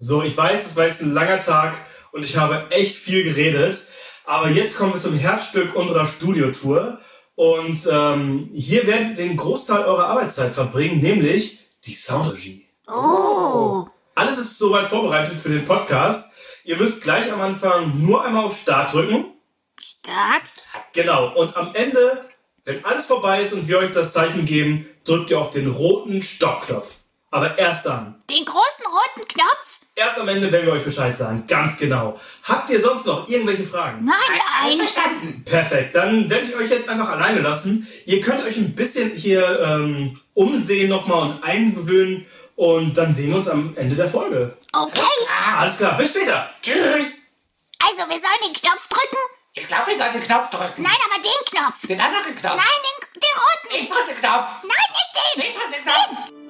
So, ich weiß, das war jetzt ein langer Tag und ich habe echt viel geredet. Aber jetzt kommen wir zum Herzstück unserer Studiotour. Und ähm, hier werdet ihr den Großteil eurer Arbeitszeit verbringen, nämlich die Soundregie. Oh. Alles ist soweit vorbereitet für den Podcast. Ihr müsst gleich am Anfang nur einmal auf Start drücken. Start. Genau. Und am Ende, wenn alles vorbei ist und wir euch das Zeichen geben, drückt ihr auf den roten Stoppknopf. Aber erst dann. Den großen roten Knopf? Erst am Ende werden wir euch Bescheid sagen. Ganz genau. Habt ihr sonst noch irgendwelche Fragen? Nein, nein. Verstanden. Perfekt. Dann werde ich euch jetzt einfach alleine lassen. Ihr könnt euch ein bisschen hier ähm, umsehen nochmal und eingewöhnen. Und dann sehen wir uns am Ende der Folge. Okay. Alles klar. Bis später. Tschüss. Also, wir sollen den Knopf drücken? Ich glaube, wir sollten den Knopf drücken. Nein, aber den Knopf. Den anderen Knopf. Nein, den, den roten. Ich drück den Knopf. Nein, nicht den. Ich drück den Knopf. Hallo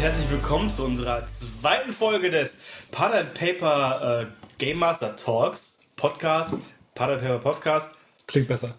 herzlich willkommen zu unserer zweiten Folge des Pad and Paper äh, Game Master Talks Podcast. Pad and Paper Podcast. Klingt besser.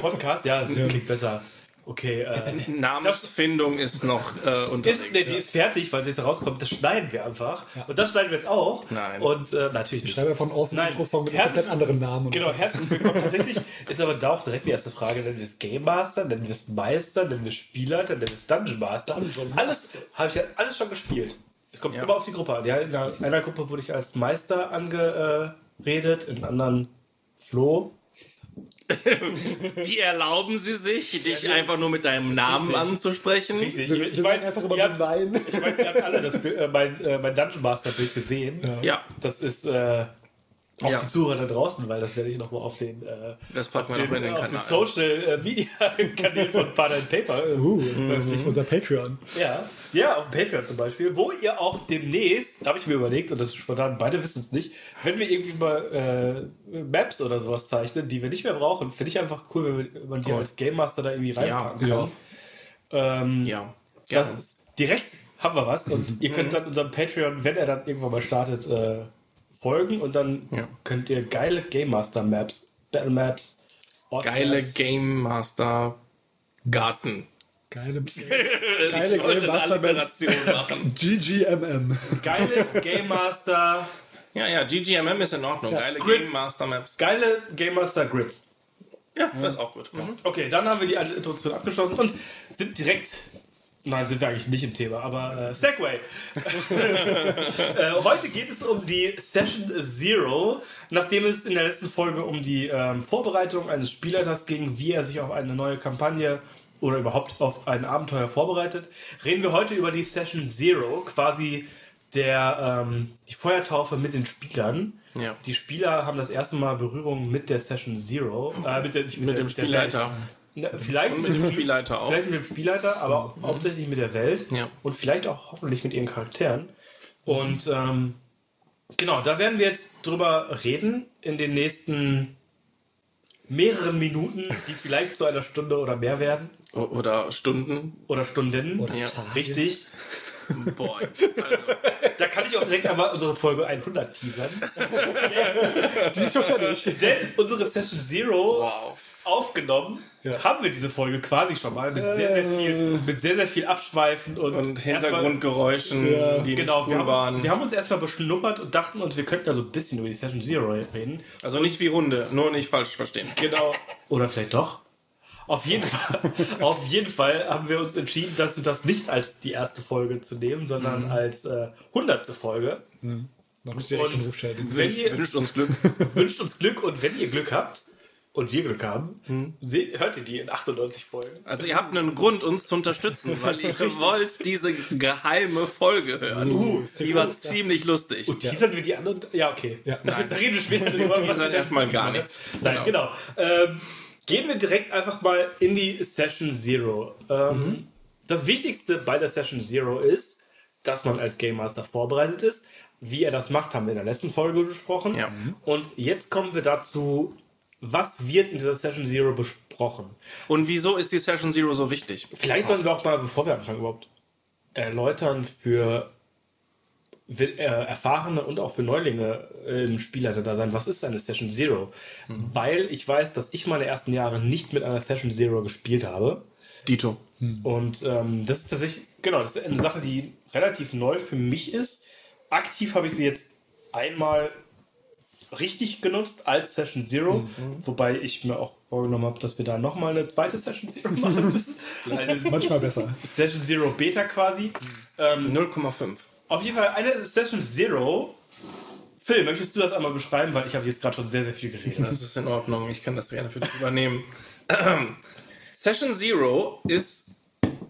Podcast, ja, klingt besser. Okay, äh, Namensfindung ist noch äh, ist, unterwegs. nee, die ist fertig, weil sie jetzt rauskommt. Das schneiden wir einfach. Und das schneiden wir jetzt auch. Nein. Und äh, natürlich Ich nicht. schreibe von außen Nein. einen Intro-Song mit einem Herzlich- anderen Namen. und Genau, herzlich willkommen. Tatsächlich ist aber da auch direkt die erste Frage. Nennen wir es Game Master, nennen wir es Meister, nennen wir es Spielleiter, nennen wir es Dungeon Master. Dungeon Alles habe ich ja alles schon gespielt. Es kommt Ja. immer auf die Gruppe an. Ja, in einer, einer Gruppe wurde ich als Meister angeredet, in anderen Flo. Wie erlauben Sie sich, dich einfach nur mit deinem Namen Richtig. anzusprechen? Richtig. Wir, wir sagen einfach immer ihr nur habt, Nein. ich meine, ihr habt alle das, äh, mein, äh, mein Dungeon Master Bild gesehen. Ja, Das ist äh, auch Ja. die Zuhörer da draußen, weil das werde ich nochmal auf den, äh, das packen wir den, in den auf den Kanal. Social äh, Media Kanälen von Pen and Paper äh, Uh, veröffentlicht unser Patreon. Ja, ja, auf dem Patreon zum Beispiel, wo ihr auch demnächst, habe ich mir überlegt, und das ist spontan, beide wissen es nicht, wenn wir irgendwie mal äh, Maps oder sowas zeichnen, die wir nicht mehr brauchen, finde ich einfach cool, wenn man die Cool. als Game Master da irgendwie reinpacken Ja. kann. Ähm, Ja, das ist, direkt haben wir was und ihr könnt dann unserem Patreon, wenn er dann irgendwann mal startet, äh, folgen und dann Ja. könnt ihr geile Game Master Maps, Battle Maps, Ort Geile Maps, Game Master Garten. Geile, Ich geile wollte Game Master Maps. Machen. GGMM. geile Game Master, Ja, ja, GGMM ist in Ordnung. Geile Grid- Game Master Maps. geile Game Master Grids. Ja, das ist auch gut. Mhm. Okay, dann haben wir die Introduktion abgeschlossen und sind direkt. Nein, sind wir eigentlich nicht im Thema, aber äh, Segway. äh, heute geht es um die Session Zero, nachdem es in der letzten Folge um die ähm, Vorbereitung eines Spielleiters ging, wie er sich auf eine neue Kampagne oder überhaupt auf ein Abenteuer vorbereitet, reden wir heute über die Session Zero, quasi der ähm, die Feuertaufe mit den Spielern. Ja. Die Spieler haben das erste Mal Berührung mit der Session Zero, äh, mit, der, nicht Mit der, dem mit der Spielleiter. Na, vielleicht Und mit dem Spielleiter auch. Vielleicht mit dem Spielleiter, aber hauptsächlich mit der Welt Ja. und vielleicht auch hoffentlich mit ihren Charakteren. Und ähm, genau, da werden wir jetzt drüber reden in den nächsten mehreren Minuten, die vielleicht zu einer Stunde oder mehr werden. O- Oder Stunden. Oder Stunden. Oder Ja. Tage. Richtig. Boah, also. Da kann ich auch direkt einmal unsere Folge 100 teasern. Die ist schon fertig. Denn unsere Session Zero Wow. Aufgenommen Ja. haben wir diese Folge quasi schon mal mit sehr, sehr viel, mit sehr, sehr viel Abschweifen und, Und Hintergrundgeräuschen, Ja. die Genau, nicht wir, cool haben waren. uns, wir haben uns erstmal beschnuppert und dachten uns, wir könnten ja so ein bisschen über die Session Zero reden. also nicht wie Hunde, nur nicht falsch verstehen. Genau. Oder vielleicht doch. Auf jeden, Fall, auf jeden Fall haben wir uns entschieden, das, das nicht als die erste Folge zu nehmen, sondern Mhm. als äh, hundertste Folge. Noch nicht direkt Und- den Ruf Wünscht, ihr- wünscht uns Glück. Wünscht uns Glück und wenn ihr Glück habt und wir Glück haben, Mhm. seht, hört ihr die in 98 Folgen. Also ihr habt einen Grund, uns zu unterstützen, weil ihr wollt diese geheime Folge hören. Uh, die war ziemlich lustig. Und teasern wir die anderen? Ja, okay. Ja. Da reden wir später drüber. Teasern wir erstmal gar nichts. Nein, genau. Ähm, gehen wir direkt einfach mal in die Session Zero. Ähm, Das Wichtigste bei der Session Zero ist, dass man als Game Master vorbereitet ist, Wie er das macht, haben wir in der letzten Folge besprochen. Ja. Und jetzt kommen wir dazu, was wird in dieser Session Zero besprochen. Und wieso ist die Session Zero so wichtig? Vielleicht sollten wir auch mal, bevor wir anfangen, überhaupt erläutern für äh, Erfahrene und auch für Neulinge im Spielleiter da sein, was ist eine Session Zero? Weil ich weiß, dass ich meine ersten Jahre nicht mit einer Session Zero gespielt habe. Dito. Und ähm, das ist tatsächlich, genau, das ist eine Sache, die relativ neu für mich ist. Aktiv habe ich sie jetzt einmal richtig genutzt als Session Zero, wobei ich mir auch vorgenommen habe, dass wir da nochmal eine zweite Session Zero machen müssen. Manchmal besser. Session Zero Beta quasi. Ähm, 0,5. auf jeden Fall eine Session Zero. Phil, möchtest du das einmal beschreiben? Weil ich habe jetzt gerade schon sehr, sehr viel geredet. Das ist in Ordnung. Ich kann das gerne für dich übernehmen. Session Zero ist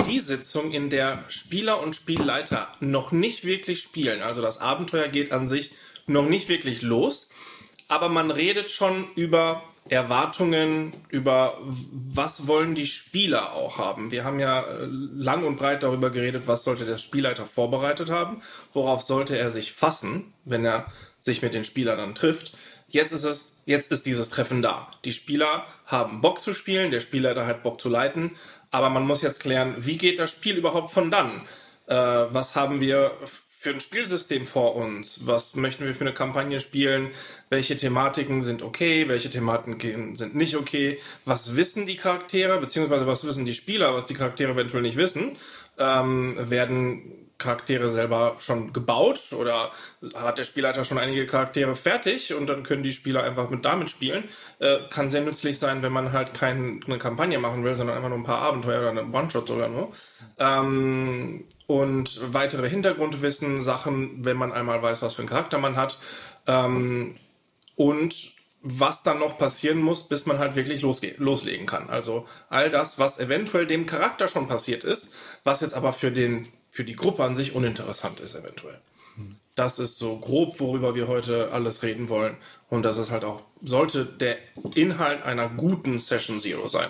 die Sitzung, in der Spieler und Spielleiter noch nicht wirklich spielen. Also das Abenteuer geht an sich noch nicht wirklich los, aber man redet schon über Erwartungen, über was wollen die Spieler auch haben. Wir haben ja äh, lang und breit darüber geredet, was sollte der Spielleiter vorbereitet haben, worauf sollte er sich fassen, wenn er sich mit den Spielern dann trifft. Jetzt ist es, jetzt ist dieses Treffen da. Die Spieler haben Bock zu spielen, der Spielleiter hat Bock zu leiten, aber man muss jetzt klären, wie geht das Spiel überhaupt von dann? Äh, was haben wir für ein Spielsystem vor uns? Was möchten wir für eine Kampagne spielen? Welche Thematiken sind okay? Welche Thematiken sind nicht okay? Was wissen die Charaktere? Beziehungsweise was wissen die Spieler, was die Charaktere eventuell nicht wissen? Ähm, werden Charaktere selber schon gebaut oder hat der Spielleiter schon einige Charaktere fertig und dann können die Spieler einfach mit damit spielen. Äh, kann sehr nützlich sein, wenn man halt keine Kampagne machen will, sondern einfach nur ein paar Abenteuer oder eine One-Shot sogar nur. Ähm, und weitere Hintergrundwissen, Sachen, wenn man einmal weiß, was für einen Charakter man hat. Ähm, und was dann noch passieren muss, bis man halt wirklich loslegen kann. Also all das, was eventuell dem Charakter schon passiert ist, was jetzt aber für, den, für die Gruppe an sich uninteressant ist eventuell. Das ist so grob, worüber wir heute alles reden wollen. Und das ist halt auch, sollte der Inhalt einer guten Session Zero sein.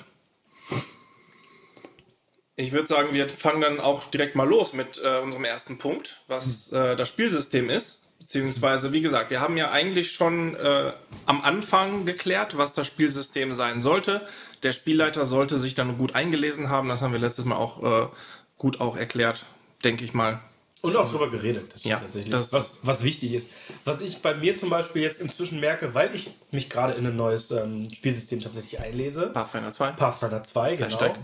Ich würde sagen, wir fangen dann auch direkt mal los mit äh, unserem ersten Punkt, was äh, das Spielsystem ist. Beziehungsweise, wie gesagt, wir haben ja eigentlich schon äh, am Anfang geklärt, was das Spielsystem sein sollte. Der Spielleiter sollte sich dann gut eingelesen haben. Das haben wir letztes Mal auch äh, gut auch erklärt, denke ich mal. Und auch drüber geredet, das Ja, tatsächlich. das- was, was wichtig ist. Was ich bei mir zum Beispiel jetzt inzwischen merke, weil ich mich gerade in ein neues ähm, Spielsystem tatsächlich einlese. Pathfinder 2. Pathfinder 2, genau.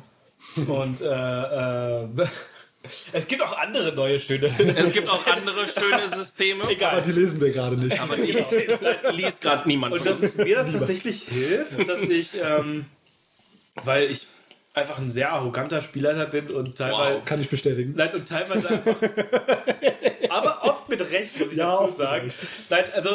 Und äh, äh, es gibt auch andere neue schöne. Es gibt auch andere schöne Systeme. Aber Egal. die lesen wir gerade nicht. Aber die liest gerade niemand. Und dass mir das tatsächlich hilft, dass ich, ähm, weil ich einfach ein sehr arroganter Spielleiter bin und teilweise. Kann ich bestätigen. Nein, und teilweise einfach. aber oft mit Recht, muss ich Ja, dazu sagen. Nein, also.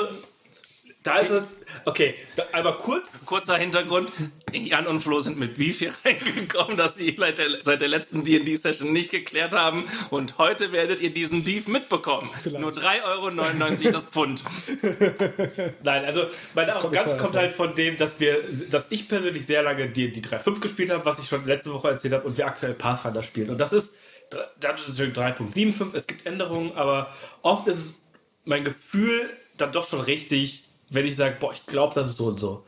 Da ist es. Okay, da, einmal kurz. Kurzer Hintergrund. Jan und Flo sind mit Beef hier reingekommen, dass sie seit der, seit der letzten D&D-Session nicht geklärt haben. Und heute werdet ihr diesen Beef mitbekommen. Vielleicht. Nur 3,99 Euro das Pfund. Nein, also meine kommt Arroganz kommt vor. halt von dem, dass wir, dass ich persönlich sehr lange die, die 3.5 gespielt habe, was ich schon letzte Woche erzählt habe, und wir aktuell Pathfinder spielen. Und das ist Dungeons Dragons 3.75, es gibt Änderungen, aber oft ist es mein Gefühl dann doch schon richtig, wenn ich sage, boah, ich glaube, das ist so und so.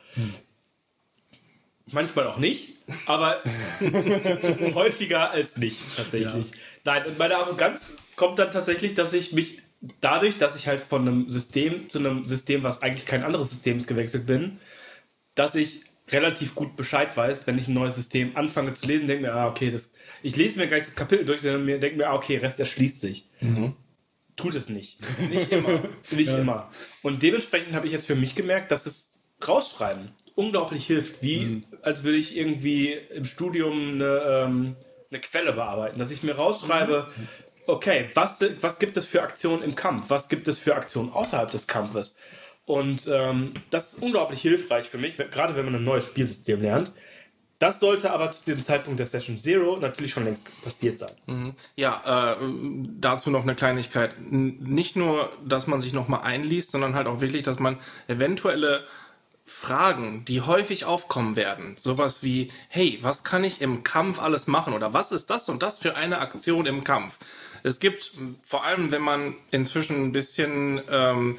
Manchmal auch nicht, aber häufiger als nicht, tatsächlich. Nein, und meine Arroganz kommt dann tatsächlich, dass ich mich dadurch, dass ich halt von einem System zu einem System, was eigentlich kein anderes System ist, gewechselt bin, dass ich relativ gut Bescheid weiß, wenn ich ein neues System anfange zu lesen, denke mir, ah, okay, das, ich lese mir gar nicht das Kapitel durch, sondern mir denke mir, ah, okay, Rest erschließt sich. Tut es nicht. Nicht immer. nicht immer. Und dementsprechend habe ich jetzt für mich gemerkt, dass es rausschreiben unglaublich hilft, wie als würde ich irgendwie im Studium eine, ähm, eine Quelle bearbeiten, dass ich mir rausschreibe, okay, was, was gibt es für Aktionen im Kampf, was gibt es für Aktionen außerhalb des Kampfes. Und ähm, das ist unglaublich hilfreich für mich, gerade wenn man ein neues Spielsystem lernt. Das sollte aber zu diesem Zeitpunkt der Session Zero natürlich schon längst passiert sein. Ja, äh, dazu noch eine Kleinigkeit. Nicht nur, dass man sich nochmal einliest, sondern halt auch wirklich, dass man eventuelle Fragen, die häufig aufkommen werden, sowas wie, hey, was kann ich im Kampf alles machen oder was ist das und das für eine Aktion im Kampf? Es gibt, vor allem wenn man inzwischen ein bisschen ähm,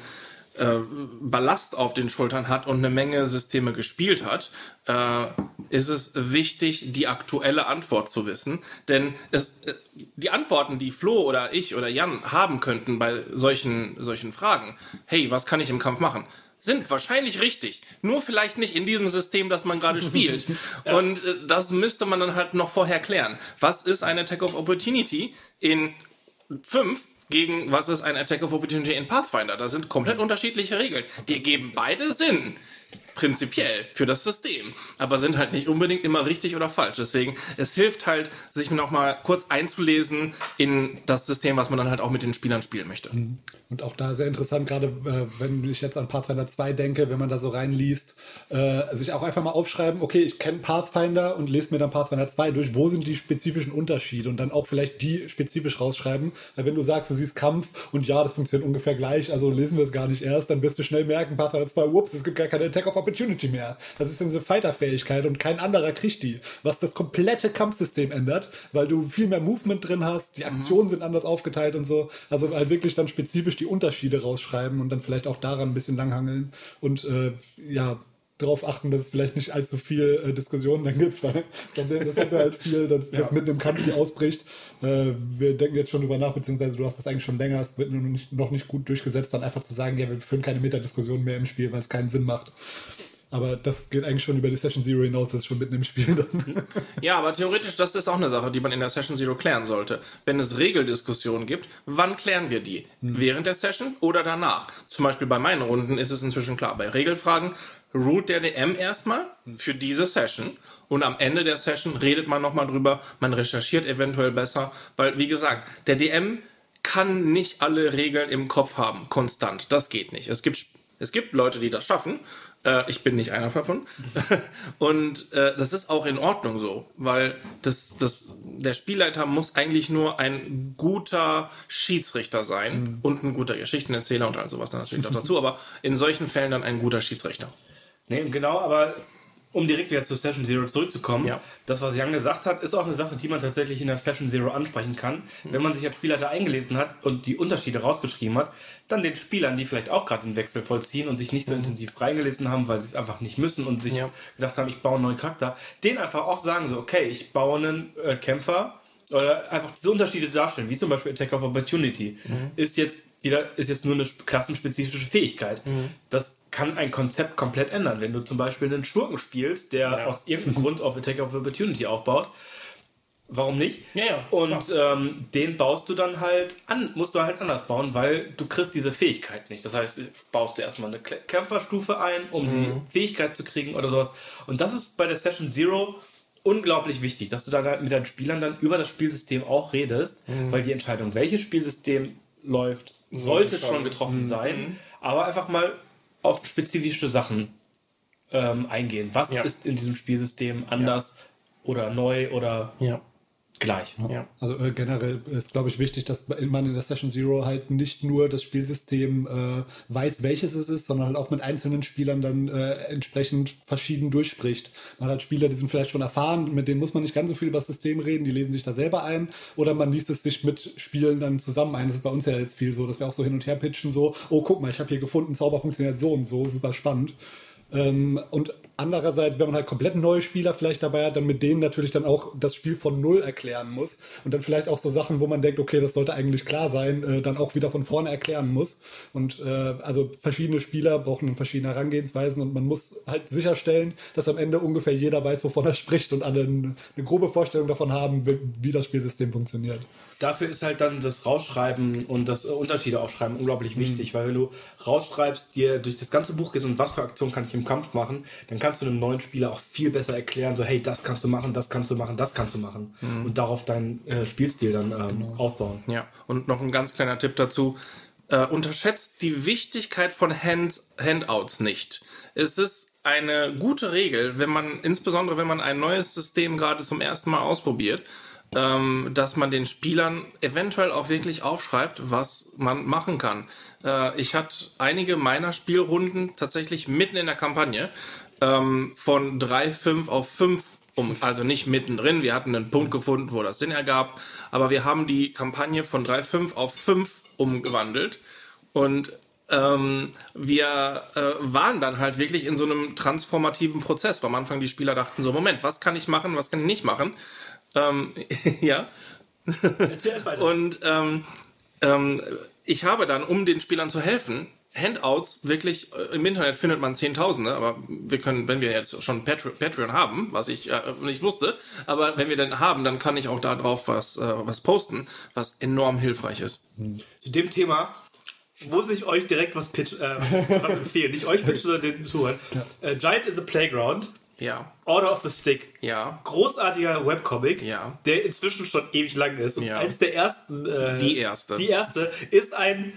äh, Ballast auf den Schultern hat und eine Menge Systeme gespielt hat, äh, ist es wichtig, die aktuelle Antwort zu wissen. Denn es, äh, die Antworten, die Flo oder ich oder Jan haben könnten bei solchen, solchen Fragen, hey, was kann ich im Kampf machen? sind wahrscheinlich richtig. Nur vielleicht nicht in diesem System, das man gerade spielt. Und äh, das müsste man dann halt noch vorher klären. Was ist ein Attack of Opportunity in 5 gegen was ist ein Attack of Opportunity in Pathfinder? Da sind komplett unterschiedliche Regeln. Die geben beide Sinn. Prinzipiell für das System, aber sind halt nicht unbedingt immer richtig oder falsch. Deswegen, es hilft halt, sich nochmal kurz einzulesen in das System, was man dann halt auch mit den Spielern spielen möchte. Und auch da sehr interessant, gerade äh, wenn ich jetzt an Pathfinder 2 denke, wenn man da so reinliest, äh, sich auch einfach mal aufschreiben, okay, ich kenne Pathfinder und lese mir dann Pathfinder 2 durch, wo sind die spezifischen Unterschiede und dann auch vielleicht die spezifisch rausschreiben. Weil wenn du sagst, du siehst Kampf und ja, das funktioniert ungefähr gleich, also lesen wir es gar nicht erst, dann wirst du schnell merken, Pathfinder 2, ups, es gibt gar keine Attack of Opportunity mehr. Das ist dann diese Fighter-Fähigkeit und kein anderer kriegt die, was das komplette Kampfsystem ändert, weil du viel mehr Movement drin hast, die Aktionen sind anders aufgeteilt und so. Also halt wirklich dann spezifisch die Unterschiede rausschreiben und dann vielleicht auch daran ein bisschen langhangeln und äh, ja, darauf achten, dass es vielleicht nicht allzu viel äh, Diskussionen dann gibt, weil das haben wir halt viel, dass das mitten im Kampf die ausbricht. Äh, wir denken jetzt schon drüber nach, beziehungsweise du hast das eigentlich schon länger, es wird noch nicht, noch nicht gut durchgesetzt, dann einfach zu sagen, ja, wir führen keine Metadiskussion mehr im Spiel, weil es keinen Sinn macht. Aber das geht eigentlich schon über die Session Zero hinaus, das ist schon mitten im Spiel dann. Ja, aber theoretisch, das ist auch eine Sache, die man in der Session Zero klären sollte. Wenn es Regeldiskussionen gibt, wann klären wir die? Während der Session oder danach? Zum Beispiel bei meinen Runden ist es inzwischen klar. Bei Regelfragen ruht der DM erstmal für diese Session und am Ende der Session redet man nochmal drüber, man recherchiert eventuell besser, weil, wie gesagt, der DM kann nicht alle Regeln im Kopf haben, konstant. Das geht nicht. Es gibt, es gibt Leute, die das schaffen. Äh, ich bin nicht einer davon. Und äh, das ist auch in Ordnung so, weil das, das, der Spielleiter muss eigentlich nur ein guter Schiedsrichter sein und ein guter Geschichtenerzähler und all sowas dann natürlich noch dazu, aber in solchen Fällen dann ein guter Schiedsrichter. Nee, genau, aber um direkt wieder zu Session Zero zurückzukommen, Ja. das, was Jan gesagt hat, ist auch eine Sache, die man tatsächlich in der Session Zero ansprechen kann. Wenn man sich als Spielleiter eingelesen hat und die Unterschiede rausgeschrieben hat, dann den Spielern, die vielleicht auch gerade den Wechsel vollziehen und sich nicht so intensiv reingelesen haben, weil sie es einfach nicht müssen und sich Ja. gedacht haben, ich baue einen neuen Charakter, denen einfach auch sagen so, okay, ich baue einen äh, Kämpfer oder einfach diese Unterschiede darstellen, wie zum Beispiel Attack of Opportunity, ist jetzt wieder, ist jetzt nur eine sp- klassenspezifische Fähigkeit. Das kann ein Konzept komplett ändern. Wenn du zum Beispiel einen Schurken spielst, der aus irgendeinem Grund auf Attack of Opportunity aufbaut, warum nicht? Ja, ja, Und ähm, den baust du dann halt an, musst du halt anders bauen, weil du kriegst diese Fähigkeit nicht. Das heißt, baust du erstmal eine Kämpferstufe ein, um die Fähigkeit zu kriegen oder sowas. Und das ist bei der Session Zero unglaublich wichtig, dass du dann halt mit deinen Spielern dann über das Spielsystem auch redest, weil die Entscheidung, welches Spielsystem läuft, sollte schon. schon getroffen sein, aber einfach mal auf spezifische Sachen ähm, eingehen. Was Ja. ist in diesem Spielsystem anders oder neu oder Ja. Gleich? Ja. Also äh, generell ist, glaube ich, wichtig, dass man in der Session Zero halt nicht nur das Spielsystem äh, weiß, welches es ist, sondern halt auch mit einzelnen Spielern dann äh, entsprechend verschieden durchspricht. Man hat Spieler, die sind vielleicht schon erfahren, mit denen muss man nicht ganz so viel über das System reden, die lesen sich da selber ein. Oder man liest es sich mit Spielen dann zusammen ein. Das ist bei uns ja jetzt viel so, dass wir auch so hin und her pitchen, so, oh, guck mal, ich habe hier gefunden, Zauber funktioniert so und so, super spannend. Ähm, und andererseits, wenn man halt komplett neue Spieler vielleicht dabei hat, dann mit denen natürlich dann auch das Spiel von Null erklären muss. Und dann vielleicht auch so Sachen, wo man denkt, okay, das sollte eigentlich klar sein, äh, dann auch wieder von vorne erklären muss. Und äh, also verschiedene Spieler brauchen dann verschiedene Herangehensweisen und man muss halt sicherstellen, dass am Ende ungefähr jeder weiß, wovon er spricht und alle eine, eine grobe Vorstellung davon haben, wie, wie das Spielsystem funktioniert. Dafür ist halt dann das Rausschreiben und das äh, Unterschiede aufschreiben unglaublich wichtig, weil wenn du rausschreibst, dir durch das ganze Buch gehst und was für Aktionen kann ich im Kampf machen, dann kannst du einem neuen Spieler auch viel besser erklären, so hey, das kannst du machen, das kannst du machen, das kannst du machen und darauf deinen äh, Spielstil dann ähm, aufbauen. Ja, und noch ein ganz kleiner Tipp dazu. Äh, unterschätzt die Wichtigkeit von Hands, Handouts nicht. Es ist eine gute Regel, wenn man, insbesondere wenn man ein neues System gerade zum ersten Mal ausprobiert, ähm, dass man den Spielern eventuell auch wirklich aufschreibt, was man machen kann. Äh, ich hatte einige meiner Spielrunden tatsächlich mitten in der Kampagne ähm, von 3, 5 auf 5 Um, also nicht mittendrin, wir hatten einen Punkt gefunden, wo das Sinn ergab, aber wir haben die Kampagne von 3.5 auf 5 umgewandelt und ähm, wir äh, waren dann halt wirklich in so einem transformativen Prozess, wo am Anfang die Spieler dachten so, Moment, was kann ich machen, was kann ich nicht machen? Ähm, ja. Erzähl erst weiter. Und ähm, ähm, ich habe dann, um den Spielern zu helfen, Handouts wirklich, äh, im Internet findet man Zehntausende, aber wir können, wenn wir jetzt schon Patre Patreon haben, was ich äh, nicht wusste, aber wenn wir den haben, dann kann ich auch da drauf was, äh, was posten, was enorm hilfreich ist. Zu dem Thema muss ich euch direkt was, pitch, äh, was empfehlen. Nicht euch pitchen, sondern den Zuhörern. Äh, Giant in the Playground, Ja, Order of the Stick. ja. Großartiger Webcomic, Ja. der inzwischen schon ewig lang ist. Und Ja. eins der ersten. Äh, Die erste. Die erste ist ein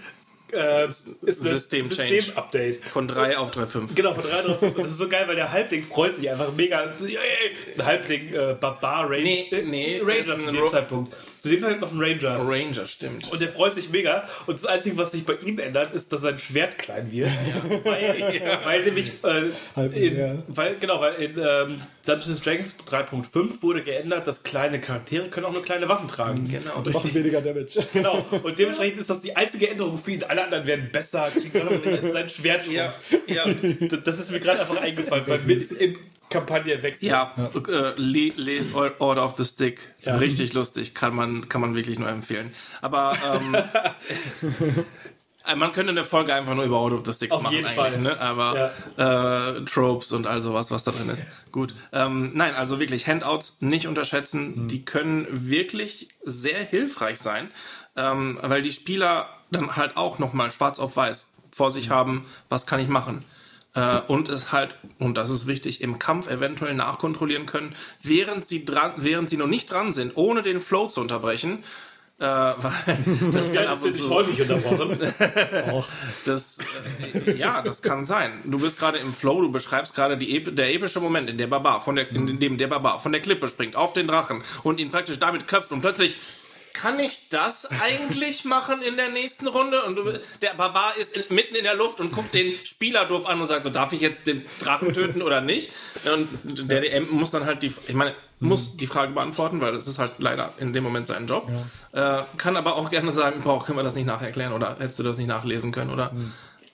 äh, ist ein System-Change. System-Update. Von 3 auf 3,5. Genau, von 3 drauf. Und das ist so geil, weil der Halbling freut sich einfach mega. Ein Halbling, äh, Barbar, Ranger. Nee, nee, Ranger zu dem Zeitpunkt. Zu dem Zeitpunkt noch ein Ranger. Ranger, stimmt. Und der freut sich mega. Und das Einzige, was sich bei ihm ändert, ist, dass sein Schwert klein wird. Weil, weil nämlich, äh, Halbling, in, ja. weil, genau, weil in ähm, Dungeons Dragons 3.5 wurde geändert, dass kleine Charaktere können auch nur kleine Waffen tragen. Genau. Machen weniger Damage. Genau. Und dementsprechend ist das die einzige Änderung für ihn. Alle anderen werden besser, kriegen dann sein Schwert. Ja, ja. Das ist mir gerade einfach eingefallen, weil mit im Kampagne wechselt. Ja, Äh, le lest Order of the Stick. Richtig lustig, kann man, kann man wirklich nur empfehlen. Aber ähm, äh, man könnte eine Folge einfach nur über Order of the Sticks Auf machen jeden eigentlich, Fall. ne? Aber äh, Tropes und all sowas, was da drin ist. Gut. Ähm, nein, also wirklich Handouts nicht unterschätzen. Die können wirklich sehr hilfreich sein, ähm, weil die Spieler dann halt auch nochmal schwarz auf weiß vor sich haben, was kann ich machen. Äh, und es halt, und das ist wichtig, im Kampf eventuell nachkontrollieren können, während sie dran, während sie noch nicht dran sind, ohne den Flow zu unterbrechen. Äh, weil das kann ab und zu. häufig unterbrochen. Das, äh, ja, das kann sein. Du bist gerade im Flow, du beschreibst gerade die, ep- der epische Moment, in, der Barbar von der, in dem der Barbar von der Klippe springt auf den Drachen und ihn praktisch damit köpft und plötzlich kann ich das eigentlich machen in der nächsten Runde? Und der Barbar ist mitten in der Luft und guckt den Spieler doof an und sagt so, darf ich jetzt den Drachen töten oder nicht? Und der DM muss dann halt die, ich meine, muss die Frage beantworten, weil das ist halt leider in dem Moment sein Job. Äh, kann aber auch gerne sagen, boah, können wir das nicht nacherklären oder hättest du das nicht nachlesen können oder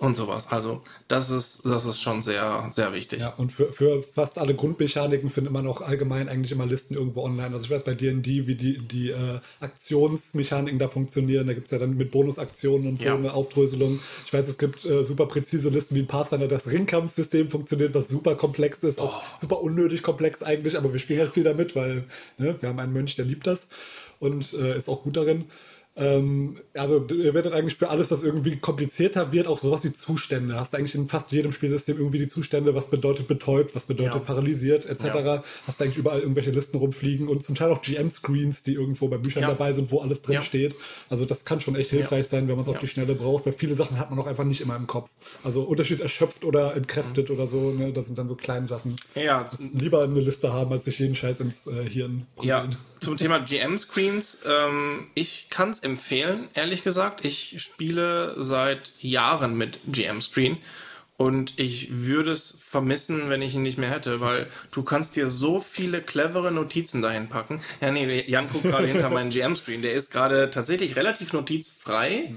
und sowas. Also das ist, das ist schon sehr, sehr wichtig. Ja, und für, für fast alle Grundmechaniken findet man auch allgemein eigentlich immer Listen irgendwo online. Also ich weiß bei D&D, wie die, die äh, Aktionsmechaniken da funktionieren. Da gibt es ja dann mit Bonusaktionen und so Ja. eine Aufdröselung. Ich weiß, es gibt äh, super präzise Listen wie in Pathfinder. Das Ringkampfsystem funktioniert, was super komplex ist. Auch super unnötig komplex eigentlich, aber wir spielen halt viel damit, weil ne, wir haben einen Mönch, der liebt das und äh, ist auch gut darin. Ähm, also ihr werdet eigentlich für alles, was irgendwie komplizierter wird, auch sowas wie Zustände. Hast du eigentlich in fast jedem Spielsystem irgendwie die Zustände, was bedeutet betäubt, was bedeutet Ja. paralysiert, etc. Ja. Hast du eigentlich überall irgendwelche Listen rumfliegen und zum Teil auch GM-Screens, die irgendwo bei Büchern Ja. dabei sind, wo alles drin Ja. steht. Also das kann schon echt hilfreich sein, wenn man es auf Ja. die Schnelle braucht, weil viele Sachen hat man auch einfach nicht immer im Kopf. Also Unterschied erschöpft oder entkräftet oder so, ne? das sind dann so kleine Sachen. Ja, Das lieber eine Liste haben, als sich jeden Scheiß ins äh, Hirn Ja, prügeln. zum Thema GM-Screens. Ähm, ich kann es empfehlen, ehrlich gesagt. Ich spiele seit Jahren mit GM-Screen. Und ich würde es vermissen, wenn ich ihn nicht mehr hätte, weil du kannst dir so viele clevere Notizen dahin packen. Ja, nee, Jan guckt gerade hinter meinen GM-Screen. Der ist gerade tatsächlich relativ notizfrei,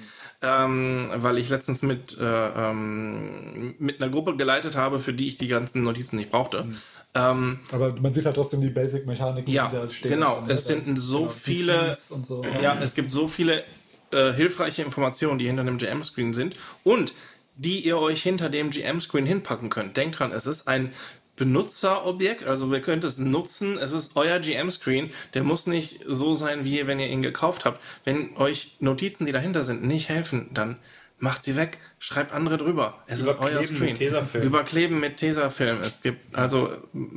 ähm, weil ich letztens mit, äh, ähm, mit einer Gruppe geleitet habe, für die ich die ganzen Notizen nicht brauchte. Ähm, Aber man sieht halt trotzdem die Basic-Mechaniken, ja, die da stehen. genau. Und, Es äh, sind so genau, viele. So. Ja, es gibt so viele äh, hilfreiche Informationen, die hinter einem GM-Screen sind und die ihr euch hinter dem GM-Screen hinpacken könnt. Denkt dran, es ist ein Benutzerobjekt, also ihr könnt es nutzen, es ist euer GM-Screen, der muss nicht so sein, wie wenn ihr ihn gekauft habt. Wenn euch Notizen, die dahinter sind, nicht helfen, dann macht sie weg, schreibt andere drüber. Es ist euer Screen. mit Tesafilm. Überkleben mit Tesafilm. Es gibt, also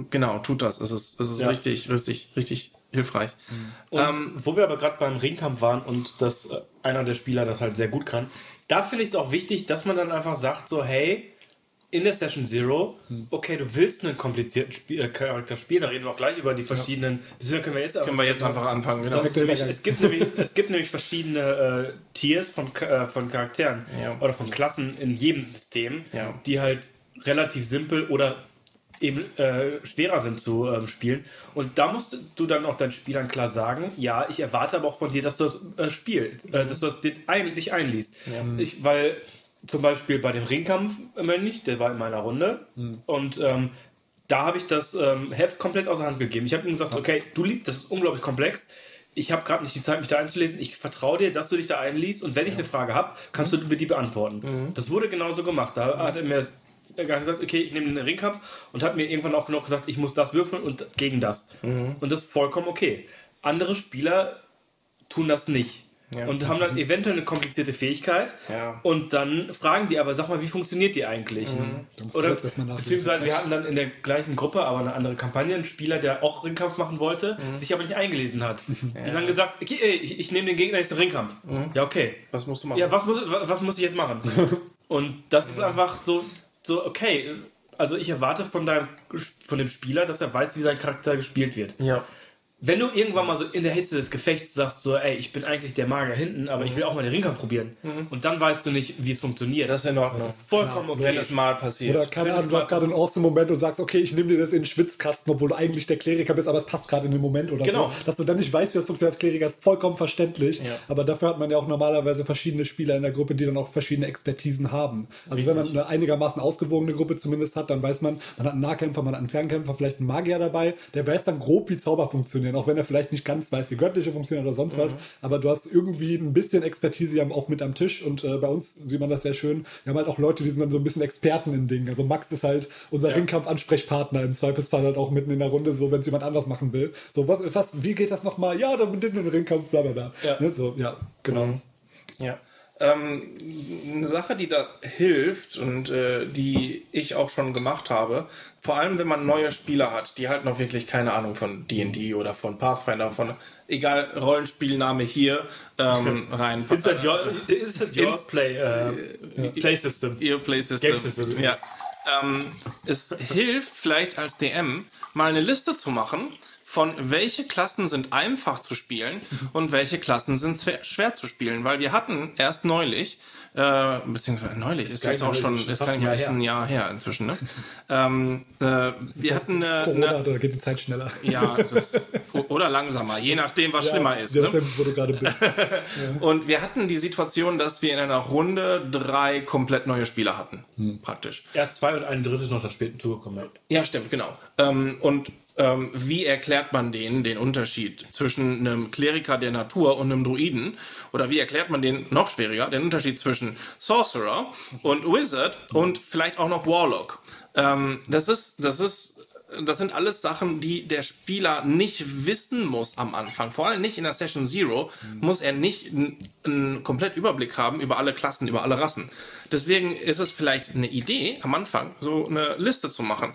genau, tut das. Es ist, es ist Ja. richtig, richtig, richtig hilfreich. Und Ähm, wo wir aber gerade beim Ringkampf waren und dass äh, einer der Spieler das halt sehr gut kann, da finde ich es auch wichtig, dass man dann einfach sagt, so, hey, in der Session Zero, okay, du willst einen komplizierten Spiel, äh, Charakter spielen, da reden wir auch gleich über die verschiedenen. Ja. Können wir jetzt, können wir jetzt einfach anfangen. Genau. Nämlich, es, gibt nämlich, es gibt nämlich verschiedene äh, Tiers von, äh, von Charakteren Ja. oder von Klassen in jedem System, Ja. die halt relativ simpel oder eben äh, schwerer sind zu ähm, spielen. Und da musst du dann auch deinen Spielern klar sagen, ja, ich erwarte aber auch von dir, dass du das äh, spielst, äh, dass du das, dich ein, dich einliest. Ich, weil zum Beispiel bei dem Ringkampf-Mönch, der war in meiner Runde und ähm, da habe ich das ähm, Heft komplett außer Hand gegeben. Ich habe ihm gesagt, okay, du liest, das ist unglaublich komplex. Ich habe gerade nicht die Zeit, mich da einzulesen. Ich vertraue dir, dass du dich da einliest und wenn ich eine Frage habe, kannst du mir die beantworten. Das wurde genauso gemacht. Da hat er mir gesagt, okay, ich nehme den Ringkampf und hat mir irgendwann auch noch gesagt, ich muss das würfeln und gegen das. Und das ist vollkommen okay. Andere Spieler tun das nicht. Und haben dann eventuell eine komplizierte Fähigkeit. Ja. Und dann fragen die aber, sag mal, wie funktioniert die eigentlich? du Oder beziehungsweise wir hatten dann in der gleichen Gruppe, aber eine andere Kampagne, einen Spieler, der auch Ringkampf machen wollte, sich aber nicht eingelesen hat. Und dann gesagt, okay, ey, ich, ich nehme den Gegner jetzt den Ringkampf. Ja, okay. Was musst du machen? Ja, was muss, wa- was muss ich jetzt machen? Und das ist einfach so, so, okay. Also ich erwarte von, deinem, von dem Spieler, dass er weiß, wie sein Charakter gespielt wird. ja. Wenn du irgendwann mal so in der Hitze des Gefechts sagst, so, ey, ich bin eigentlich der Magier hinten, aber ich will auch mal den Ringkampf probieren. Und dann weißt du nicht, wie es funktioniert. Das ist in Ordnung. vollkommen okay. Wenn es mal passiert. Oder keine Ahnung, du hast gerade einen awesome Moment und sagst, okay, ich nehme dir das in den Schwitzkasten, obwohl du eigentlich der Kleriker bist, aber es passt gerade in den Moment oder Genau. so. Dass du dann nicht weißt, wie das funktioniert als Kleriker, ist vollkommen verständlich. Aber dafür hat man ja auch normalerweise verschiedene Spieler in der Gruppe, die dann auch verschiedene Expertisen haben. Also wenn man eine einigermaßen ausgewogene Gruppe zumindest hat, dann weiß man, man hat einen Nahkämpfer, man hat einen Fernkämpfer, vielleicht einen Magier dabei, der weiß dann grob, wie Zauber funktionieren, auch wenn er vielleicht nicht ganz weiß, wie göttliche funktionieren oder sonst was. Aber du hast irgendwie ein bisschen Expertise ja auch mit am Tisch und äh, bei uns sieht man das sehr schön. Wir haben halt auch Leute, die sind dann so ein bisschen Experten in Dingen. Also Max ist halt unser Ringkampf-Ansprechpartner im Zweifelsfall halt auch mitten in der Runde, so wenn es jemand anders machen will. So, was, was wie geht das nochmal? Ja, dann mit dem Ringkampf, bla bla bla. Ja. Ne? So, ja, genau. Ja. Ähm, eine Sache, die da hilft und äh, die ich auch schon gemacht habe, vor allem wenn man neue Spieler hat, die halt noch wirklich keine Ahnung von D&D oder von Pathfinder, von egal Rollenspielname hier ähm, rein. Is that your, is that your Ins- play, äh, play System? Ihr Play System. Game System. Ja. Ähm, es hilft vielleicht als DM mal eine Liste zu machen von welche Klassen sind einfach zu spielen und welche Klassen sind schwer, zu spielen, weil wir hatten erst neulich äh, beziehungsweise neulich ist jetzt auch schon ist nicht mehr ein Jahr ein Jahr her inzwischen ne? ähm, äh, wir hatten eine, Corona, eine da geht die Zeit schneller. ja das, oder langsamer je nachdem was schlimmer ist Je ne? nachdem, wo du gerade bist. Und wir hatten die Situation, dass wir in einer Runde drei komplett neue Spieler hatten, praktisch. Erst zwei und ein drittes noch später zugekommen. Ja, stimmt, genau. Ähm, und ähm, wie erklärt man denen den Unterschied zwischen einem Kleriker der Natur und einem Druiden? Oder wie erklärt man den noch schwieriger, den Unterschied zwischen Sorcerer und Wizard und vielleicht auch noch Warlock? Ähm, das ist, das ist, das sind alles Sachen, die der Spieler nicht wissen muss am Anfang. Vor allem nicht in der Session Zero muss er nicht einen- einen komplett Überblick haben über alle Klassen, über alle Rassen. Deswegen ist es vielleicht eine Idee am Anfang, so eine Liste zu machen.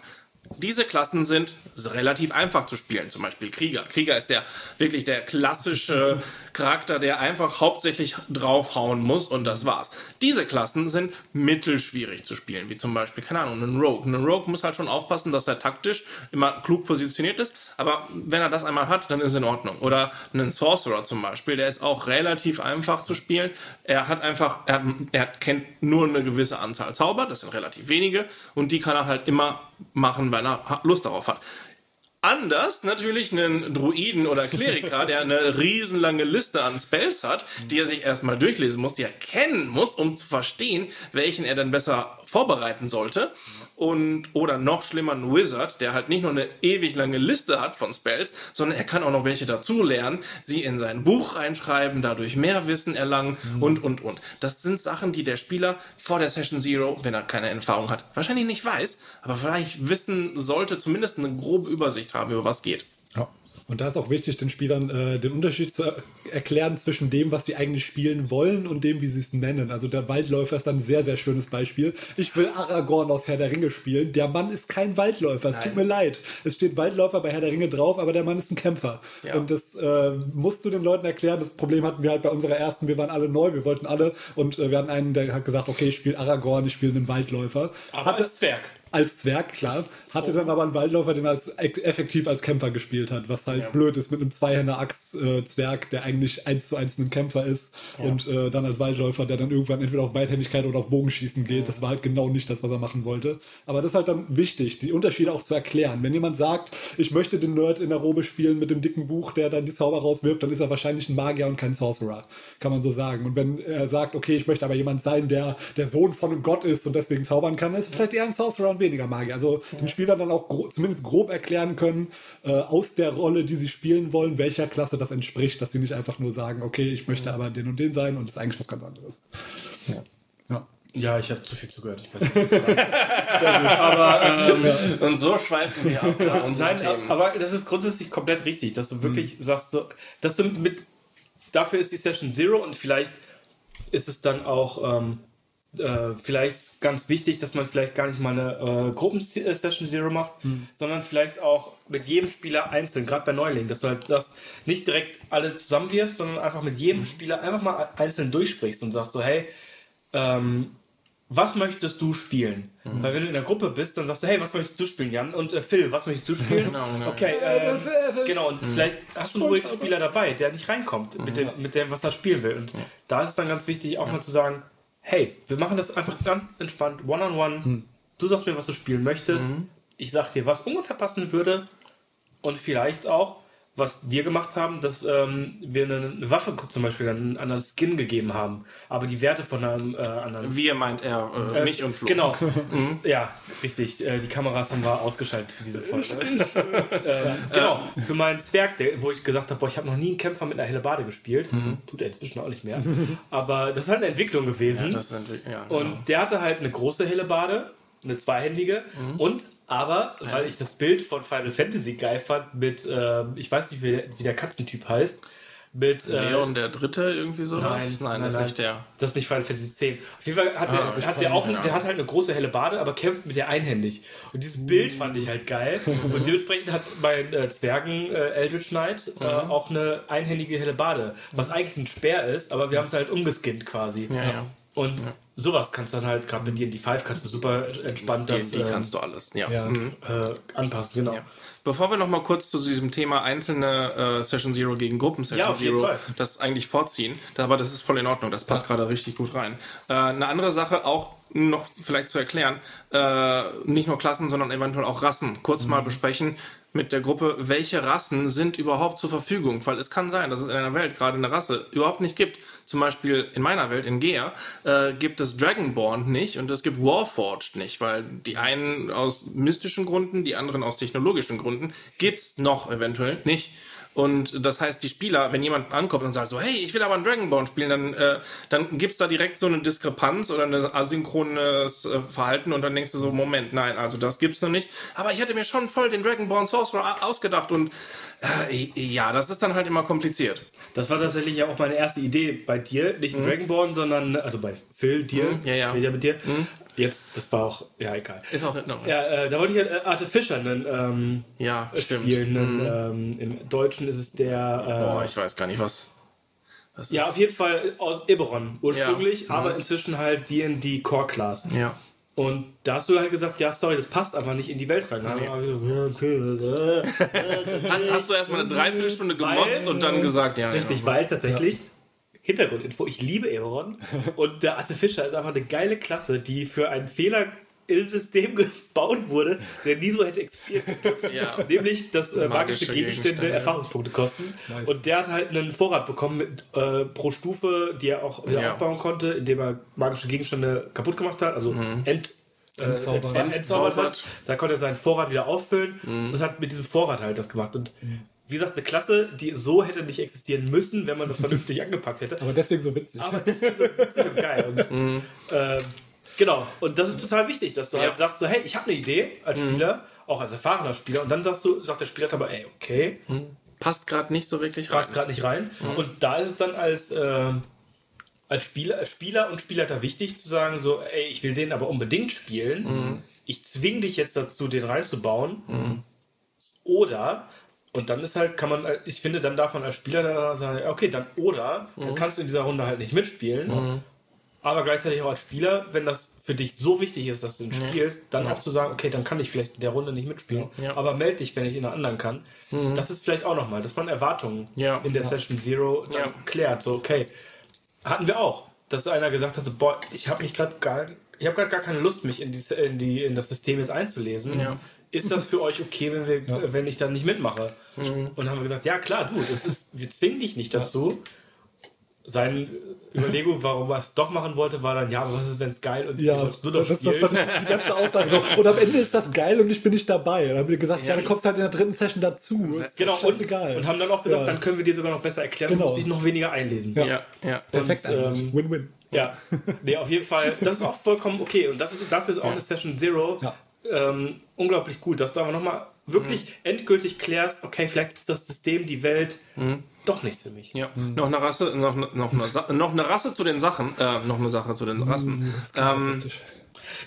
Diese Klassen sind relativ einfach zu spielen, zum Beispiel Krieger. Krieger ist der wirklich der klassische Charakter, der einfach hauptsächlich draufhauen muss und das war's. Diese Klassen sind mittelschwierig zu spielen, wie zum Beispiel, keine Ahnung, ein Rogue. Ein Rogue muss halt schon aufpassen, dass er taktisch immer klug positioniert ist, aber wenn er das einmal hat, dann ist in Ordnung. Oder ein Sorcerer zum Beispiel, der ist auch relativ einfach zu spielen. Er hat einfach, er, hat, er kennt nur eine gewisse Anzahl Zauber, das sind relativ wenige, und die kann er halt immer machen, wenn er Lust darauf hat. Anders natürlich einen Druiden oder Kleriker, der eine riesenlange Liste an Spells hat, die er sich erstmal durchlesen muss, die er kennen muss, um zu verstehen, welchen er dann besser vorbereiten sollte. Und, oder noch schlimmer, ein Wizard, der halt nicht nur eine ewig lange Liste hat von Spells, sondern er kann auch noch welche dazu lernen, sie in sein Buch reinschreiben, dadurch mehr Wissen erlangen und, und, und. Das sind Sachen, die der Spieler vor der Session Zero, wenn er keine Erfahrung hat, wahrscheinlich nicht weiß, aber vielleicht wissen sollte, zumindest eine grobe Übersicht haben, über was geht. Und da ist auch wichtig, den Spielern äh, den Unterschied zu er erklären zwischen dem, was sie eigentlich spielen wollen und dem, wie sie es nennen. Also der Waldläufer ist dann ein sehr, sehr schönes Beispiel. Ich will Aragorn aus Herr der Ringe spielen. Der Mann ist kein Waldläufer. Es tut mir leid. Es steht Waldläufer bei Herr der Ringe drauf, aber der Mann ist ein Kämpfer. Ja. Und das äh, musst du den Leuten erklären. Das Problem hatten wir halt bei unserer ersten. Wir waren alle neu, wir wollten alle. Und äh, wir hatten einen, der hat gesagt, okay, ich spiele Aragorn, ich spiele einen Waldläufer. Aber Hatte, als Zwerg. Als Zwerg, klar. Hatte dann aber einen Waldläufer, den als effektiv als Kämpfer gespielt hat, was halt blöd ist mit einem Zweihänder-Axt-Zwerg, der eigentlich eins zu eins ein Kämpfer ist und äh, dann als Waldläufer, der dann irgendwann entweder auf Beidhändigkeit oder auf Bogenschießen geht. Das war halt genau nicht das, was er machen wollte. Aber das ist halt dann wichtig, die Unterschiede auch zu erklären. Wenn jemand sagt, ich möchte den Nerd in der Robe spielen mit dem dicken Buch, der dann die Zauber rauswirft, dann ist er wahrscheinlich ein Magier und kein Sorcerer, kann man so sagen. Und wenn er sagt, okay, ich möchte aber jemand sein, der der Sohn von einem Gott ist und deswegen zaubern kann, ist er vielleicht eher ein Sorcerer und weniger Magier. Also den Spielern dann auch gro zumindest grob erklären können, äh, aus der Rolle, die sie spielen wollen, welcher Klasse das entspricht, dass sie nicht einfach nur sagen, okay, ich möchte aber den und den sein und das ist eigentlich was ganz anderes. Ja. Ja, ich habe zu viel zugehört. Ich weiß nicht, was ich. Sehr gut. Aber ähm, Und so schweifen wir ab unseren Nein, Themen. aber das ist grundsätzlich komplett richtig, dass du wirklich sagst, so, dass du mit, dafür ist die Session Zero und vielleicht ist es dann auch ähm, äh, vielleicht ganz wichtig, dass man vielleicht gar nicht mal eine äh, Gruppen-Session Zero macht, sondern vielleicht auch mit jedem Spieler einzeln, gerade bei Neulingen, dass du halt sagst, nicht direkt alle zusammenwirfst, sondern einfach mit jedem Spieler einfach mal einzeln durchsprichst und sagst so, hey, ähm, was möchtest du spielen? Weil wenn du in der Gruppe bist, dann sagst du, hey, was möchtest du spielen, Jan? Und äh, Phil, was möchtest du spielen? Genau, genau. Okay, äh, genau, und vielleicht hast du einen ruhigen Spieler dabei, der nicht reinkommt mit, dem, mit dem, was er spielen will. Und da ist es dann ganz wichtig, auch mal zu sagen, hey, wir machen das einfach ganz entspannt, one-on-one. Du sagst mir, was du spielen möchtest. Ich sag dir, was ungefähr passen würde. Und vielleicht auch, was wir gemacht haben, dass ähm, wir eine, eine Waffe zum Beispiel einen anderen Skin gegeben haben, aber die Werte von einem äh, anderen Wir meint er, äh, äh, mich und Flo. Genau. Ja, richtig. Äh, die Kameras haben wir ausgeschaltet für diese Folge. ähm, genau. Für meinen Zwerg, der, wo ich gesagt habe, boah, ich habe noch nie einen Kämpfer mit einer Hellebarde gespielt. Tut er inzwischen auch nicht mehr. Aber das ist halt eine Entwicklung gewesen. Das sind, ja, und genau. der hatte halt eine große Hellebarde, eine zweihändige und aber, weil ich das Bild von Final Fantasy geil fand, mit, äh, ich weiß nicht, wie der, wie der Katzentyp heißt, mit äh, Leon der Dritte irgendwie so? Nein, nein, das ist nicht der. Das ist nicht Final Fantasy 10. Auf jeden Fall hat, Ah, der, hat der auch der hat halt eine große helle Bade, aber kämpft mit der einhändig. Und dieses Bild fand ich halt geil. Und dementsprechend hat mein äh, Zwergen äh, Eldritch Knight äh, Mhm. auch eine einhändige helle Bade, was eigentlich ein Speer ist, aber wir haben es halt umgeskinnt quasi. Ja, ja. Und sowas kannst du dann halt, gerade mit D&D 5 kannst du super entspannt das Die, die ähm, kannst du alles, ja. Ja. Mhm. äh, anpassen, genau. Ja. Bevor wir noch mal kurz zu diesem Thema einzelne äh, Session Zero gegen Gruppen Session Ja, auf jeden Zero Fall. das eigentlich vorziehen, da- aber das ist voll in Ordnung, das passt gerade richtig gut rein. Äh, eine andere Sache auch noch vielleicht zu erklären, äh, nicht nur Klassen, sondern eventuell auch Rassen kurz mal besprechen mit der Gruppe, welche Rassen sind überhaupt zur Verfügung, weil es kann sein, dass es in einer Welt gerade eine Rasse überhaupt nicht gibt. Zum Beispiel in meiner Welt, in Gea, äh, gibt es Dragonborn nicht und es gibt Warforged nicht, weil die einen aus mystischen Gründen, die anderen aus technologischen Gründen gibt's noch eventuell nicht. Und das heißt, die Spieler, wenn jemand ankommt und sagt so, hey, ich will aber einen Dragonborn spielen, dann, äh, dann gibt's da direkt so eine Diskrepanz oder ein asynchrones äh, Verhalten und dann denkst du so, Moment, nein, also das gibt's noch nicht. Aber ich hätte mir schon voll den Dragonborn Sorcerer ausgedacht und äh, ja, das ist dann halt immer kompliziert. Das war tatsächlich ja auch meine erste Idee bei dir. Nicht ein Dragonborn, sondern, also bei Phil, dir. Mhm, ja, ja. Rede mit dir. Jetzt, das war auch, ja, egal. Ist auch in Ordnung. Ja, äh, da wollte ich ja äh, Artificial einen, ähm, Ja, stimmt. spielen. Einen, ähm, Im Deutschen ist es der. Äh, Boah, ich weiß gar nicht, was. was ja, ist. auf jeden Fall aus Eberron ursprünglich, Ja. Mhm. aber inzwischen halt D&D Core Class. Ja. Und da hast du halt gesagt, ja, sorry, das passt einfach nicht in die Welt rein. Ja, okay, äh, Hast, hast du erstmal eine Dreiviertelstunde gemotzt Weil- und dann gesagt, ja. Richtig, ja. weil tatsächlich, Hintergrundinfo, ich liebe Eberron und der Artificial ist einfach eine geile Klasse, die für einen Fehler im System gebaut wurde, der nie so hätte existiert. Ja. Nämlich, dass äh, magische, Magische Gegenstände, Gegenstände. Erfahrungspunkte kosten. Nice. Und der hat halt einen Vorrat bekommen mit, äh, pro Stufe, die er auch wieder Ja. aufbauen konnte, indem er magische Gegenstände kaputt gemacht hat, also ent, äh, Entzaubert. entzaubert hat. Da konnte er seinen Vorrat wieder auffüllen und hat mit diesem Vorrat halt das gemacht. Und wie gesagt, eine Klasse, die so hätte nicht existieren müssen, wenn man das vernünftig angepackt hätte. Aber deswegen so witzig. Aber ist so witzig und geil. Und, ähm, genau, und das ist total wichtig, dass du Ja. halt sagst, so, hey, ich habe eine Idee als Spieler, auch als erfahrener Spieler, und dann sagst du, sagt der Spieler aber, ey, okay, Passt gerade nicht so wirklich rein. passt gerade nicht rein. Und da ist es dann als, ähm, als Spieler, als Spieler und Spielleiter wichtig zu sagen, so, ey, ich will den aber unbedingt spielen. Ich zwing dich jetzt dazu, den reinzubauen. Oder, und dann ist halt, kann man, ich finde, dann darf man als Spieler da sagen, okay, dann oder, dann kannst du in dieser Runde halt nicht mitspielen. aber gleichzeitig auch als Spieler, wenn das für dich so wichtig ist, dass du ihn spielst, dann auch zu sagen, okay, dann kann ich vielleicht in der Runde nicht mitspielen, Ja. aber melde dich, wenn ich in einer anderen kann. Das ist vielleicht auch nochmal, dass man Erwartungen Ja. in der Session Zero Ja. klärt. So, okay, hatten wir auch, dass einer gesagt hat, so, boah, ich habe mich gerade gar, ich habe gerade gar keine Lust, mich in, die, in, die, in das System jetzt einzulesen. Ja. Ist das für euch okay, wenn, wir, wenn ich dann nicht mitmache? Mhm. Und haben wir gesagt, ja klar, du, das ist, wir zwingen dich nicht dazu. Seine Überlegung, warum er es doch machen wollte, war dann, ja, aber was ist, wenn es geil und Ja, du doch das, das fand ich die beste Aussage. So. Und am Ende ist das geil und ich bin nicht dabei. Dann haben wir gesagt, ja, dann kommst du halt in der dritten Session dazu. Ist Genau, und, und haben dann auch gesagt, Ja. dann können wir dir sogar noch besser erklären, Genau. du musst dich noch weniger einlesen. Ja. Ja, ja. Perfekt und, ähm, Win-win. Ja, nee, auf jeden Fall, das ist auch vollkommen okay. Und das ist, dafür ist auch eine Session Zero Ja. Ähm, unglaublich gut, dass du aber nochmal wirklich Mhm. endgültig klärst, okay, vielleicht ist das System, die Welt doch nichts für mich. Ja, noch eine Rasse, noch, noch, eine, Sa- noch eine Rasse zu den Sachen, äh, noch eine Sache zu den Rassen. Ähm.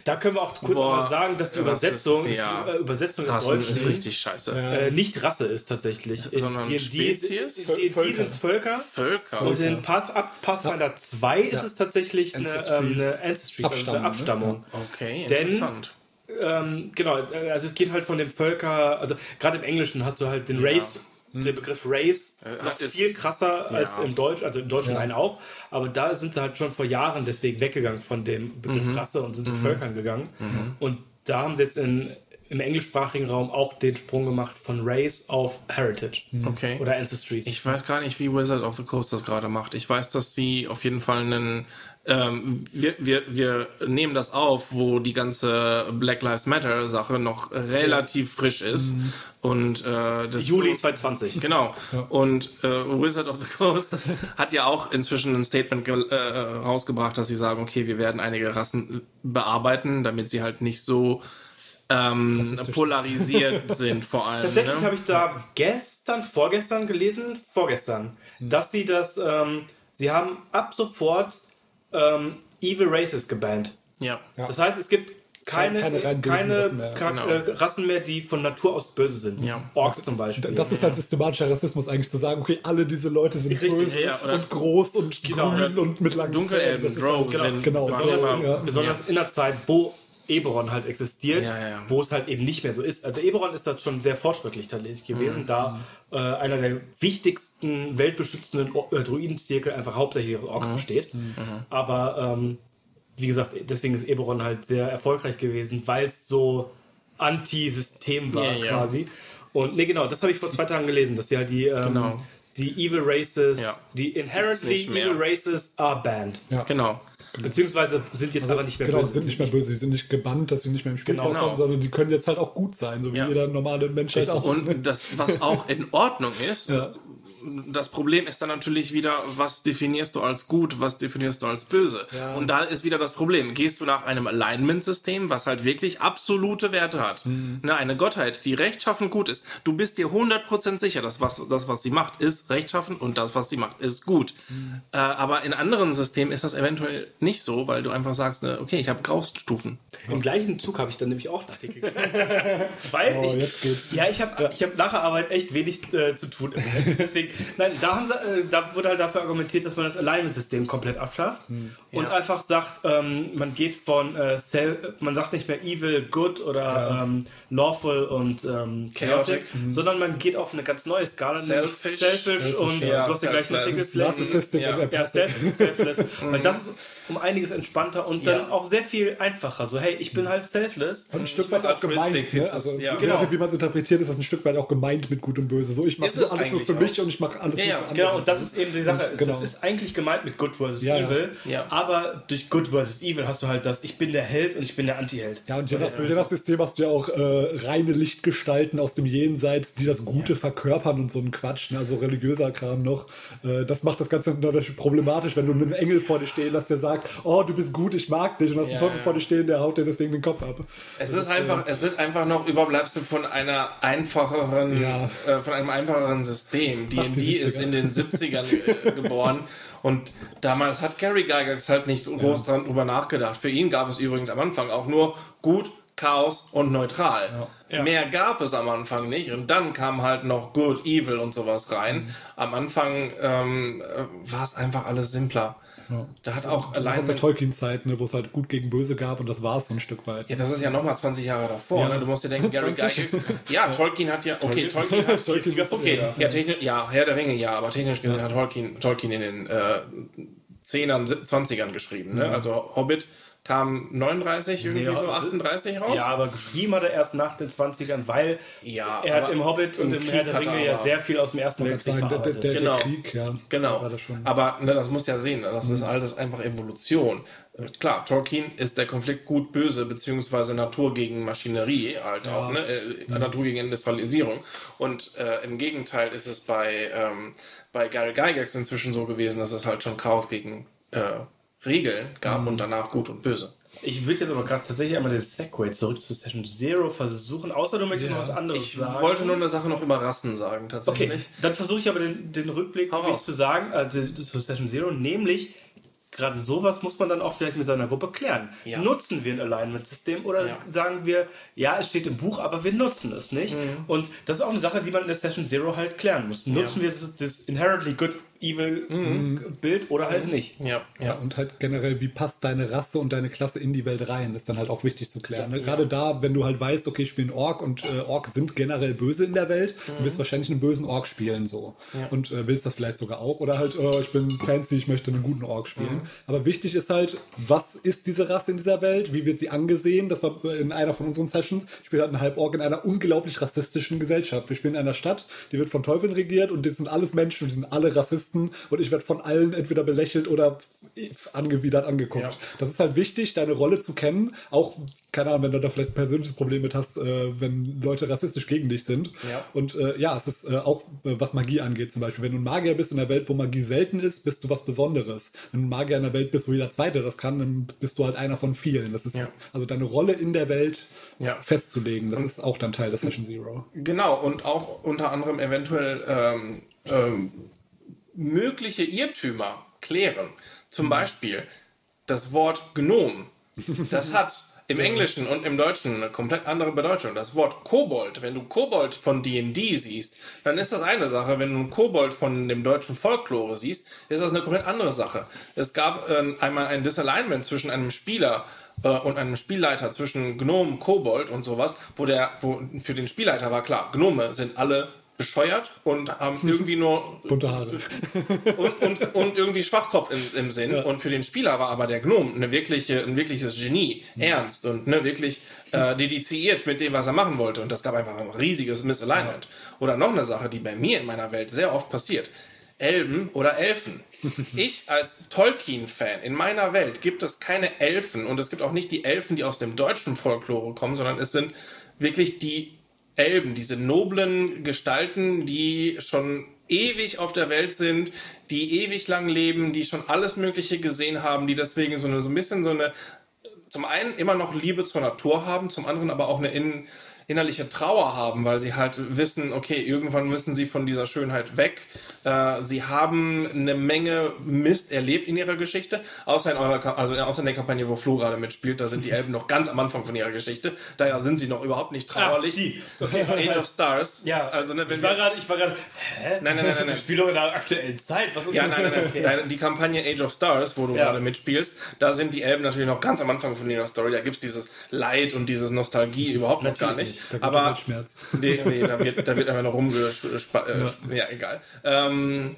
Da können wir auch kurz Boah, mal sagen, dass die Übersetzung, ja. die, äh, Übersetzung in Rassen Deutsch ist richtig scheiße. äh, nicht Rasse ist tatsächlich. In Sondern D&D Spezies? D&D Völker. sind es Völker. Völker. Und in Path, Pathfinder 2 ist es tatsächlich eine, ähm, Ancestries. eine Ancestry, also Abstammung, eine ne? Abstammung. Okay, Denn- interessant. Ähm, genau, also es geht halt von dem Völker, also gerade im Englischen hast du halt den Race, den Begriff Race Äh, noch ist- viel krasser als ja. im Deutsch, also im Deutschen nein auch, aber da sind sie halt schon vor Jahren deswegen weggegangen von dem Begriff Mhm. Rasse und sind zu Völkern gegangen. Und da haben sie jetzt in, im englischsprachigen Raum auch den Sprung gemacht von Race auf Heritage Okay. oder Ancestries. Ich weiß gar nicht, wie Wizard of the Coast das gerade macht. Ich weiß, dass sie auf jeden Fall einen. Ähm, wir, wir, wir nehmen das auf, wo die ganze Black Lives Matter Sache noch relativ frisch ist. Und äh, das Juli 2020. Genau. Und äh, Wizard of the Coast hat ja auch inzwischen ein Statement äh, rausgebracht, dass sie sagen, okay, wir werden einige Rassen bearbeiten, damit sie halt nicht so ähm, polarisiert sind vor allem. Tatsächlich ne? habe ich da gestern, vorgestern gelesen, vorgestern, Hm. dass sie das, ähm, sie haben ab sofort ähm, Evil Races gebannt. Ja. Das heißt, es gibt keine, Keine bösen keine Rassen mehr. Genau. äh, Rassen mehr, die von Natur aus böse sind. Ja. Orks zum Beispiel. Das ist halt systematischer Rassismus eigentlich zu sagen, okay, alle diese Leute sind Richtig, böse ja, und groß und Genau, grün und mit langen Dunkelelben, Zähnen. Das ist Drow halt, sind- genau, waren besonders, ja. besonders in der Zeit, wo Eberron halt existiert, Ja, ja. wo es halt eben nicht mehr so ist. Also Eberron ist das schon sehr fortschrittlich tatsächlich gewesen, Mhm. da äh, einer der wichtigsten weltbeschützenden äh, Druidenzirkel einfach hauptsächlich aus Mhm. Orks besteht. Aber ähm, wie gesagt, deswegen ist Eberron halt sehr erfolgreich gewesen, weil es so Anti-System war Ja, ja. quasi. Und nee, genau, das habe ich vor zwei Tagen gelesen, dass die halt die, ähm, Genau. die Evil Races, Ja. die inherently. Evil Races are banned. Genau. Beziehungsweise sind jetzt aber nicht mehr Genau, böse. sie sind nicht mehr böse, sie sind nicht gebannt, dass sie nicht mehr im Spiel Genau. vorkommen, Genau. sondern die können jetzt halt auch gut sein, so wie Ja. jeder normale Mensch halt auch. Und das, was auch in Ordnung ist, Ja. Das Problem ist dann natürlich wieder, was definierst du als gut, was definierst du als böse? Ja. Und da ist wieder das Problem. Gehst du nach einem Alignment-System, was halt wirklich absolute Werte hat, Mhm. ne, eine Gottheit, die rechtschaffen gut ist, du bist dir 100% sicher, dass was, das, was sie macht, ist rechtschaffen und das, was sie macht, ist gut. Mhm. Äh, aber in anderen Systemen ist das eventuell nicht so, weil du einfach sagst, ne, okay, ich habe Graustufen. Im gleichen Zug habe ich dann nämlich auch Artikel gelesen. Weil Oh, ich, jetzt geht's. Ja, ich habe ich hab nach der Arbeit echt wenig äh, zu tun. Deswegen, nein, da, haben sie, äh, da wurde halt dafür argumentiert, dass man das Alignment-System komplett abschafft Hm. und einfach sagt, ähm, man geht von äh, Sel man sagt nicht mehr evil, good oder ähm, lawful und ähm, chaotic, Chaotic. sondern man geht auf eine ganz neue Skala, nämlich Selfish. selfish und ja, du hast den gleichen Artikel selfless. gelesen. Narcissistic Ja. Ja, self, selfless. Weil das ist um einiges entspannter und dann Ja. auch sehr viel einfacher. So, hey, ich bin halt selfless. Und ein Stück weit auch gemeint. Ne? Also, ja. Genau. wie man es interpretiert, ist das ein Stück weit auch gemeint mit Gut und Böse. So, ich mache alles nur für auch. mich und ich mache alles Ja, nur ja, für andere. Genau, und das ist eben die Sache. Und, genau. Das ist eigentlich gemeint mit Good versus Ja. Evil. Ja. Aber durch Good versus Evil hast du halt das, ich bin der Held und ich bin der Anti-Held. Ja, und je nach, je nach System hast du ja auch äh, reine Lichtgestalten aus dem Jenseits, die das Gute verkörpern und so ein Quatsch, ne? also religiöser Kram noch. Äh, das macht das Ganze natürlich problematisch, wenn du einen Engel vor dir stehen hast, der sagt, oh, du bist gut, ich mag dich, und hast einen Teufel ja. vor dir stehen, der haut dir deswegen den Kopf ab. Es Das ist einfach, es sind einfach noch Überbleibsel von einer einfacheren, Ja. äh, von einem einfacheren System. D&D die ist 70er. in den 70ern äh, geboren und damals hat Gary Gygax halt nicht so groß dran drüber nachgedacht. Für ihn gab es übrigens am Anfang auch nur gut, Chaos und neutral. Ja. Mehr gab es am Anfang nicht und dann kam halt noch Good, Evil und sowas rein. Am Anfang ähm, äh, war es einfach alles simpler. Da hat auch Aus allein. der Tolkien-Zeit, ne, wo es halt gut gegen böse gab und das war es so ein Stück weit. Ja, das ist ja nochmal 20 Jahre davor. Ja. Ne? Du musst dir denken, Gary 20? Gygax. Ja, Tolkien hat ja. Okay, Tolkien hat. Tolkien ist- okay, ja. ja, technisch, ja, Herr der Ringe, ja, aber technisch gesehen hat Tolkien, Tolkien in den äh, 10ern, 20ern geschrieben. Ne? Also Hobbit kam 39, irgendwie Ja, so also- 38 raus. Ja, aber geschrieben hat er erst nach den 20ern, weil Ja, er hat im Hobbit und im im Herr der er Ringe ja sehr viel aus dem Ersten Weltkrieg sagen, der, der, der, Genau. der Krieg, ja. Genau. War das schon. Aber ne, das muss ja sehen, das ist alles einfach Evolution. Klar, Tolkien ist der Konflikt gut-böse, beziehungsweise Natur gegen Maschinerie, halt auch, ne? äh, Natur gegen Industrialisierung. Und äh, im Gegenteil ist es bei, ähm, bei Gary Gygax inzwischen so gewesen, dass es halt schon Chaos gegen äh, Regeln gab und danach gut und böse. Ich würde jetzt aber gerade tatsächlich einmal den Segway zurück zu Session Zero versuchen, außer du möchtest noch was anderes Ich sagen. wollte nur eine Sache noch über Rassen sagen, tatsächlich. Okay, dann versuche ich aber den, den Rückblick wirklich zu sagen, also zu Session Zero, nämlich gerade sowas muss man dann auch vielleicht mit seiner Gruppe klären. Ja. Nutzen wir ein Alignment-System oder Ja. sagen wir, ja, es steht im Buch, aber wir nutzen es nicht? Mhm. Und das ist auch eine Sache, die man in der Session Zero halt klären muss. Nutzen wir das, das inherently good, evil Mhm. Bild oder halt nicht? Ja, Ja, und halt generell, wie passt deine Rasse und deine Klasse in die Welt rein, ist dann halt auch wichtig zu klären. ne? Gerade da, wenn du halt weißt, okay, ich spiele einen Ork und äh, Ork sind generell böse in der Welt, du wirst wahrscheinlich einen bösen Ork spielen so. Und äh, willst das vielleicht sogar auch. Oder halt, oh, ich bin fancy, ich möchte einen guten Ork spielen. Aber wichtig ist halt, was ist diese Rasse in dieser Welt? Wie wird sie angesehen? Das war in einer von unseren Sessions. Ich spiele halt einen Halborg in einer unglaublich rassistischen Gesellschaft. Wir spielen in einer Stadt, die wird von Teufeln regiert und das sind alles Menschen und die sind alle Rassisten und ich werde von allen entweder belächelt oder angewidert angeguckt. Ja. Das ist halt wichtig, deine Rolle zu kennen. Auch, keine Ahnung, wenn du da vielleicht ein persönliches Problem mit hast, äh, wenn Leute rassistisch gegen dich sind. Ja. Und äh, ja, es ist äh, auch, äh, was Magie angeht zum Beispiel. Wenn du ein Magier bist in einer Welt, wo Magie selten ist, bist du was Besonderes. Wenn du ein Magier in einer Welt bist, wo jeder Zweite das kann, dann bist du halt einer von vielen. Das ist Ja. also deine Rolle in der Welt Ja. festzulegen. Das ist auch dann Teil der Session Zero. Genau, und auch unter anderem eventuell ähm, ähm, mögliche Irrtümer klären. Zum Beispiel das Wort Gnom. Das hat im Englischen und im Deutschen eine komplett andere Bedeutung. Das Wort Kobold, wenn du Kobold von D&D siehst, dann ist das eine Sache. Wenn du einen Kobold von dem deutschen Folklore siehst, ist das eine komplett andere Sache. Es gab äh, einmal ein Disalignment zwischen einem Spieler äh, und einem Spielleiter zwischen Gnom, Kobold und sowas, wo der, wo für den Spielleiter war klar, Gnome sind alle bescheuert und haben irgendwie nur Bunte Haare. und, und, und irgendwie Schwachkopf im, im Sinn. Und für den Spieler war aber der Gnome eine wirkliche, ein wirkliches Genie, ernst und ne, wirklich äh, dediziert mit dem, was er machen wollte. Und das gab einfach ein riesiges Misalignment. Oder noch eine Sache, die bei mir in meiner Welt sehr oft passiert. Elben oder Elfen. Ich als Tolkien-Fan, in meiner Welt gibt es keine Elfen und es gibt auch nicht die Elfen, die aus dem deutschen Folklore kommen, sondern es sind wirklich die Elben, diese noblen Gestalten, die schon ewig auf der Welt sind, die ewig lang leben, die schon alles Mögliche gesehen haben, die deswegen so, eine, so ein bisschen so eine, zum einen immer noch Liebe zur Natur haben, zum anderen aber auch eine in, innerliche Trauer haben, weil sie halt wissen, okay, irgendwann müssen sie von dieser Schönheit weg. Äh, sie haben eine Menge Mist erlebt in ihrer Geschichte, außer in, eurer, also außer in der Kampagne, wo Flo gerade mitspielt, da sind die Elben noch ganz am Anfang von ihrer Geschichte. Daher sind sie noch überhaupt nicht trauerlich. Ah, die. Okay. Age of Stars. Ja, also ne, ich war gerade, ich war gerade, hä? Nein, nein, nein, nein. Ich spiele doch in der aktuellen Zeit. Was ist Ja, nein, nein, nein. Okay. Die Kampagne Age of Stars, wo du Ja. gerade mitspielst, da sind die Elben natürlich noch ganz am Anfang von ihrer Story. Da gibt es dieses Leid und dieses Nostalgie überhaupt noch gar nicht. Da gibt Aber es Schmerz. Nee, nee, da wird, da wird einfach noch rumgespa... Äh, ja. egal. Ähm,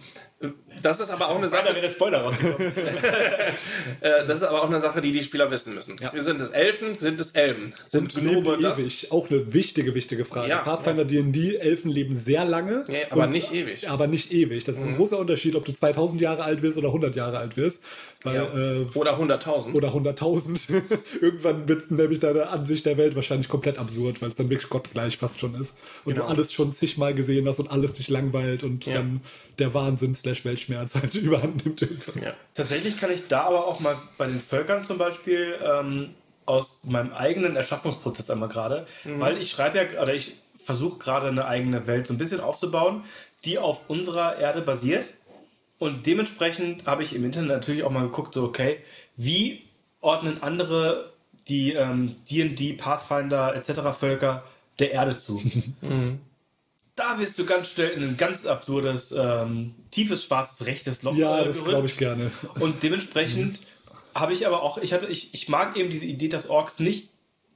das ist aber auch eine Sache, der Spoiler rausgekommen. äh, das ist aber auch eine Sache, die die Spieler wissen müssen. Wir sind es Elfen, sind es Elben, sind Leben Gnome das? ewig. Auch eine wichtige, wichtige Frage. Ja, Pathfinder D&D, Elfen leben sehr lange. Ja, aber Und- nicht ewig. Mhm. Aber nicht ewig. Das ist ein großer Unterschied, ob du 2000 Jahre alt wirst oder 100 Jahre alt wirst. Weil, Ja. äh, Oder 100.000. oder 100.000. Irgendwann wird nämlich deine Ansicht der Welt wahrscheinlich komplett absurd, weil es dann wirklich gottgleich fast schon ist. Und Genau. du alles schon zigmal gesehen hast und alles dich langweilt und Ja. dann der Wahnsinn slash Weltschmerz halt überhand nimmt. Ja. Tatsächlich kann ich da aber auch mal bei den Völkern zum Beispiel ähm, aus meinem eigenen Erschaffungsprozess einmal gerade, weil ich schreibe ja, oder ich versuche gerade eine eigene Welt so ein bisschen aufzubauen, die auf unserer Erde basiert. Und dementsprechend habe ich im Internet natürlich auch mal geguckt, so okay, wie ordnen andere die ähm, D&D, Pathfinder etc. Völker der Erde zu? da wirst du ganz schnell in ein ganz absurdes, ähm, tiefes, schwarzes, rechtes Loch Ja, das glaube ich gerne. Und dementsprechend habe ich aber auch, ich hatte, ich, ich mag eben diese Idee, dass Orks nicht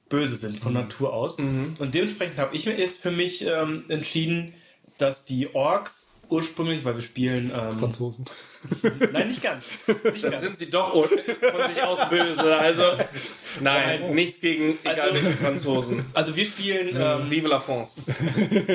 böse sind von Natur aus. Und dementsprechend habe ich mir jetzt für mich ähm, entschieden, dass die Orks ursprünglich, weil wir spielen. Ähm, Franzosen. nein, nicht ganz. Nicht ganz. Sind sie doch von sich aus böse? Also, nein, nichts gegen egal Also- welche Franzosen. Also wir spielen, ähm, Vive la France.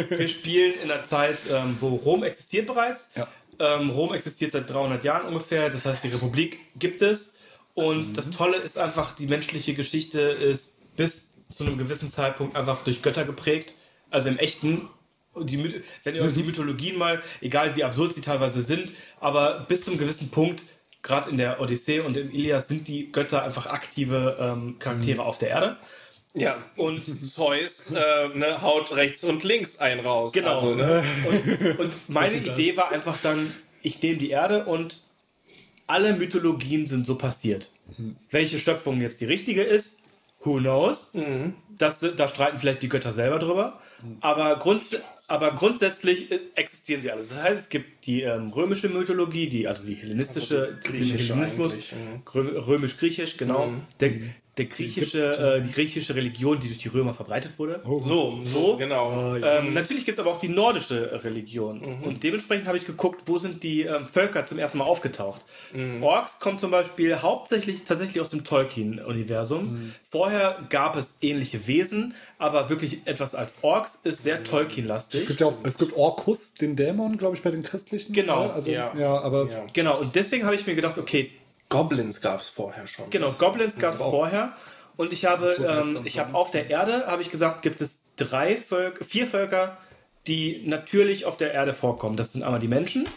wir spielen in einer Zeit, ähm, wo Rom existiert bereits. Ja. Ähm, Rom existiert seit 300 Jahren ungefähr. Das heißt, die Republik gibt es. Und das Tolle ist einfach, die menschliche Geschichte ist bis zu einem gewissen Zeitpunkt einfach durch Götter geprägt. Also im echten. Die, wenn ihr euch die Mythologien mal, egal wie absurd sie teilweise sind, aber bis zu einem gewissen Punkt, gerade in der Odyssee und im Ilias, sind die Götter einfach aktive ähm, Charaktere auf der Erde. Ja, Und Zeus äh, ne, haut rechts und links einen raus. Genau. Also, ne? Und, und meine Idee war einfach dann, ich nehme die Erde und alle Mythologien sind so passiert. Welche Schöpfung jetzt die richtige ist, who knows? Das, da streiten vielleicht die Götter selber drüber. Aber, grund, aber grundsätzlich äh, existieren sie alle. Das heißt, es gibt die ähm, römische Mythologie, die, also die hellenistische, Also die den Hellenismus, mhm. Rö- römisch-griechisch, genau. Der, der griechische, äh, die griechische Religion, die durch die Römer verbreitet wurde. So, so. Genau. Ähm, natürlich gibt es aber auch die nordische Religion. Und dementsprechend habe ich geguckt, wo sind die ähm, Völker zum ersten Mal aufgetaucht. Orks kommt zum Beispiel hauptsächlich tatsächlich aus dem Tolkien-Universum. Vorher gab es ähnliche Wesen, aber wirklich etwas als Orks ist sehr Tolkien-lastig. Es gibt ja auch, es gibt Orkus, den Dämon, glaube ich, bei den Christlichen. Genau, Ja, also, ja. ja. aber Ja. Genau, und deswegen habe ich mir gedacht, okay, Goblins gab es vorher schon. Genau, Das- Goblins gab es vorher. Und ich habe, ähm, ich habe ne? auf der Erde, habe ich gesagt, gibt es drei Völker, vier Völker, die natürlich auf der Erde vorkommen. Das sind einmal die Menschen,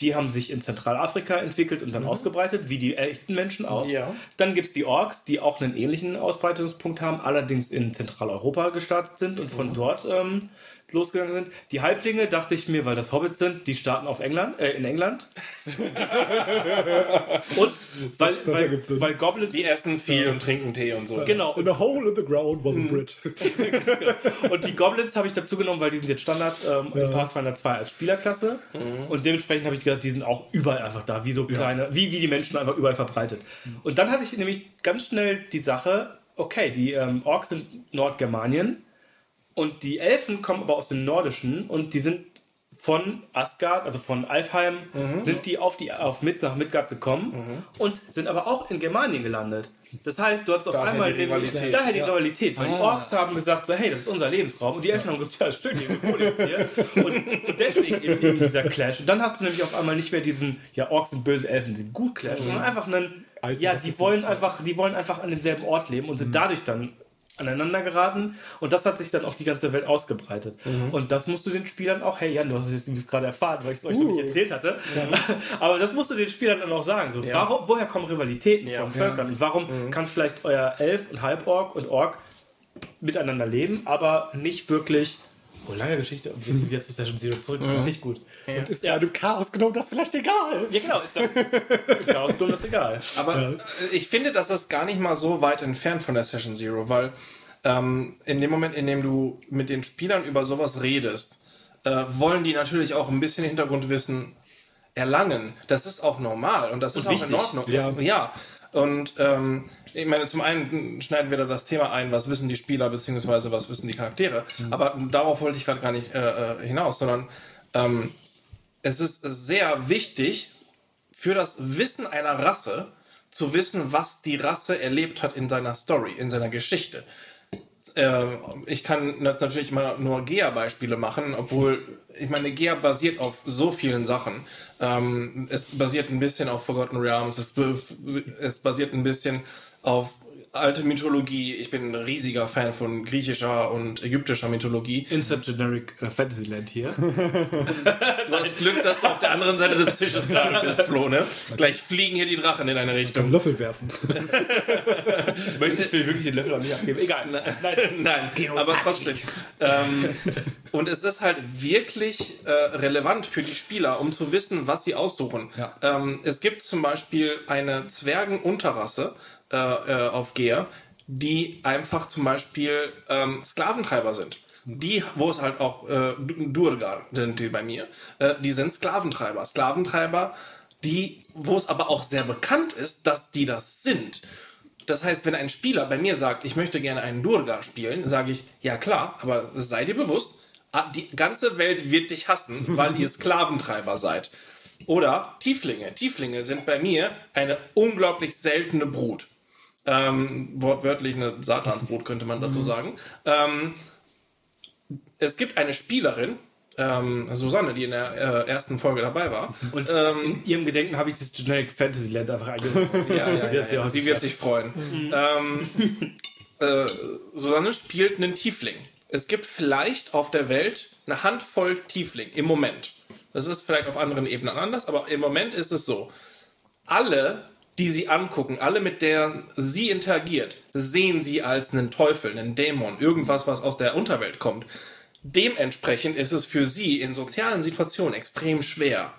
die haben sich in Zentralafrika entwickelt und dann ausgebreitet, wie die echten Menschen auch. Ja. Dann gibt es die Orks, die auch einen ähnlichen Ausbreitungspunkt haben, allerdings in Zentraleuropa gestartet sind und von dort ähm, losgegangen sind. Die Halblinge, dachte ich mir, weil das Hobbits sind, die starten auf England, äh, in England. und weil, das weil, ergibt Sinn. weil Goblins Die essen viel und trinken Tee und so. Genau. In a hole in the ground was a bridge. Und die Goblins habe ich dazu genommen, weil die sind jetzt Standard ähm, in Pathfinder 2 als Spielerklasse. Und dementsprechend habe ich gesagt, die sind auch überall einfach da, wie so kleine, wie, wie die Menschen einfach überall verbreitet. Und dann hatte ich nämlich ganz schnell die Sache, okay, die ähm, Orks sind Nordgermanien und die Elfen kommen aber aus dem Nordischen und die sind von Asgard, also von Alfheim, sind die auf, die auf Mid nach Midgard gekommen und sind aber auch in Germanien gelandet. Das heißt, du hast auf Daher einmal die Rivalität. daher die Rivalität, weil die Ah. Orks haben gesagt, so hey, das ist unser Lebensraum und die Elfen haben gesagt, ja, schön, hier, wir hier. Und, und deswegen eben, eben dieser Clash. Und dann hast du nämlich auf einmal nicht mehr diesen, ja, Orks sind böse, Elfen sind gut Clash, sondern einfach einen, Alten ja, die wollen einfach, die wollen einfach an demselben Ort leben und sind dadurch dann aneinander geraten und das hat sich dann auf die ganze Welt ausgebreitet. Und das musst du den Spielern auch, hey Jan, du hast es jetzt übrigens gerade erfahren, weil ich es euch noch nicht erzählt hatte, aber das musst du den Spielern dann auch sagen. So, warum, woher kommen Rivalitäten Ja. von Völkern und warum kann vielleicht euer Elf und Halborg und Ork miteinander leben, aber nicht wirklich. Oh, lange Geschichte. Und jetzt, jetzt ist der schon Zero zurück. Finde ich gut. Und ist Ja. ja. einem Chaos genommen, das ist vielleicht egal. Ja, genau. Ist das, Chaos Blumen ist egal. Aber äh, ich finde, das ist gar nicht mal so weit entfernt von der Session Zero, weil ähm, in dem Moment, in dem du mit den Spielern über sowas redest, äh, wollen die natürlich auch ein bisschen Hintergrundwissen erlangen. Das ist auch normal und das ist auch wichtig. in Ordnung. Ja. ja. Und ähm, ich meine, zum einen schneiden wir da das Thema ein, was wissen die Spieler, beziehungsweise was wissen die Charaktere. Aber darauf wollte ich gerade gar nicht äh, äh, hinaus, sondern ähm, es ist sehr wichtig für das Wissen einer Rasse zu wissen, was die Rasse erlebt hat in seiner Story, in seiner Geschichte. Ähm, ich kann nat- natürlich immer nur Gea-Beispiele machen, obwohl ich meine, Gea basiert auf so vielen Sachen. Ähm, es basiert ein bisschen auf Forgotten Realms, es, es basiert ein bisschen auf alte Mythologie. Ich bin ein riesiger Fan von griechischer und ägyptischer Mythologie. Insert Generic äh, Fantasyland hier. Du hast Glück, dass du auf der anderen Seite des Tisches gerade bist, Flo, ne? Gleich fliegen hier die Drachen in deine Richtung. Löffel werfen. Möchte ich will wirklich den Löffel an mich abgeben. Egal. Nein. Nein, aber trotzdem. Ähm, und es ist halt wirklich äh, relevant für die Spieler, um zu wissen, was sie aussuchen. Ja. Ähm, es gibt zum Beispiel eine Zwergenunterrasse äh, äh, auf Gea, die einfach zum Beispiel ähm, Sklaventreiber sind. die, wo es halt auch äh, Du- Durgar sind die bei mir, äh, die sind Sklaventreiber. Sklaventreiber, die, wo es aber auch sehr bekannt ist, dass die das sind. Das heißt, wenn ein Spieler bei mir sagt, ich möchte gerne einen Durgar spielen, sage ich, ja klar, aber sei dir bewusst, ah, die ganze Welt wird dich hassen, weil ihr Sklaventreiber seid. Oder Tieflinge. Tieflinge sind bei mir eine unglaublich seltene Brut. Ähm, wortwörtlich eine Satanbrut, könnte man dazu sagen. Ähm, es gibt eine Spielerin, ähm, Susanne, die in der äh, ersten Folge dabei war. Und ähm, in ihrem Gedenken habe ich das Generic Fantasyland einfach eingebaut. ja, ja, Sie ja, ja. Sie wird sich freuen. Ähm, äh, Susanne spielt einen Tiefling. Es gibt vielleicht auf der Welt eine Handvoll Tiefling im Moment. Das ist vielleicht auf anderen Ebenen anders, aber im Moment ist es so. Alle, die sie angucken, alle, mit der sie interagiert, sehen sie als einen Teufel, einen Dämon, irgendwas, was aus der Unterwelt kommt. Dementsprechend ist es für sie in sozialen Situationen extrem schwer.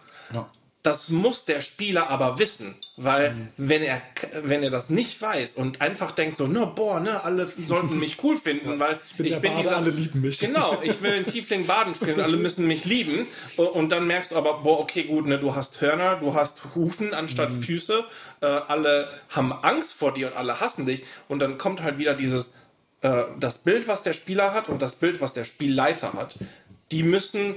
Das muss der Spieler aber wissen, weil wenn er wenn er das nicht weiß und einfach denkt so, ne, boah, ne, alle sollten mich cool finden, weil ich bin der Bade, alle lieben mich. Genau, ich will einen Tiefling Baden spielen, alle müssen mich lieben und dann merkst du aber, boah, okay, gut, ne, du hast Hörner, du hast Hufen anstatt Mhm. Füße, äh, alle haben Angst vor dir und alle hassen dich und dann kommt halt wieder dieses äh, das Bild, was der Spieler hat und das Bild, was der Spielleiter hat. Die müssen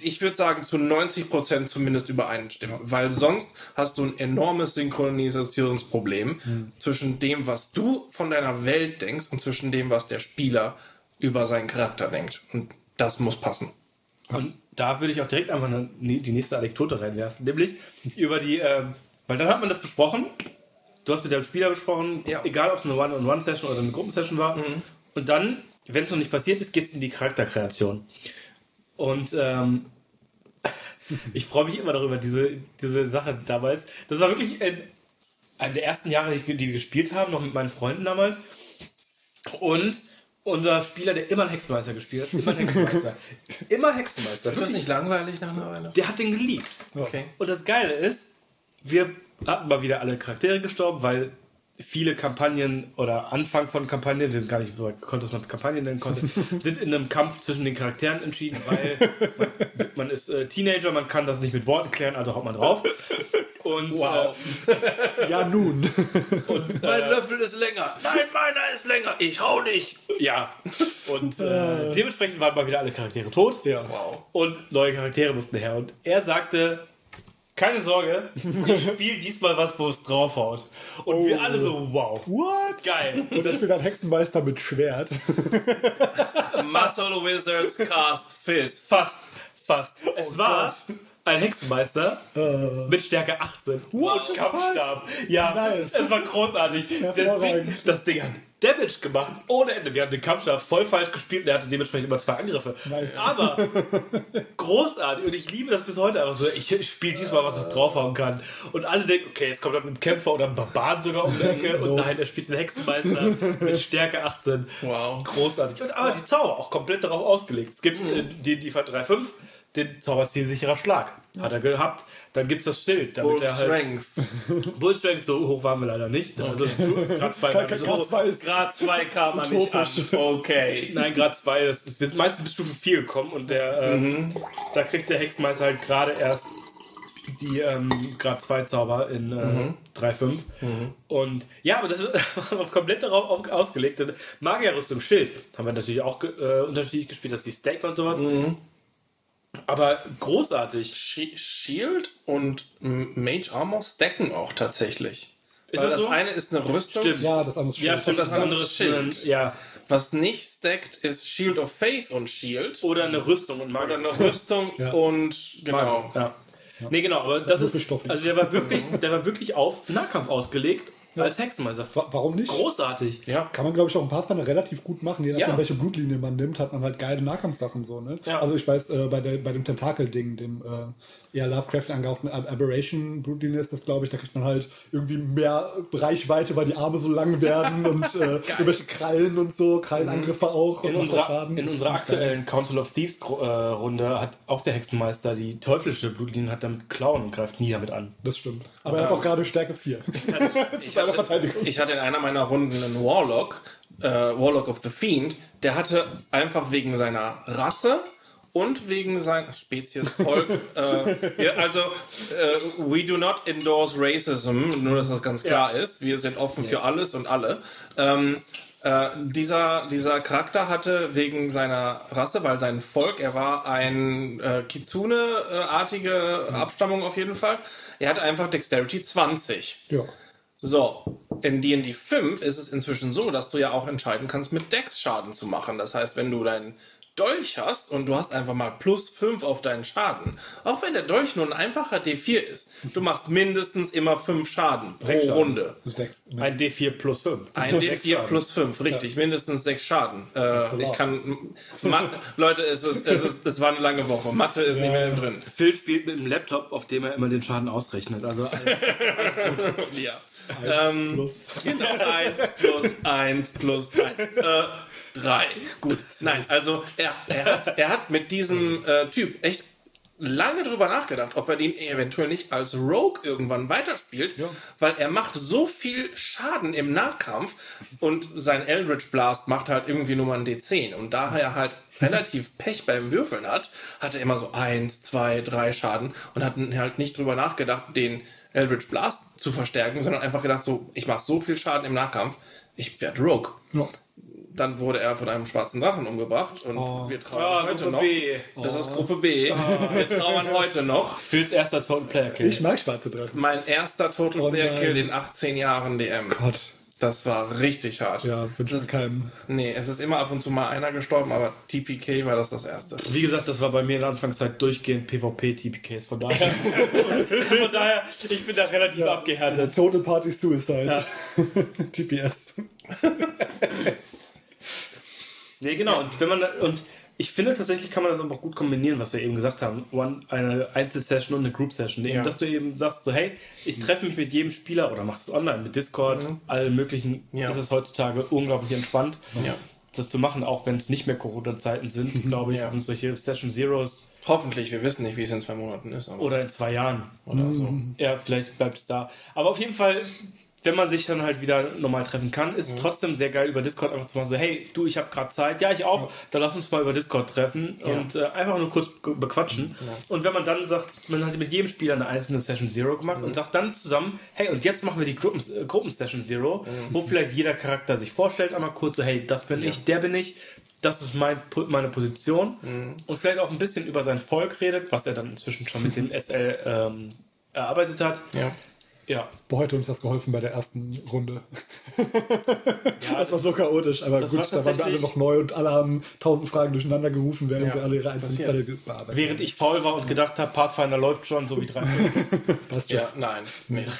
ich würde sagen, zu 90% zumindest übereinstimmen. Weil sonst hast du ein enormes Synchronisationsproblem zwischen dem, was du von deiner Welt denkst und zwischen dem, was der Spieler über seinen Charakter denkt. Und das muss passen. Und da würde ich auch direkt einfach eine, die nächste Anekdote reinwerfen. Nämlich über die, ähm, weil dann hat man das besprochen. Du hast mit deinem Spieler besprochen, Ja. egal ob es eine One-on-One-Session oder eine Gruppensession war. Und dann, wenn es noch nicht passiert ist, geht es in die Charakterkreation. Und ähm, ich freue mich immer darüber, diese, diese Sache damals. Das war wirklich in einem der ersten Jahre, die, die wir gespielt haben, noch mit meinen Freunden damals. Und unser Spieler, der immer einen Hexenmeister gespielt hat, immer Hexenmeister. immer Hexenmeister. Ist das nicht langweilig nach einer Weile? Der hat den geliebt. Okay. Und das Geile ist, wir hatten mal wieder alle Charaktere gestorben, weil viele Kampagnen oder Anfang von Kampagnen, wir sind gar nicht so weit dass man es Kampagnen nennen konnte, sind in einem Kampf zwischen den Charakteren entschieden, weil man, man ist äh, Teenager, man kann das nicht mit Worten klären, also haut man drauf. Und, Wow. Ja, nun. äh, und Mein äh, Löffel ist länger. Nein, meiner ist länger. Ich hau nicht. ja, und äh, dementsprechend waren mal wieder alle Charaktere tot. Ja. Wow. und neue Charaktere mussten her. Und er sagte, keine Sorge, ich spiele diesmal was, wo es draufhaut. Und wir alle so, wow, What? geil. Und ich bin ein Hexenmeister mit Schwert. Muscle Wizards Cast Fist. Fast, fast. Es war ein Hexenmeister mit Stärke 18 What und Kampfstab. Ja, Nice. es war großartig. Das Ding, das Ding hat Damage gemacht ohne Ende. Wir haben den Kampfstab voll falsch gespielt und er hatte dementsprechend immer zwei Angriffe. Nice. Aber großartig und ich liebe das bis heute einfach so. Ich, ich spiele diesmal, was es draufhauen kann. Und alle denken, okay, jetzt kommt dann ein Kämpfer oder ein Barbaren sogar um die Ecke. Und nein, er spielt den Hexenmeister mit Stärke 18. Wow. Großartig. Und aber die Zauber auch komplett darauf ausgelegt. Es gibt äh, die, die 3.5, den Zauberzielsicherer Schlag. Hat er gehabt. Dann gibt es das Schild. Damit Full er halt Strength. Bull Strength, so hoch waren wir leider nicht. Also Grad 2 Kein- kein Grad zwei ist Grad 2 kam man nicht an. Okay. Nein, Grad 2, das ist, sind meistens bis Stufe 4 gekommen und der, ähm, da kriegt der Hexenmeister halt gerade erst die ähm, Grad 2 Zauber in äh, 3.5. Und ja, aber das war komplett darauf auf, ausgelegt. Magierrüstung, Schild, haben wir natürlich auch äh, unterschiedlich gespielt, dass die Stack und sowas. Aber großartig. Sh- Shield und Mage Armor stacken auch tatsächlich. Ist Weil das das so? eine ist eine Rüstung. Stimmt. Ja, das andere Ja, Schwert. stimmt, das das andere ist ist Schild. ein- ja. Was nicht stackt, ist Shield of Faith und Shield. Oder eine Rüstung und Oder Magie. eine Rüstung Ja. und genau. Ja. Nee, genau, aber das ist. Würfelstoff. Also der war wirklich, der war wirklich auf Nahkampf ausgelegt als Hexenmeister. Wa- Warum nicht? Großartig. Ja. Kann man, glaube ich, auch im Pathfinder relativ gut machen. Je nachdem, Ja. welche Blutlinie man nimmt, hat man halt geile Nahkampfsachen so, ne? Ja. Also ich weiß, äh, bei, der, bei dem Tentakel-Ding, dem äh, eher Lovecraft angehauchten Ab- Aberration-Blutlinie ist das, glaube ich, da kriegt man halt irgendwie mehr Reichweite, weil die Arme so lang werden und äh, irgendwelche Krallen und so, Krallenangriffe auch. In unserer, in unserer aktuellen Council of Thieves äh, Runde hat auch der Hexenmeister die teuflische Blutlinie hat damit Klauen und greift nie damit an. Das stimmt. Aber er hat auch gerade Stärke 4. Ich hatte, ich hatte in einer meiner Runden einen Warlock, äh, Warlock of the Fiend, der hatte einfach wegen seiner Rasse und wegen seiner Spezies, Volk, äh, ja, also äh, we do not endorse racism, nur dass das ganz klar ist. Wir sind offen für alles und alle. Ähm, äh, dieser, dieser Charakter hatte wegen seiner Rasse, weil sein Volk, er war ein äh, Kitsune-artige Abstammung auf jeden Fall, er hatte einfach Dexterity 20. Ja. So, in D&D 5 ist es inzwischen so, dass du ja auch entscheiden kannst, mit Dex Schaden zu machen. Das heißt, wenn du deinen Dolch hast und du hast einfach mal plus 5 auf deinen Schaden, auch wenn der Dolch nur ein einfacher D4 ist, du machst mindestens immer 5 Schaden pro Sechs Schaden. Runde. Sechs. Ein D4 plus 5. Ein Sechs D4 Schaden. plus 5, richtig, mindestens 6 Schaden. Äh, ich kann. Ma Leute, es, ist, es, ist, es war eine lange Woche. Mathe ist nicht mehr drin. Phil spielt mit einem Laptop, auf dem er immer den Schaden ausrechnet. Also alles, Ja. Ähm, plus. Genau, 1 plus 1 plus 1. Äh, 3. Gut. Nein, also er, er, hat, er hat mit diesem äh, Typ echt lange drüber nachgedacht, ob er den eventuell nicht als Rogue irgendwann weiterspielt, weil er macht so viel Schaden im Nahkampf und sein Eldritch Blast macht halt irgendwie nur mal ein D10 und da er halt relativ Pech beim Würfeln hat, hat er immer so 1, 2, 3 Schaden und hat halt nicht drüber nachgedacht, den Eldritch Blast zu verstärken, sondern einfach gedacht so, ich mache so viel Schaden im Nahkampf, ich werde Rogue. Ja. Dann wurde er von einem schwarzen Drachen umgebracht und wir trauern Ah, heute Gruppe noch. B. Das ist Gruppe B. Wir trauern heute noch. Phils erster Total Player Kill. Ich mag schwarze Drachen. Mein erster Total Oh Player. Kill in 18 Jahren DM. Gott. Das war richtig hart. Ja, wünsche ist- keinem. Nee, es ist immer ab und zu mal einer gestorben, aber TPK war das das erste. Wie gesagt, das war bei mir in der Anfangszeit durchgehend PvP-TPKs. Von daher, von daher, ich bin da relativ abgehärtet. Total Party Suicide. TPS. Nee, genau. Und wenn man und ich finde tatsächlich kann man das aber auch gut kombinieren, was wir eben gesagt haben. One, eine Einzelsession und eine Group-Session. Eben, Ja. Dass du eben sagst, so hey, ich treffe mich mit jedem Spieler oder machst es online mit Discord, allen möglichen. Ja. Ist es heutzutage unglaublich entspannt. Ja. Das zu machen, auch wenn es nicht mehr Corona-Zeiten sind, glaube ich, Ja. sind solche Session Zeros Hoffentlich, wir wissen nicht, wie es in zwei Monaten ist. Oder in zwei Jahren. oder so. Ja, vielleicht bleibt es da. Aber auf jeden Fall, wenn man sich dann halt wieder normal treffen kann, ist es trotzdem sehr geil über Discord einfach zu machen, so hey, du, ich habe gerade Zeit, ja, ich auch, dann lass uns mal über Discord treffen und äh, einfach nur kurz be- bequatschen. Und wenn man dann sagt, man hat mit jedem Spieler eine einzelne Session Zero gemacht und sagt dann zusammen, hey, und jetzt machen wir die Gruppen, äh, Gruppen-Session Zero, wo vielleicht jeder Charakter sich vorstellt, einmal kurz so, hey, das bin ich, der bin ich, das ist mein, meine Position. Und vielleicht auch ein bisschen über sein Volk redet, was er dann inzwischen schon mit dem SL ähm, erarbeitet hat. Ja. Ja. Boah, heute uns das geholfen bei der ersten Runde. ja Das war so chaotisch, aber gut, war da waren wir alle noch neu und alle haben tausend Fragen durcheinander gerufen, während Ja, sie alle ihre einzelnen. Zettel bearbeitet Während ich faul war und gedacht habe, Pathfinder läuft schon, so wie drei. Passt ja, nein, nicht.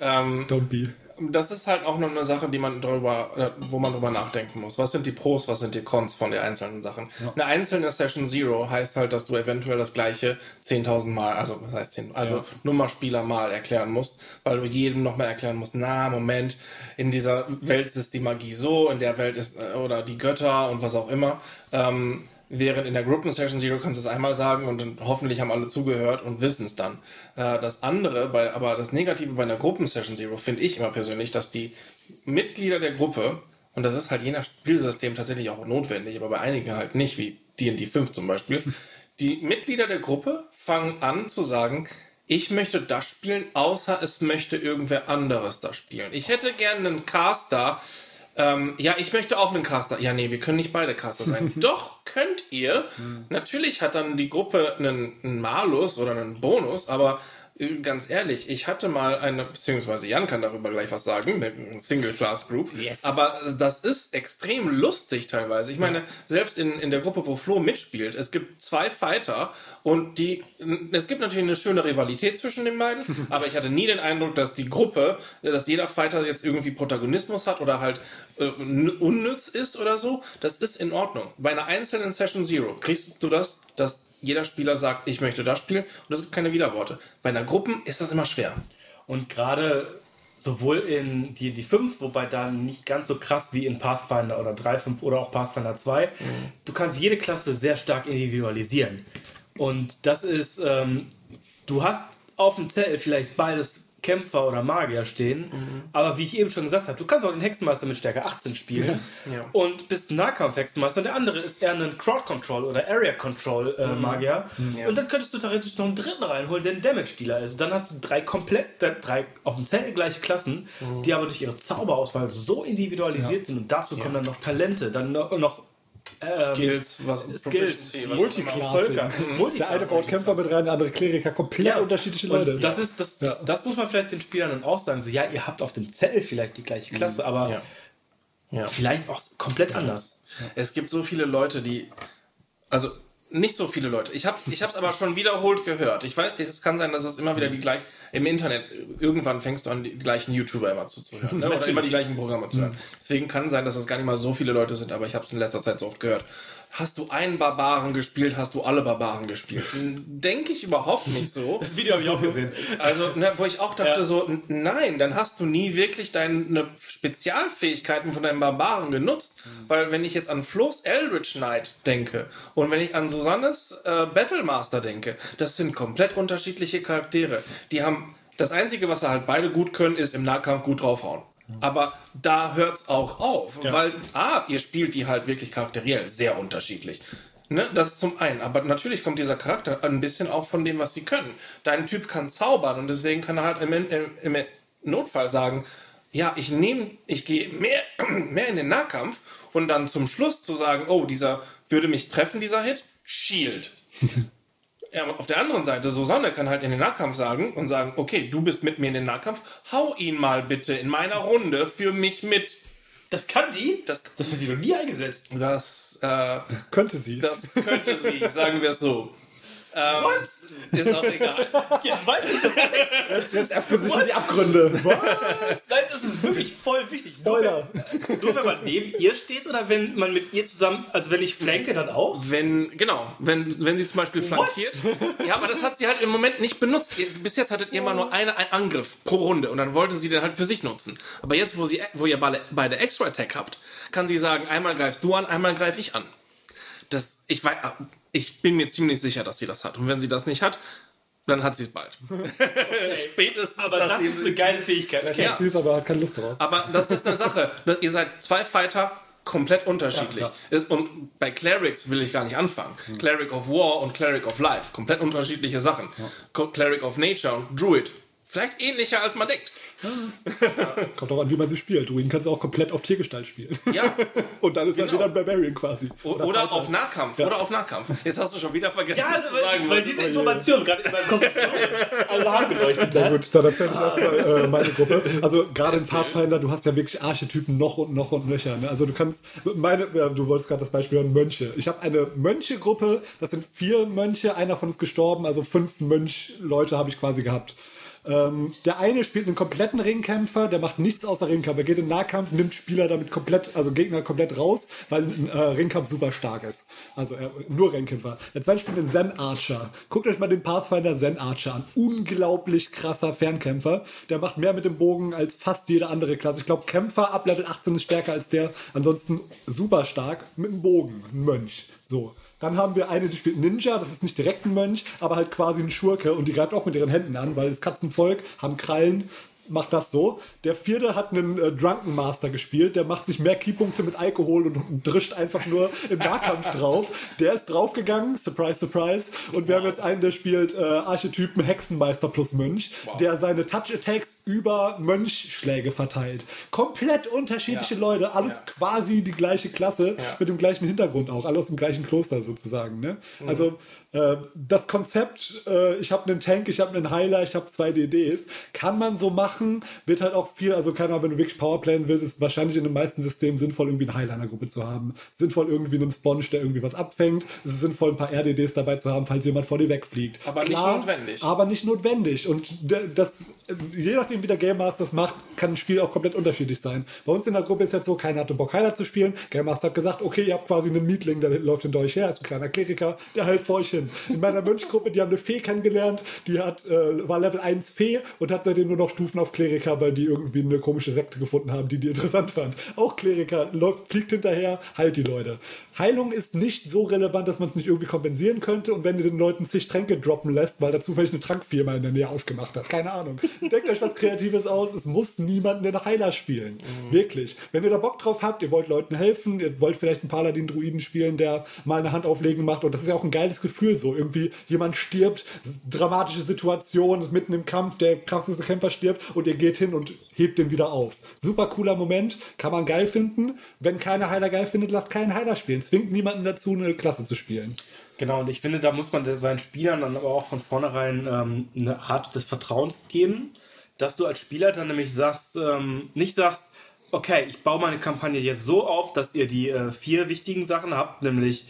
ähm, Don't be. Das ist halt auch noch eine Sache, die man drüber, äh, wo man drüber nachdenken muss. Was sind die Pros, was sind die Cons von den einzelnen Sachen? Eine einzelne Session Zero heißt halt, dass du eventuell das gleiche 10.000 Mal, also was heißt 10, also Nummerspieler mal erklären musst, weil du jedem nochmal erklären musst, na, Moment, in dieser Welt ist die Magie so, in der Welt ist, äh, oder die Götter und was auch immer. Ähm, Während in der Gruppen-Session Zero kannst du es einmal sagen und dann hoffentlich haben alle zugehört und wissen es dann. Äh, das andere, bei, aber das Negative bei einer Gruppen-Session Zero finde ich immer persönlich, dass die Mitglieder der Gruppe, und das ist halt je nach Spielsystem tatsächlich auch notwendig, aber bei einigen halt nicht, wie D&D 5 zum Beispiel, die Mitglieder der Gruppe fangen an zu sagen, ich möchte das spielen, außer es möchte irgendwer anderes das spielen. Ich hätte gerne einen Caster, ähm, ja, ich möchte auch einen Caster. Ja, nee, wir können nicht beide Caster sein. Doch, könnt ihr. Natürlich hat dann die Gruppe einen, einen Malus oder einen Bonus, aber ganz ehrlich, ich hatte mal eine, beziehungsweise Jan kann darüber gleich was sagen, eine Single-Class-Group. Yes. Aber das ist extrem lustig teilweise. Ich meine, selbst in, in der Gruppe, wo Flo mitspielt, es gibt zwei Fighter und die, es gibt natürlich eine schöne Rivalität zwischen den beiden, aber ich hatte nie den Eindruck, dass die Gruppe, dass jeder Fighter jetzt irgendwie Protagonismus hat oder halt äh, unnütz ist oder so. Das ist in Ordnung. Bei einer einzelnen Session Zero kriegst du das, dass jeder Spieler sagt, ich möchte das spielen und es gibt keine Widerworte. Bei einer Gruppen ist das immer schwer. Und gerade sowohl in die, die 5, wobei da nicht ganz so krass wie in Pathfinder oder 3.5 oder auch Pathfinder 2, du kannst jede Klasse sehr stark individualisieren. Und das ist, ähm, du hast auf dem Zettel vielleicht beides Kämpfer oder Magier stehen. Aber wie ich eben schon gesagt habe, du kannst auch den Hexenmeister mit Stärke 18 spielen Ja. und bist ein Nahkampf-Hexenmeister. Und der andere ist eher ein Crowd-Control oder Area-Control-Magier. Und dann könntest du theoretisch noch einen dritten reinholen, der ein Damage-Dealer ist. Dann hast du drei komplett, äh, drei auf dem Zettel gleiche Klassen, die aber durch ihre Zauberauswahl so individualisiert sind. Und dazu kommen dann noch Talente, dann noch, noch Skills, was Skills, Multiclassing. Völker. Der eine baut Kämpfer mit rein, der andere Kleriker. Komplett unterschiedliche und Leute. Das, ist, das, das, das muss man vielleicht den Spielern dann auch sagen. So, ja, ihr habt auf dem Zettel vielleicht die gleiche Klasse, aber Ja. Ja. vielleicht auch komplett anders. Es gibt so viele Leute, die. Also nicht so viele Leute. Ich habe ich es aber schon wiederholt gehört. Ich weiß, es kann sein, dass es immer wieder die gleichen. Im Internet, irgendwann fängst du an, die gleichen YouTuber immer zuzuhören. Ne? Oder immer die gleichen Programme zu hören. Deswegen kann sein, dass es gar nicht mal so viele Leute sind, aber ich habe es in letzter Zeit so oft gehört. Hast du einen Barbaren gespielt, hast du alle Barbaren gespielt. Denke ich überhaupt nicht so. Das Video habe ich auch gesehen. Also, ne, wo ich auch dachte Ja. so, nein, dann hast du nie wirklich deine Spezialfähigkeiten von deinem Barbaren genutzt. Weil wenn ich jetzt an Flo's Eldritch Knight denke und wenn ich an Susannes äh, Battlemaster denke, das sind komplett unterschiedliche Charaktere. Die haben, das Einzige, was sie halt beide gut können, ist im Nahkampf gut draufhauen. Aber da hört's auch auf, weil A, ihr spielt die halt wirklich charakteriell sehr unterschiedlich. Ne, das ist zum einen. Aber natürlich kommt dieser Charakter ein bisschen auch von dem, was sie können. Dein Typ kann zaubern und deswegen kann er halt im, im, im Notfall sagen, ja, ich nehme, ich gehe mehr, mehr in den Nahkampf und dann zum Schluss zu sagen, oh, dieser würde mich treffen, dieser Hit, Shield. Ja, auf der anderen Seite, Susanne kann halt in den Nahkampf sagen und sagen, okay, du bist mit mir in den Nahkampf, hau ihn mal bitte in meiner Runde für mich mit. Das kann die? Das, Das hat die noch nie eingesetzt. das, äh, Könnte sie. das könnte sie, sagen wir es so. Ähm, Ist auch egal. Jetzt weiß ich das. Jetzt öffnen sich in die Abgründe. Was? Nein, das ist wirklich voll wichtig. Spoiler. Nur, nur wenn man neben ihr steht oder wenn man mit ihr zusammen, also wenn ich flanke, dann auch? Wenn, genau, wenn, wenn sie zum Beispiel flankiert. Ja, aber das hat sie halt im Moment nicht benutzt. Jetzt- Bis jetzt hattet ihr immer nur einen Angriff pro Runde und dann wollte sie den halt für sich nutzen. Aber jetzt, wo, sie, wo ihr beide, beide Extra Attack habt, kann sie sagen, einmal greifst du an, einmal greife ich an. Das, ich, weiß, ich bin mir ziemlich sicher, dass sie das hat. Und wenn sie das nicht hat, dann hat sie es bald. Spätestens Aber das ist sie- eine geile Fähigkeit. Okay. Ja. Sie ist aber hat keine Lust drauf. Aber das ist eine Sache. Ihr seid zwei Fighter, komplett unterschiedlich. Ist, und bei Clerics will ich gar nicht anfangen. Cleric of War und Cleric of Life, komplett unterschiedliche Sachen. Co- Cleric of Nature und Druid. Vielleicht ähnlicher, als man denkt. Kommt auch an, wie man sie spielt. Druiden kannst du auch komplett auf Tiergestalt spielen. Ja. Und dann ist er Genau. wieder ein Barbarian quasi. O- Oder, Fighter. auf Nahkampf. Oder auf Nahkampf. Jetzt hast du schon wieder vergessen, Ja, was also, zu sagen weil, diese Information gerade in meinem Kopf so Alarm geleuchtet Na hat. gut, dann erzähl ich erstmal äh, meine Gruppe. Also gerade in Pathfinder, du hast ja wirklich Archetypen noch und noch und nöcher. Ne? Also du kannst, meine, ja, du wolltest gerade das Beispiel hören, Mönche. Ich habe eine Mönche-Gruppe, das sind vier Mönche, einer von uns gestorben, also fünf Mönch-Leute habe ich quasi gehabt. Ähm, der eine spielt einen kompletten Ringkämpfer, der macht nichts außer Ringkampf. Er geht in Nahkampf, nimmt Spieler damit komplett, also Gegner komplett raus, weil ein äh, Ringkampf super stark ist. Also er, nur Ringkämpfer. Der zweite spielt einen Zen Archer. Guckt euch mal den Pathfinder Zen Archer an. Unglaublich krasser Fernkämpfer. Der macht mehr mit dem Bogen als fast jede andere Klasse. Ich glaube, Kämpfer ab Level 18 ist stärker als der. Ansonsten super stark mit dem Bogen. Ein Mönch. So. Dann haben wir eine, die spielt Ninja, das ist nicht direkt ein Mönch, aber halt quasi ein Schurke und die greift auch mit ihren Händen an, weil das Katzenvolk haben Krallen, macht das so. Der vierte hat einen äh, Drunken Master gespielt, der macht sich mehr Keypunkte mit Alkohol und, und drischt einfach nur im Nahkampf drauf. Der ist draufgegangen, surprise, surprise. Und wir haben jetzt einen, der spielt äh, Archetypen Hexenmeister plus Mönch, der seine Touch-Attacks über Mönchschläge verteilt. Komplett unterschiedliche Ja. Leute, alles Ja. quasi die gleiche Klasse Ja. mit dem gleichen Hintergrund auch, alle aus dem gleichen Kloster sozusagen. Ne? Also äh, das Konzept, äh, ich habe einen Tank, ich habe einen Heiler, ich habe zwei DDs, kann man so machen, wird halt auch viel, also keine Ahnung, wenn du wirklich Powerplayen willst, ist wahrscheinlich in den meisten Systemen sinnvoll, irgendwie einen Heiler in der Gruppe zu haben. Sinnvoll irgendwie einen Sponge, der irgendwie was abfängt. Es ist sinnvoll, ein paar RDDs dabei zu haben, falls jemand vor dir wegfliegt. Aber nicht notwendig. Aber nicht notwendig. Und das, je nachdem, wie der Game Master das macht, kann ein Spiel auch komplett unterschiedlich sein. Bei uns in der Gruppe ist jetzt so, keiner hatte Bock, Heiler zu spielen. Game Master hat gesagt, okay, ihr habt quasi einen Mietling, der läuft hinter euch her, ist ein kleiner Kleriker, der hält vor euch hin. In meiner Mönchgruppe, die haben eine Fee kennengelernt, die hat, äh, war Level 1 Fee und hat seitdem nur noch Stufen auf Kleriker, weil die irgendwie eine komische Sekte gefunden haben, die die interessant fand. Auch Kleriker läuft, fliegt hinterher, heilt die Leute. Heilung ist nicht so relevant, dass man es nicht irgendwie kompensieren könnte und wenn ihr den Leuten zig Tränke droppen lässt, weil dazu vielleicht eine Trankfirma in der Nähe aufgemacht hat. Keine Ahnung. Denkt euch was Kreatives aus. Es muss niemand einen Heiler spielen. Wirklich. Wenn ihr da Bock drauf habt, ihr wollt Leuten helfen, ihr wollt vielleicht einen Paladin-Druiden spielen, der mal eine Hand auflegen macht und das ist ja auch ein geiles Gefühl so. Irgendwie jemand stirbt, dramatische Situation, mitten im Kampf, der krasseste Kämpfer stirbt und ihr geht hin und hebt den wieder auf. Super cooler Moment, kann man geil finden. Wenn keiner Heiler geil findet, lasst keinen Heiler spielen. Zwingt niemanden dazu, eine Klasse zu spielen. Genau, und ich finde, da muss man seinen Spielern dann aber auch von vornherein ähm, eine Art des Vertrauens geben, dass du als Spieler dann nämlich sagst, ähm, nicht sagst, okay, ich baue meine Kampagne jetzt so auf, dass ihr die äh, vier wichtigen Sachen habt, nämlich,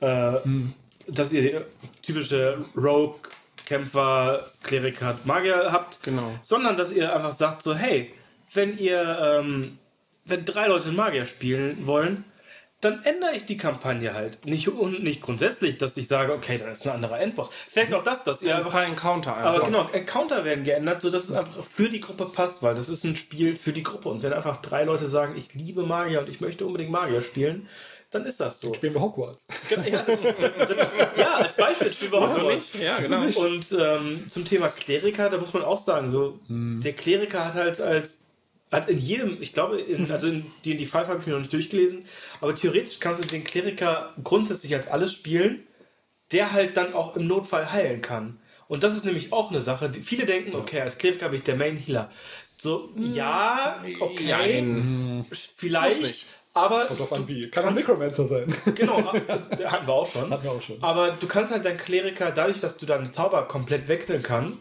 äh, dass ihr die typische Rogue, Kämpfer, Kleriker, Magier habt, Genau. sondern dass ihr einfach sagt so, hey, wenn ihr, ähm, wenn drei Leute Magier spielen wollen, dann ändere ich die Kampagne halt. Nicht, und nicht grundsätzlich, dass ich sage, okay, dann ist ein anderer Endboss. Vielleicht auch das, dass ihr Ein einfach. Encounter Aber einfach. genau, Encounter werden geändert, sodass es einfach für die Gruppe passt, weil das ist ein Spiel für die Gruppe. Und wenn einfach drei Leute sagen, ich liebe Magier und ich möchte unbedingt Magier spielen, dann ist das so. Spielen wir Hogwarts. Ja, ja als Beispiel spielen wir Hogwarts. nicht? Ja, genau. Und ähm, zum Thema Kleriker, da muss man auch sagen, so der Kleriker hat halt als hat in jedem, ich glaube, in, also in D&D 5 habe ich mir noch nicht durchgelesen, aber theoretisch kannst du den Kleriker grundsätzlich als alles spielen, der halt dann auch im Notfall heilen kann. Und das ist nämlich auch eine Sache. Die, viele denken, okay, als Kleriker bin ich der Main Healer. So, ja, okay, Jein. vielleicht, Muss nicht. Aber Kommt drauf an, du wie. Kann ein kannst- Necromancer sein. Genau, äh, hatten wir auch schon. Hatten wir auch schon. Aber du kannst halt deinen Kleriker, dadurch, dass du deinen Zauber komplett wechseln kannst,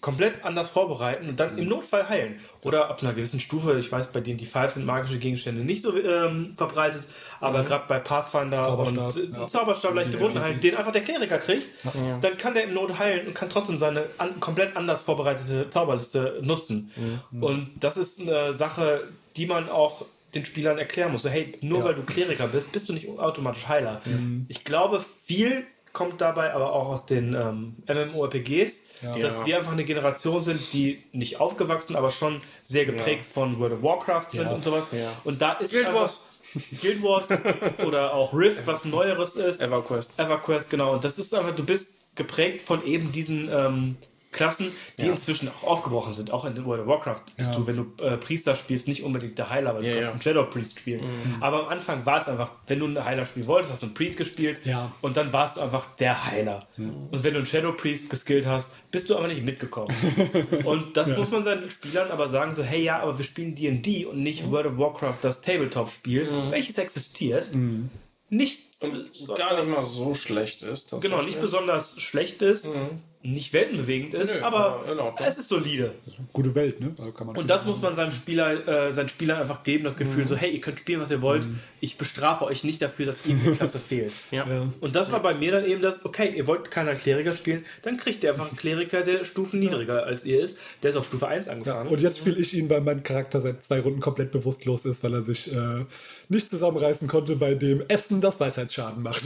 komplett anders vorbereiten und dann im Notfall heilen. Oder ab einer gewissen Stufe, ich weiß, bei denen die Five sind magische Gegenstände nicht so ähm, verbreitet, aber gerade bei Pathfinder Zauberstab, und äh, ja. Zauberstab, leichte Wunden heilen, den einfach der Kleriker kriegt, dann kann der im Not heilen und kann trotzdem seine an, komplett anders vorbereitete Zauberliste nutzen. Und das ist eine Sache, die man auch den Spielern erklären muss. So, hey, nur Ja. weil du Kleriker bist, bist du nicht automatisch Heiler. Ich glaube, viel kommt dabei aber auch aus den ähm, MMORPGs, dass Ja. wir einfach eine Generation sind, die nicht aufgewachsen, aber schon sehr geprägt von World of Warcraft sind Ja. und sowas. Ja. Und da ist Guild einfach- Wars. Guild Wars oder auch Rift, was Neueres ist. EverQuest. EverQuest, genau. Und das ist einfach, du bist geprägt von eben diesen ähm, Klassen, die inzwischen auch aufgebrochen sind. Auch in World of Warcraft bist du, wenn du äh, Priester spielst, nicht unbedingt der Heiler, weil du Ja, kannst ja. einen Shadow Priest spielen. Aber am Anfang war es einfach, wenn du einen Heiler spielen wolltest, hast du einen Priest gespielt Ja. und dann warst du einfach der Heiler. Und wenn du einen Shadow Priest geskillt hast, bist du aber nicht mitgekommen. und das muss man seinen Spielern aber sagen, so, hey ja, aber wir spielen D&D und nicht World of Warcraft, das Tabletop-Spiel, welches existiert. Nicht Gar nicht mal so schlecht ist. Genau, nicht besonders schlecht ist, nicht weltenbewegend ist, Nö, aber Ordnung. es ist solide. Gute Welt, ne? Also kann man Und das muss man seinem Spieler, äh, seinen Spielern einfach geben, das Gefühl, so, hey, ihr könnt spielen, was ihr wollt. Ich bestrafe euch nicht dafür, dass ihnen die Klasse fehlt. Ja. Und das war bei mir dann eben das, okay, ihr wollt keinen Kleriker spielen, dann kriegt ihr einfach einen Kleriker, der Stufen niedriger als ihr ist. Der ist auf Stufe 1 Ja, angefangen. und jetzt spiele ich ihn, weil mein Charakter seit zwei Runden komplett bewusstlos ist, weil er sich äh, nicht zusammenreißen konnte, bei dem Essen das Weisheitsschaden macht.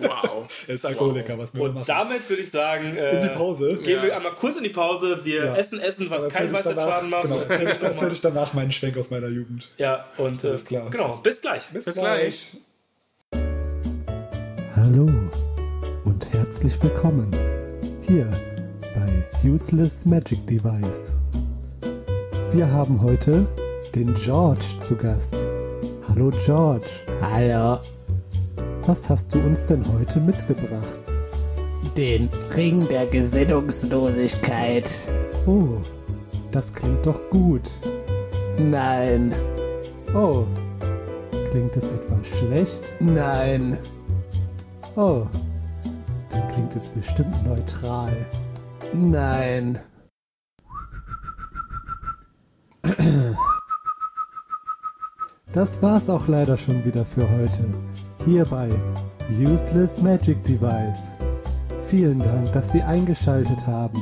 Wow. er ist Alkoholiker, was wir und machen. damit würde ich sagen, äh, In die Pause. Gehen wir einmal kurz in die Pause. Wir Ja. essen, essen, was erzähl ich Weisheitsschaden macht. Genau, erzähle ich, erzähl ich danach meinen Schwenk aus meiner Jugend. Ja, und äh, Alles klar. genau, bis gleich. Bis, gleich. Hallo und herzlich willkommen hier bei Useless Magic Device. Wir haben heute den George zu Gast. Hallo George, Hallo, was hast du uns denn heute mitgebracht? Den Ring der Gesinnungslosigkeit. Oh, das klingt doch gut. Nein, Oh, klingt es etwas schlecht? nein, Oh, dann klingt es bestimmt neutral. nein. Das war's auch leider schon wieder für heute. Hier bei Useless Magic Device. Vielen Dank, dass Sie eingeschaltet haben.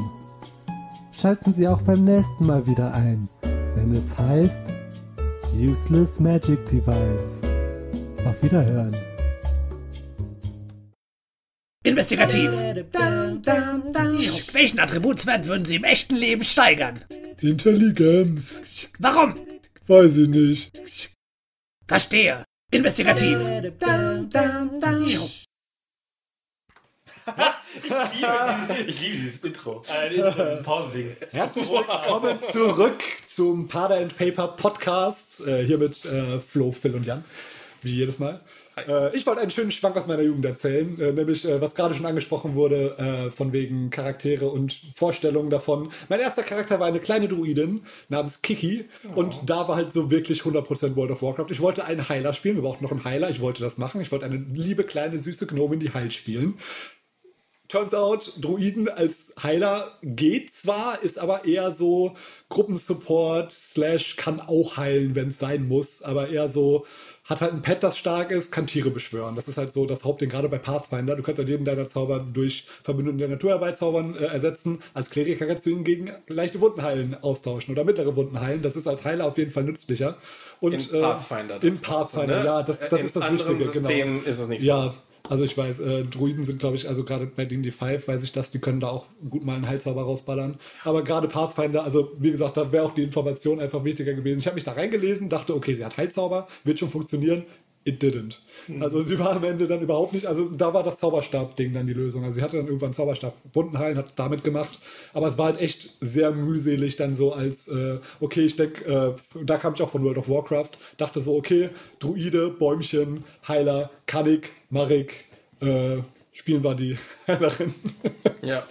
Schalten Sie auch beim nächsten Mal wieder ein, wenn es heißt Useless Magic Device. Auf Wiederhören. Investigativ. Welchen Attributswert würden Sie im echten Leben steigern? Intelligenz. Warum? Weiß ich nicht. Verstehe. Investigativ. Ich liebe dieses Intro. Äh, Intro, dieses Pausending. Herzlich willkommen zurück zum Pada and Paper Podcast. Äh, hier mit äh, Flo, Phil und Jan. Wie jedes Mal. Äh, ich wollte einen schönen Schwank aus meiner Jugend erzählen, äh, nämlich äh, was gerade schon angesprochen wurde, äh, von wegen Charaktere und Vorstellungen davon. Mein erster Charakter war eine kleine Druidin namens Kiki und da war halt so wirklich 100% World of Warcraft. Ich wollte einen Heiler spielen, wir brauchten noch einen Heiler, ich wollte das machen. Ich wollte eine liebe, kleine, süße Gnomin, die heilt spielen. Turns out, Druiden als Heiler geht zwar, ist aber eher so Gruppensupport, slash kann auch heilen, wenn es sein muss, aber eher so, hat halt ein Pet, das stark ist, kann Tiere beschwören. Das ist halt so das Hauptding, gerade bei Pathfinder. Du kannst halt jeden deiner Zauber durch Verbindung der Naturherbeizaubern äh, ersetzen. Als Kleriker kannst du ihn gegen leichte Wunden heilen austauschen oder mittlere Wunden heilen. Das ist als Heiler auf jeden Fall nützlicher. Und, In Pathfinder Äh, in Pathfinder, ne? ja, das, das In ist das Wichtige. Genau. Systemen ist es nicht so. Ja, also ich weiß, äh, Druiden sind, glaube ich, also gerade bei D&D 5 weiß ich das, die können da auch gut mal einen Heilzauber rausballern. Aber gerade Pathfinder, also wie gesagt, da wäre auch die Information einfach wichtiger gewesen. Ich habe mich da reingelesen, dachte, okay, sie hat Heilzauber, wird schon funktionieren. It didn't. Also sie war am Ende dann überhaupt nicht, also da war das Zauberstab-Ding dann die Lösung. Also sie hatte dann irgendwann Zauberstab Wunden heilen, hat es damit gemacht. Aber es war halt echt sehr mühselig dann so als, äh, okay, ich denke, äh, da kam ich auch von World of Warcraft, dachte so, okay, Druide, Bäumchen, Heiler, Kanik, Marik, äh, spielen wir die Heilerin. Ja.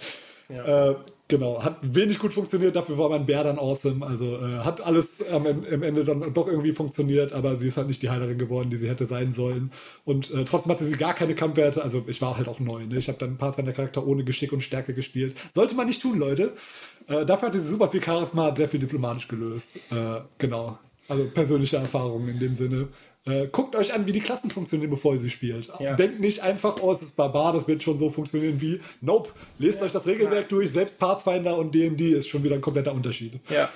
ja. Genau, hat wenig gut funktioniert, dafür war mein Bär dann awesome. Also äh, hat alles am, am Ende dann doch irgendwie funktioniert, aber sie ist halt nicht die Heilerin geworden, die sie hätte sein sollen. Und äh, trotzdem hatte sie gar keine Kampfwerte. Also ich war halt auch neu. Ne? Ich habe dann Pathfinder-Charakter ohne Geschick und Stärke gespielt. Sollte man nicht tun, Leute. Äh, dafür hatte sie super viel Charisma, hat sehr viel diplomatisch gelöst. Äh, genau. Also persönliche Erfahrungen in dem Sinne. Äh, guckt euch an, wie die Klassen funktionieren, bevor ihr sie spielt. Ja. Denkt nicht einfach, oh, es ist Barbar, das wird schon so funktionieren wie. Nope. Lest euch das Regelwerk durch. Selbst Pathfinder und D&D ist schon wieder ein kompletter Unterschied. Ja.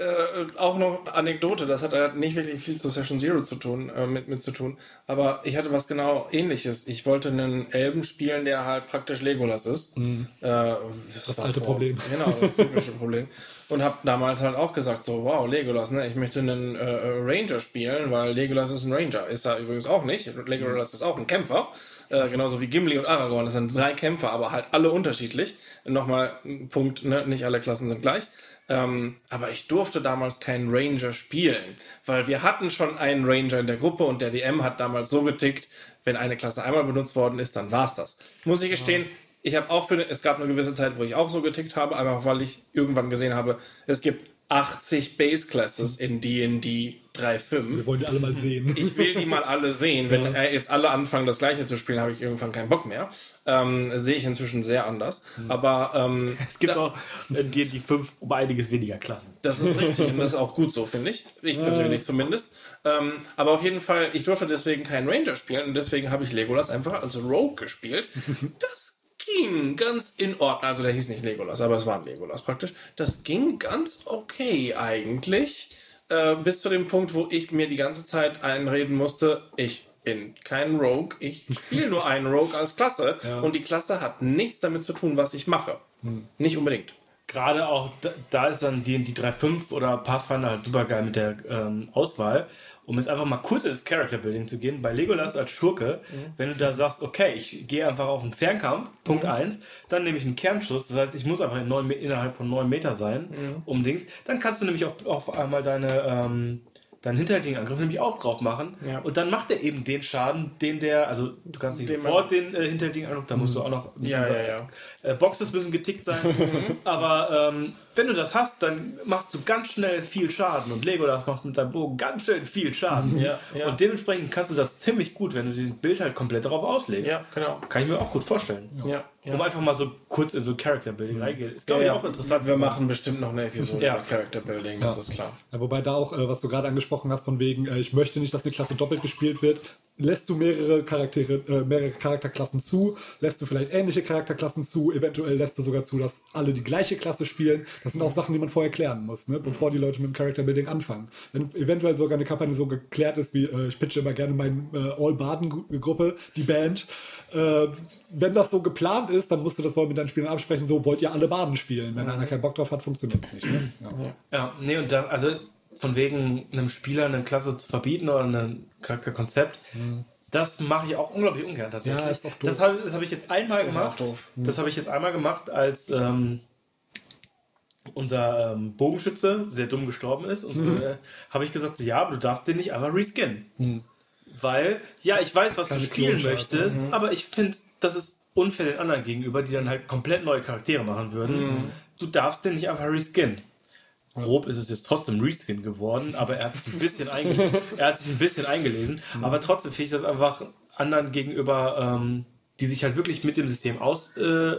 Äh, auch noch Anekdote, das hat halt nicht wirklich viel zu Session Zero zu tun, äh, mit, mit zu tun. Aber ich hatte was genau ähnliches. Ich wollte einen Elben spielen, der halt praktisch Legolas ist. Äh, das war alte Problem. Genau, das typische Problem. Und habe damals halt auch gesagt, so, wow, Legolas, ne? Ich möchte einen äh, Ranger spielen, weil Legolas ist ein Ranger. Ist er übrigens auch nicht. Legolas ist auch ein Kämpfer. Äh, genauso wie Gimli und Aragorn. Das sind drei Kämpfer, aber halt alle unterschiedlich. Nochmal Punkt, ne? nicht alle Klassen sind gleich. Ähm, aber ich durfte damals keinen Ranger spielen, weil wir hatten schon einen Ranger in der Gruppe und der DM hat damals so getickt, wenn eine Klasse einmal benutzt worden ist, dann war's das. Muss ich gestehen, ich habe auch für, es gab eine gewisse Zeit, wo ich auch so getickt habe, einfach weil ich irgendwann gesehen habe, es gibt 80 Base Classes in D&D 3.5. Wir wollen die alle mal sehen. Ich will die mal alle sehen. Wenn äh, jetzt alle anfangen, das Gleiche zu spielen, habe ich irgendwann keinen Bock mehr. Ähm, sehe ich inzwischen sehr anders. Aber ähm, Es gibt auch in D&D 5 um einiges weniger Klassen. das ist richtig und das ist auch gut so, finde ich. Ich persönlich zumindest. Ähm, aber auf jeden Fall, ich durfte deswegen keinen Ranger spielen und deswegen habe ich Legolas einfach als Rogue gespielt. Das ging ganz in Ordnung. Also der hieß nicht Legolas, aber es war ein Legolas praktisch. Das ging ganz okay eigentlich. Äh, bis zu dem Punkt, wo ich mir die ganze Zeit einreden musste, ich bin kein Rogue, ich spiele nur einen Rogue als Klasse und die Klasse hat nichts damit zu tun, was ich mache. Nicht unbedingt. Gerade auch, da, da ist dann D&D 3.5 oder Pathfinder halt super geil mit der ähm, Auswahl. Um jetzt einfach mal kurz ins Character Building zu gehen, bei Legolas als Schurke, wenn du da sagst, okay, ich gehe einfach auf einen Fernkampf, Punkt 1, dann nehme ich einen Kernschuss, das heißt, ich muss einfach in neun, innerhalb von 9 Meter sein, um Dings, dann kannst du nämlich auch auf einmal deine, ähm, deinen hinterhältigen Angriff nämlich auch drauf machen Ja. und dann macht er eben den Schaden, den der, also du kannst nicht Den sofort den äh, hinterhältigen Angriff, da musst du auch noch ein bisschen Ja, ja, äh, Boxes müssen getickt sein. Aber ähm, wenn du das hast, dann machst du ganz schnell viel Schaden. Und Legolas macht mit seinem Bogen ganz schön viel Schaden. Ja, ja. Und dementsprechend kannst du das ziemlich gut, wenn du den Bild halt komplett darauf auslegst. Ja, genau. Kann ich mir auch gut vorstellen. Ja, ja. Um einfach mal so kurz in so Character Building reingehen. Ist, glaube ich, auch interessant. Wir machen bestimmt noch eine Episode Ja. mit Character Building, das ist klar. Ja, wobei da auch, äh, was du gerade angesprochen hast, von wegen, äh, ich möchte nicht, dass die Klasse doppelt gespielt wird. Lässt du mehrere Charaktere, äh, mehrere Charakterklassen zu, lässt du vielleicht ähnliche Charakterklassen zu, eventuell lässt du sogar zu, dass alle die gleiche Klasse spielen. Das sind auch Sachen, die man vorher klären muss, ne? bevor die Leute mit dem Character Building anfangen. Wenn eventuell sogar eine Kampagne so geklärt ist, wie äh, ich pitche immer gerne meine äh, All-Baden-Gruppe, die Band. Äh, wenn das so geplant ist, dann musst du das wohl mit deinen Spielern absprechen, so wollt ihr alle Baden spielen. Wenn einer keinen Bock drauf hat, funktioniert es nicht. Ne? Ja. Ja, nee, und da, also von wegen einem Spieler eine Klasse zu verbieten oder ein Charakterkonzept, das mache ich auch unglaublich ungern tatsächlich. Ja, ist doch doof. Das habe hab ich jetzt einmal auch gemacht. doof. Das habe ich jetzt einmal gemacht, als ähm, unser ähm, Bogenschütze sehr dumm gestorben ist. Und Mhm. äh, habe ich gesagt, ja, aber du darfst den nicht einfach reskinnen. Weil, ja, ich weiß, was Keine du spielen möchtest, aber ich finde, das ist unfair den anderen gegenüber, die dann halt komplett neue Charaktere machen würden. Du darfst den nicht einfach reskinnen. Grob ist es jetzt trotzdem Reskin geworden, aber er hat sich ein bisschen, einge er hat sich ein bisschen eingelesen. Aber trotzdem finde ich das einfach anderen gegenüber, ähm, die sich halt wirklich mit dem System aus, äh,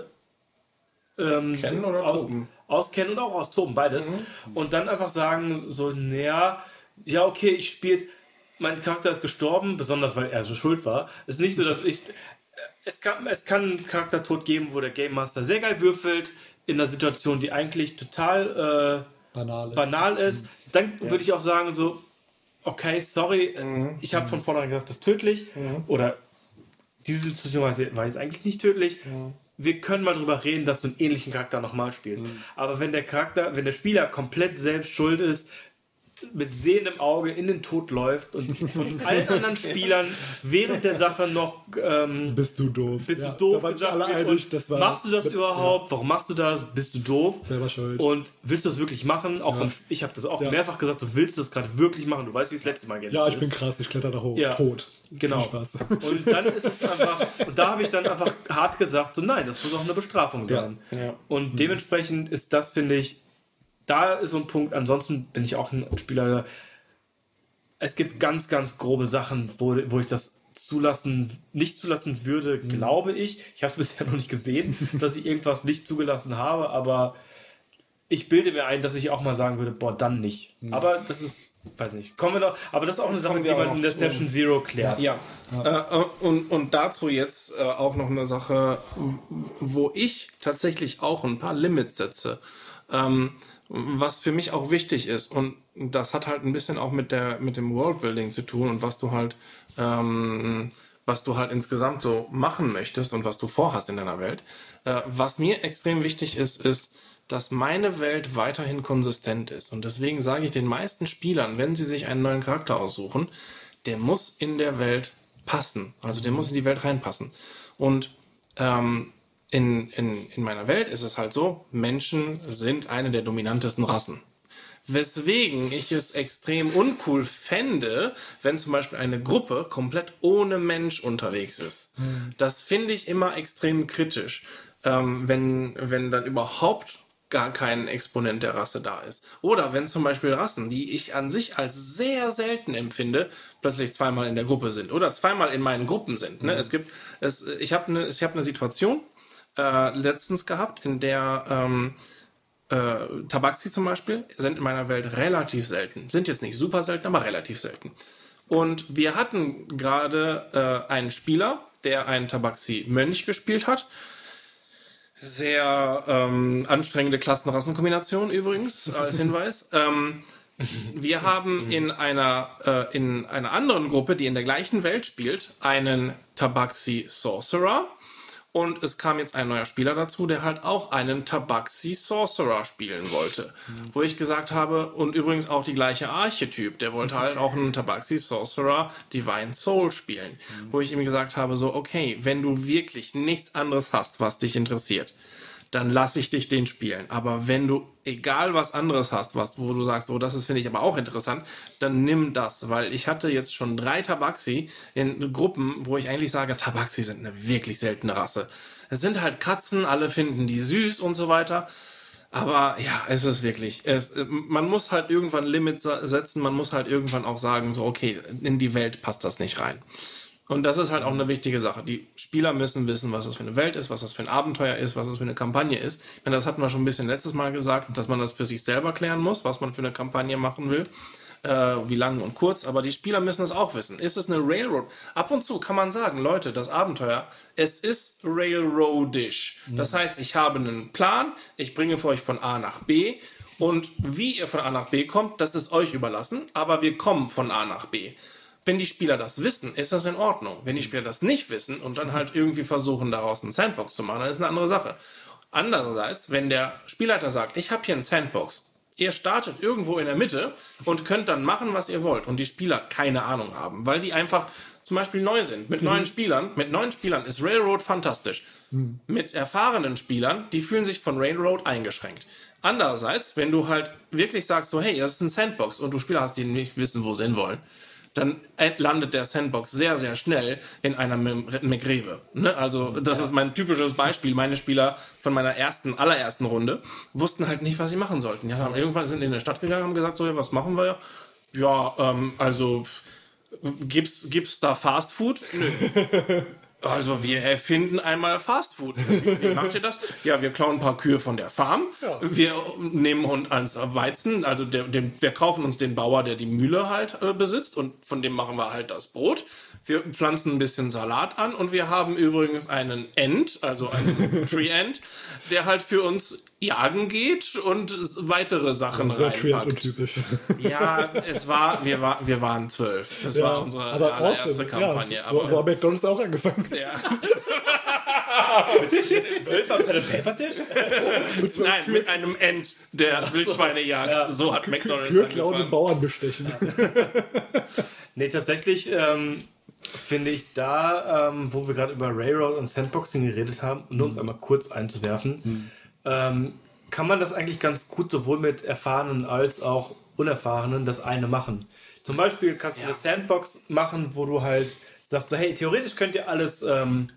ähm, Kennen oder aus, toben? auskennen und auch austoben, beides. Und dann einfach sagen, so, naja, ja, okay, ich spiele jetzt, mein Charakter ist gestorben, besonders weil er so schuld war. Es ist nicht so, dass ich. Es kann, es kann einen Charaktertod geben, wo der Game Master sehr geil würfelt, in einer Situation, die eigentlich total äh, Banal ist. banal ist. Dann würde ich auch sagen, so, okay, sorry, äh, ich habe von vornherein gesagt, das ist tödlich. Oder diese Situation war jetzt- war jetzt eigentlich nicht tödlich. Wir können mal drüber reden, dass du einen ähnlichen Charakter nochmal spielst. Aber wenn der Charakter, wenn der Spieler komplett selbst schuld ist, mit sehendem Auge in den Tod läuft und von allen anderen Spielern während der Sache noch ähm, Bist du doof. bist Ja, du doof Da gesagt alle einig, das war. machst du das überhaupt? Warum machst du das? Bist du doof? Selber schuld. Und willst du das wirklich machen? Auch vom, ich habe das auch Ja. mehrfach gesagt, du willst du das gerade wirklich machen? Du weißt, wie es letztes Mal geht. Ja, ich bin krass, ich kletter da hoch. Ja. Tot. Genau. Viel Spaß. Und dann ist es einfach, und da habe ich dann einfach hart gesagt, so nein, das muss auch eine Bestrafung sein. Ja. Und dementsprechend ist das, finde ich, da ist so ein Punkt. Ansonsten bin ich auch ein Spieler, es gibt ganz, ganz grobe Sachen, wo, wo ich das zulassen, nicht zulassen würde, glaube ich. Ich habe es bisher noch nicht gesehen, dass ich irgendwas nicht zugelassen habe, aber ich bilde mir ein, dass ich auch mal sagen würde, boah, dann nicht. Aber das ist, weiß nicht, kommen wir noch, aber das ist auch eine Sache, die man in der. Session Zero klärt. Ja, Äh, und, und dazu jetzt äh, auch noch eine Sache, wo ich tatsächlich auch ein paar Limits setze. Ähm, was für mich auch wichtig ist und das hat halt ein bisschen auch mit der mit dem Worldbuilding zu tun und was du halt ähm, was du halt insgesamt so machen möchtest und was du vorhast in deiner Welt. Äh, was mir extrem wichtig ist, ist, dass meine Welt weiterhin konsistent ist. Und deswegen sage ich den meisten Spielern, wenn sie sich einen neuen Charakter aussuchen, der muss in der Welt passen. Also der muss in die Welt reinpassen. Und ähm, in, in, in meiner Welt ist es halt so, Menschen sind eine der dominantesten Rassen. Weswegen ich es extrem uncool fände, wenn zum Beispiel eine Gruppe komplett ohne Mensch unterwegs ist. Das finde ich immer extrem kritisch, ähm, wenn, wenn dann überhaupt gar kein Exponent der Rasse da ist. Oder wenn zum Beispiel Rassen, die ich an sich als sehr selten empfinde, plötzlich zweimal in der Gruppe sind oder zweimal in meinen Gruppen sind. Ne? Es gibt, es, ich habe eine hab eine Situation äh, letztens gehabt, in der ähm, äh, Tabaxi zum Beispiel sind in meiner Welt relativ selten. Sind jetzt nicht super selten, aber relativ selten. Und wir hatten gerade äh, einen Spieler, der einen Tabaxi-Mönch gespielt hat. Sehr ähm, anstrengende Klassenrassenkombination übrigens, als Hinweis. ähm, wir haben in einer, äh, in einer anderen Gruppe, die in der gleichen Welt spielt, einen Tabaxi Sorcerer. Und es kam jetzt ein neuer Spieler dazu, der halt auch einen Tabaxi Sorcerer spielen wollte. Wo ich gesagt habe, und übrigens auch die gleiche Archetyp, der wollte halt auch einen Tabaxi Sorcerer Divine Soul spielen. Wo ich ihm gesagt habe, so, okay, wenn du wirklich nichts anderes hast, was dich interessiert, dann lass ich dich den spielen. Aber wenn du egal was anderes hast, was, wo du sagst, oh, das finde ich aber auch interessant, dann nimm das. Weil ich hatte jetzt schon drei Tabaxi in Gruppen, wo ich eigentlich sage, Tabaxi sind eine wirklich seltene Rasse. Es sind halt Katzen, alle finden die süß und so weiter. Aber ja, es ist wirklich, es, man muss halt irgendwann Limit sa- setzen, man muss halt irgendwann auch sagen, so, okay, in die Welt passt das nicht rein. Und das ist halt auch eine wichtige Sache. Die Spieler müssen wissen, was das für eine Welt ist, was das für ein Abenteuer ist, was das für eine Kampagne ist. Ich meine, das hatten wir schon ein bisschen letztes Mal gesagt, dass man das für sich selber klären muss, was man für eine Kampagne machen will. äh, wie lang und kurz, aber die Spieler müssen es auch wissen. Ist es eine Railroad? Ab und zu kann man sagen, Leute, das Abenteuer, es ist railroadisch. Das heißt, ich habe einen Plan, ich bringe für euch von A nach B und wie ihr von A nach B kommt, das ist euch überlassen, aber wir kommen von A nach B. Wenn die Spieler das wissen, ist das in Ordnung. Wenn die Spieler das nicht wissen und dann halt irgendwie versuchen, daraus einen Sandbox zu machen, dann ist eine andere Sache. Andererseits, wenn der Spielleiter sagt, ich habe hier einen Sandbox, ihr startet irgendwo in der Mitte und könnt dann machen, was ihr wollt und die Spieler keine Ahnung haben, weil die einfach zum Beispiel neu sind. Mit neuen Spielern, mit neuen Spielern ist Railroad fantastisch. Mit erfahrenen Spielern, die fühlen sich von Railroad eingeschränkt. Andererseits, wenn du halt wirklich sagst, so, hey, das ist ein Sandbox und du Spieler hast, die nicht wissen, wo sie hinwollen, dann landet der Sandbox sehr, sehr schnell in einer McRewe. Ne? Also, das ist mein typisches Beispiel. Meine Spieler von meiner ersten, allerersten Runde wussten halt nicht, was sie machen sollten. Die haben irgendwann sind in die Stadt gegangen und haben gesagt, so, ja, was machen wir? Ja, ähm, also, gibt's, gibt's da Fast Food? Nö. Also wir erfinden einmal Fast Food. Wie, wie macht ihr das? Ja, wir klauen ein paar Kühe von der Farm. Wir nehmen uns ans Weizen, also der, den, wir kaufen uns den Bauer, der die Mühle halt äh, besitzt und von dem machen wir halt das Brot. Wir pflanzen ein bisschen Salat an und wir haben übrigens einen Ent, also einen Tree Ent, der halt für uns jagen geht und weitere Sachen Sehr reinpackt. Triathlon-typisch. Ja, es war, wir, war, wir waren zwölf. Das war unsere aber allererste awesome. Kampagne. Ja, so, aber, so hat McDonalds auch angefangen. ja. Zwölf am Pen and Paper Tisch? Nein, mit einem End der Wildschweine jagt. So hat McDonalds Kühe klauen und. Bauern bestechen. Nee, tatsächlich ähm, finde ich da, ähm, wo wir gerade über Railroad und Sandboxing geredet haben, um uns einmal kurz einzuwerfen, ähm, kann man das eigentlich ganz gut sowohl mit Erfahrenen als auch Unerfahrenen das eine machen. Zum Beispiel kannst du eine Sandbox machen, wo du halt sagst, so, hey, theoretisch könnt ihr alles, ähm,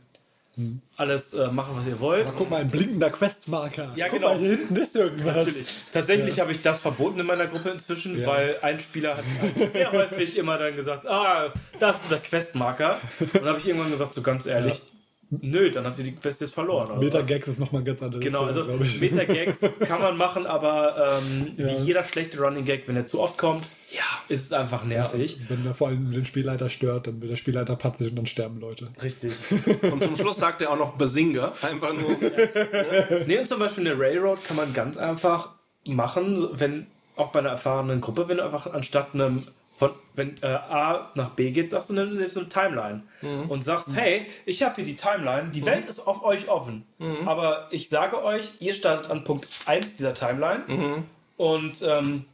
alles äh, machen, was ihr wollt. Guck mal, ein blinkender Questmarker. Ja, Guck genau. mal, hier hinten ist irgendwas. Natürlich. Tatsächlich habe ich das verboten in meiner Gruppe inzwischen, Ja. weil ein Spieler hat sehr häufig immer dann gesagt, ah, das ist der Questmarker. Und dann habe ich irgendwann gesagt, so ganz ehrlich, nö, dann habt ihr die Quest jetzt verloren. Metagags ist nochmal ein ganz anderes Genau, also. Metagags kann man machen, aber ähm, wie jeder schlechte Running Gag, wenn er zu oft kommt, ja, ist es einfach nervig. Wenn er vor allem den Spielleiter stört, dann wird der Spielleiter patzig und dann sterben Leute. Richtig. Und zum Schluss sagt er auch noch Besinger. Einfach nur. Nee, und zum Beispiel eine Railroad kann man ganz einfach machen, wenn auch bei einer erfahrenen Gruppe, wenn du einfach anstatt einem von wenn äh, A nach B geht, sagst du, nimm nimmst du eine Timeline und sagst, hey, ich habe hier die Timeline, die Welt ist auf euch offen, aber ich sage euch, ihr startet an Punkt 1 dieser Timeline und ähm,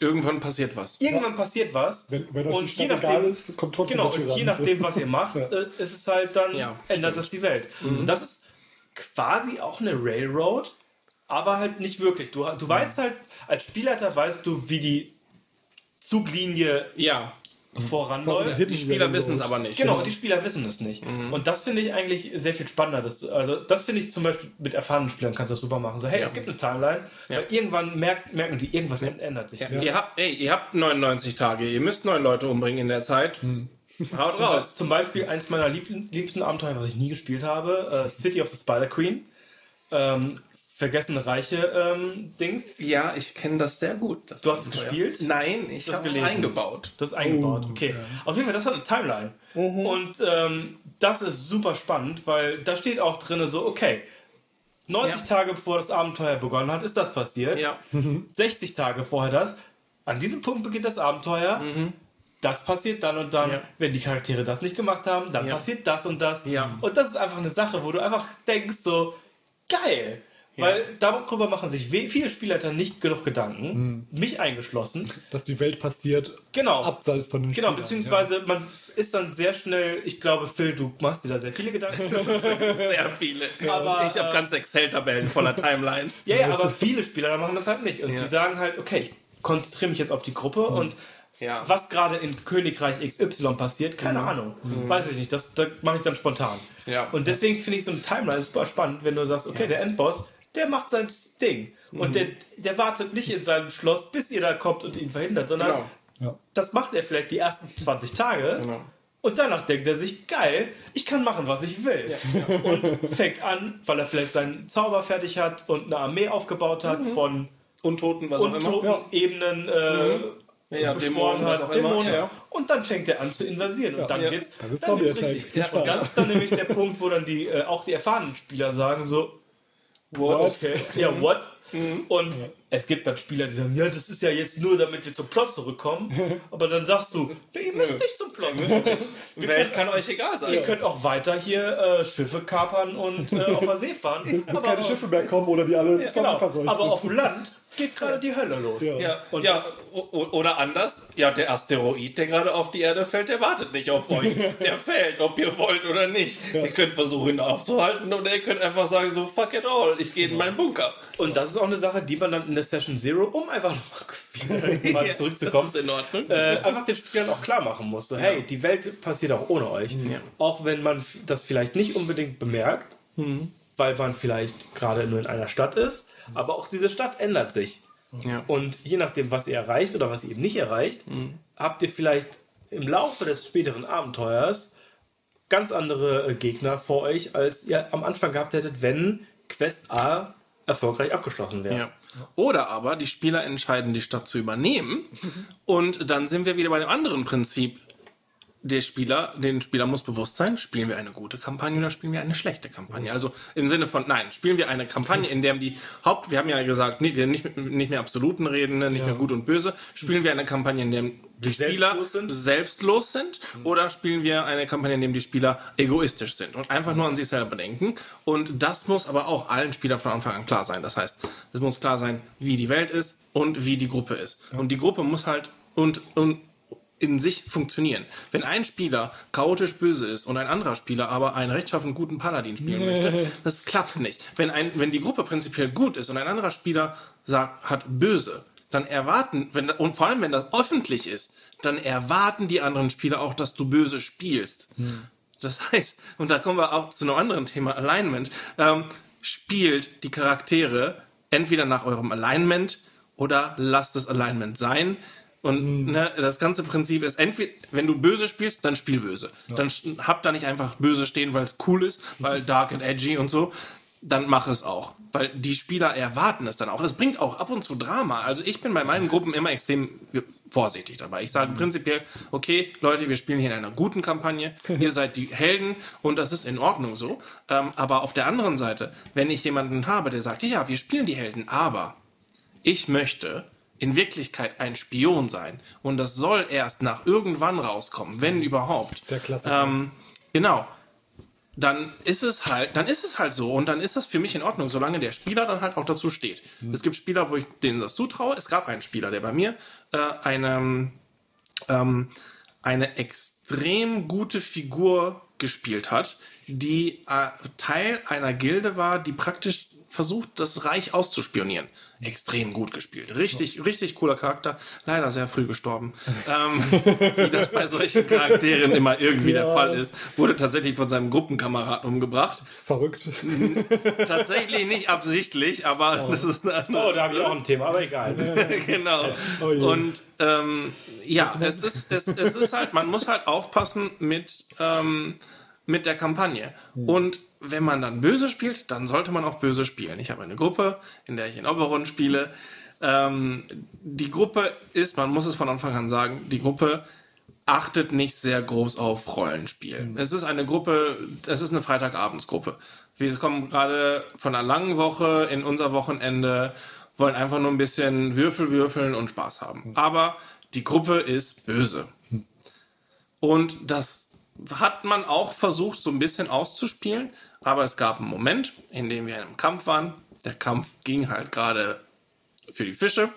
Irgendwann passiert was. irgendwann passiert was Wenn, wenn euch und je nachdem, ist, kommt trotzdem Genau, und je nachdem, was ihr macht, Ja. äh, ist es halt dann, Ja, ändert das die Welt. Und das ist quasi auch eine Railroad, aber halt nicht wirklich. Du, du weißt halt, als Spielleiter weißt du, wie die Zuglinie Ja. Voranläuft. Die Spieler wissen es aber nicht. Genau, und die Spieler wissen es nicht. Und das finde ich eigentlich sehr viel spannender. Das, also, das finde ich zum Beispiel mit erfahrenen Spielern kannst du das super machen. So, hey, es gibt eine Timeline, weil irgendwann merkt, merken die, irgendwas ändert sich. Ja. Ihr, habt, ey, ihr habt 99 Tage, ihr müsst neun Leute umbringen in der Zeit. Haut raus. Zum Beispiel eins meiner liebsten, liebsten Abenteuer, was ich nie gespielt habe, äh, City of the Spider Queen. Ähm, vergessene Reiche ähm, Dings. Ja, ich kenne das sehr gut. das Du hast es gespielt? Nein, ich habe es eingebaut. Das ist eingebaut. okay. Auf jeden Fall, das hat eine Timeline. Und ähm, das ist super spannend, weil da steht auch drin so, okay, 90 Ja. Tage bevor das Abenteuer begonnen hat, ist das passiert. Ja. 60 Tage vorher das. An diesem Punkt beginnt das Abenteuer. Das passiert dann und dann. Ja. Wenn die Charaktere das nicht gemacht haben, dann Ja. passiert das und das. Ja. Und das ist einfach eine Sache, wo du einfach denkst, so, geil. Weil darüber machen sich viele Spielleiter nicht genug Gedanken, mich eingeschlossen. Dass die Welt passiert, Genau. abseits von den Genau, Spielern. beziehungsweise man ist dann sehr schnell, ich glaube, Phil, du machst dir da sehr viele Gedanken. Sehr viele. Aber, ich habe äh, ganz Excel-Tabellen voller Timelines. ja, ja, aber viele Spieler machen das halt nicht. Und Ja. die sagen halt, okay, ich konzentriere mich jetzt auf die Gruppe und Ja. was gerade in Königreich XY passiert, keine Ahnung. Weiß ich nicht, das, das mache ich dann spontan. Ja. Und deswegen finde ich so eine Timeline super spannend, wenn du sagst, okay, der Endboss, der macht sein Ding. Und der, der wartet nicht in seinem Schloss, bis ihr da kommt und ihn verhindert, sondern Genau. das macht er vielleicht die ersten 20 Tage. Genau. Und danach denkt er sich, geil, ich kann machen, was ich will. Und fängt an, weil er vielleicht seinen Zauber fertig hat und eine Armee aufgebaut hat von Untoten, was auch immer. untoten Ebenen, äh, Ja, beschworen Dämonen, was hat, auch immer, Dämonen. ja. Und dann fängt er an zu invasieren. Und dann Ja. wird's. Dann ist dann wird's richtig. Ja, und das ist dann nämlich der Punkt, wo dann die, äh, auch die erfahrenen Spieler sagen so, what? Okay. Ja, what? Und es gibt dann Spieler, die sagen, ja, das ist ja jetzt nur, damit wir zum Plot zurückkommen. Aber dann sagst du, nee, ihr müsst nicht zum Plot. Welt kann euch egal sein. Ihr könnt auch weiter hier äh, Schiffe kapern und äh, auf der See fahren. Bis, bis keine Schiffe mehr kommen oder die alle Ja, genau. verseucht Aber sind. auf dem Land geht gerade die Hölle los. Ja, Und ja o- oder anders, ja, der Asteroid, der gerade auf die Erde fällt, der wartet nicht auf euch. Der fällt, ob ihr wollt oder nicht. Ihr könnt versuchen, ihn aufzuhalten oder ihr könnt einfach sagen, so, fuck it all, ich gehe in meinen Bunker. Und das ist auch eine Sache, die man dann in der Session Zero, um einfach nochmal mal zurückzukommen, in Ordnung. äh, einfach den Spielern auch klar machen muss. So, hey, die Welt passiert auch ohne euch. Auch wenn man das vielleicht nicht unbedingt bemerkt, weil man vielleicht gerade nur in einer Stadt ist, aber auch diese Stadt ändert sich. Ja. Und je nachdem, was ihr erreicht oder was ihr eben nicht erreicht, habt ihr vielleicht im Laufe des späteren Abenteuers ganz andere äh, Gegner vor euch, als ihr am Anfang gehabt hättet, wenn Quest A erfolgreich abgeschlossen wäre. Ja. Oder aber die Spieler entscheiden, die Stadt zu übernehmen. Und dann sind wir wieder bei dem anderen Prinzip. Der Spieler, den Spieler muss bewusst sein, spielen wir eine gute Kampagne oder spielen wir eine schlechte Kampagne? Also im Sinne von, nein, spielen wir eine Kampagne, in der die Haupt, wir haben ja gesagt, nee, wir nicht, nicht mehr Absoluten reden, ne, nicht mehr gut und böse, spielen wir eine Kampagne, in der die Spieler selbstlos sind? selbstlos sind oder spielen wir eine Kampagne, in der die Spieler egoistisch sind und einfach nur an sich selber denken. Und das muss aber auch allen Spielern von Anfang an klar sein. Das heißt, es muss klar sein, wie die Welt ist und wie die Gruppe ist. Und die Gruppe muss halt und, und in sich funktionieren. Wenn ein Spieler chaotisch böse ist und ein anderer Spieler aber einen rechtschaffen guten Paladin spielen möchte, das klappt nicht. Wenn, ein, wenn die Gruppe prinzipiell gut ist und ein anderer Spieler sagt, hat böse, dann erwarten, wenn, und vor allem wenn das öffentlich ist, dann erwarten die anderen Spieler auch, dass du böse spielst. Das heißt, und da kommen wir auch zu einem anderen Thema, Alignment, ähm, spielt die Charaktere entweder nach eurem Alignment oder lasst das Alignment sein. Und ne, das ganze Prinzip ist, entweder, wenn du böse spielst, dann spiel böse. Dann sch- hab da nicht einfach böse stehen, weil es cool ist, weil dark and edgy und so. Dann mach es auch. Weil die Spieler erwarten es dann auch. Es bringt auch ab und zu Drama. Also ich bin bei meinen Gruppen immer extrem vorsichtig dabei. Ich sage prinzipiell, okay, Leute, wir spielen hier in einer guten Kampagne. Ihr seid die Helden und das ist in Ordnung so. Ähm, aber auf der anderen Seite, wenn ich jemanden habe, der sagt, ja, wir spielen die Helden, aber ich möchte in Wirklichkeit ein Spion sein und das soll erst nach irgendwann rauskommen, wenn überhaupt. Der Klassiker. Ähm, genau. Dann ist es halt, dann ist es halt so und dann ist das für mich in Ordnung, solange der Spieler dann halt auch dazu steht. Es gibt Spieler, wo ich denen das zutraue. Es gab einen Spieler, der bei mir äh, eine, ähm, eine extrem gute Figur gespielt hat, die äh, Teil einer Gilde war, die praktisch versucht, das Reich auszuspionieren. Extrem gut gespielt. Richtig, richtig cooler Charakter. Leider sehr früh gestorben. ähm, wie das bei solchen Charakteren immer irgendwie der Fall ist. Wurde tatsächlich von seinem Gruppenkameraden umgebracht. Verrückt. Tatsächlich nicht absichtlich, aber das ist eine Oh, da habe ich auch ein Thema, aber egal. genau. Oh und ähm, ja, es ist, es, es ist halt, man muss halt aufpassen mit, ähm, mit der Kampagne. Und wenn man dann böse spielt, dann sollte man auch böse spielen. Ich habe eine Gruppe, in der ich in Oberon spiele. Ähm, die Gruppe ist, man muss es von Anfang an sagen, die Gruppe achtet nicht sehr groß auf Rollenspiel. Es ist eine Gruppe, es ist eine Freitagabendsgruppe. Wir kommen gerade von einer langen Woche in unser Wochenende, wollen einfach nur ein bisschen Würfel würfeln und Spaß haben. Aber die Gruppe ist böse. Und das hat man auch versucht, so ein bisschen auszuspielen. Aber es gab einen Moment, in dem wir in einem Kampf waren. Der Kampf ging halt gerade für die Fische.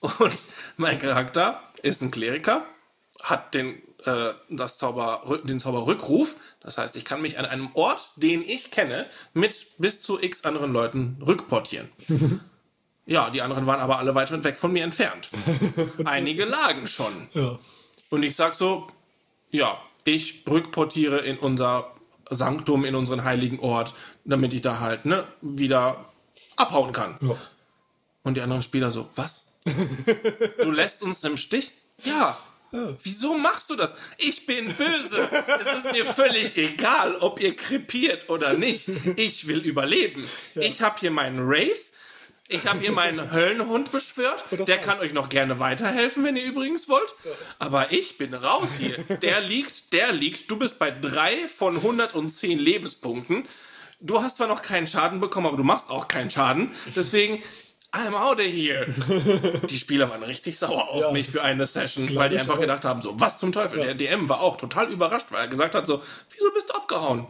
Und mein Charakter ist ein Kleriker, hat den, äh, das Zauber, den Zauberrückruf. Das heißt, ich kann mich an einem Ort, den ich kenne, mit bis zu x anderen Leuten rückportieren. ja, die anderen waren aber alle weit weg von mir entfernt. Einige lagen schon. Ja. Und ich sag so, ja, ich rückportiere in unser Sanktum, in unseren heiligen Ort, damit ich da halt ne, wieder abhauen kann. Ja. Und die anderen Spieler so, was? Du lässt uns im Stich? Ja. Wieso machst du das? Ich bin böse. Es ist mir völlig egal, ob ihr krepiert oder nicht. Ich will überleben. Ich habe hier meinen Wraith. Ich habe hier meinen Höllenhund beschwört. Der kann euch noch gerne weiterhelfen, wenn ihr übrigens wollt. Aber ich bin raus hier. Der liegt, der liegt. Du bist bei drei von 110 Lebenspunkten. Du hast zwar noch keinen Schaden bekommen, aber du machst auch keinen Schaden. Deswegen, I'm out of here. Die Spieler waren richtig sauer auf Ja, mich für eine Session, weil die einfach gedacht haben, so, was zum Teufel. Der DM war auch total überrascht, weil er gesagt hat, so, wieso bist du abgehauen?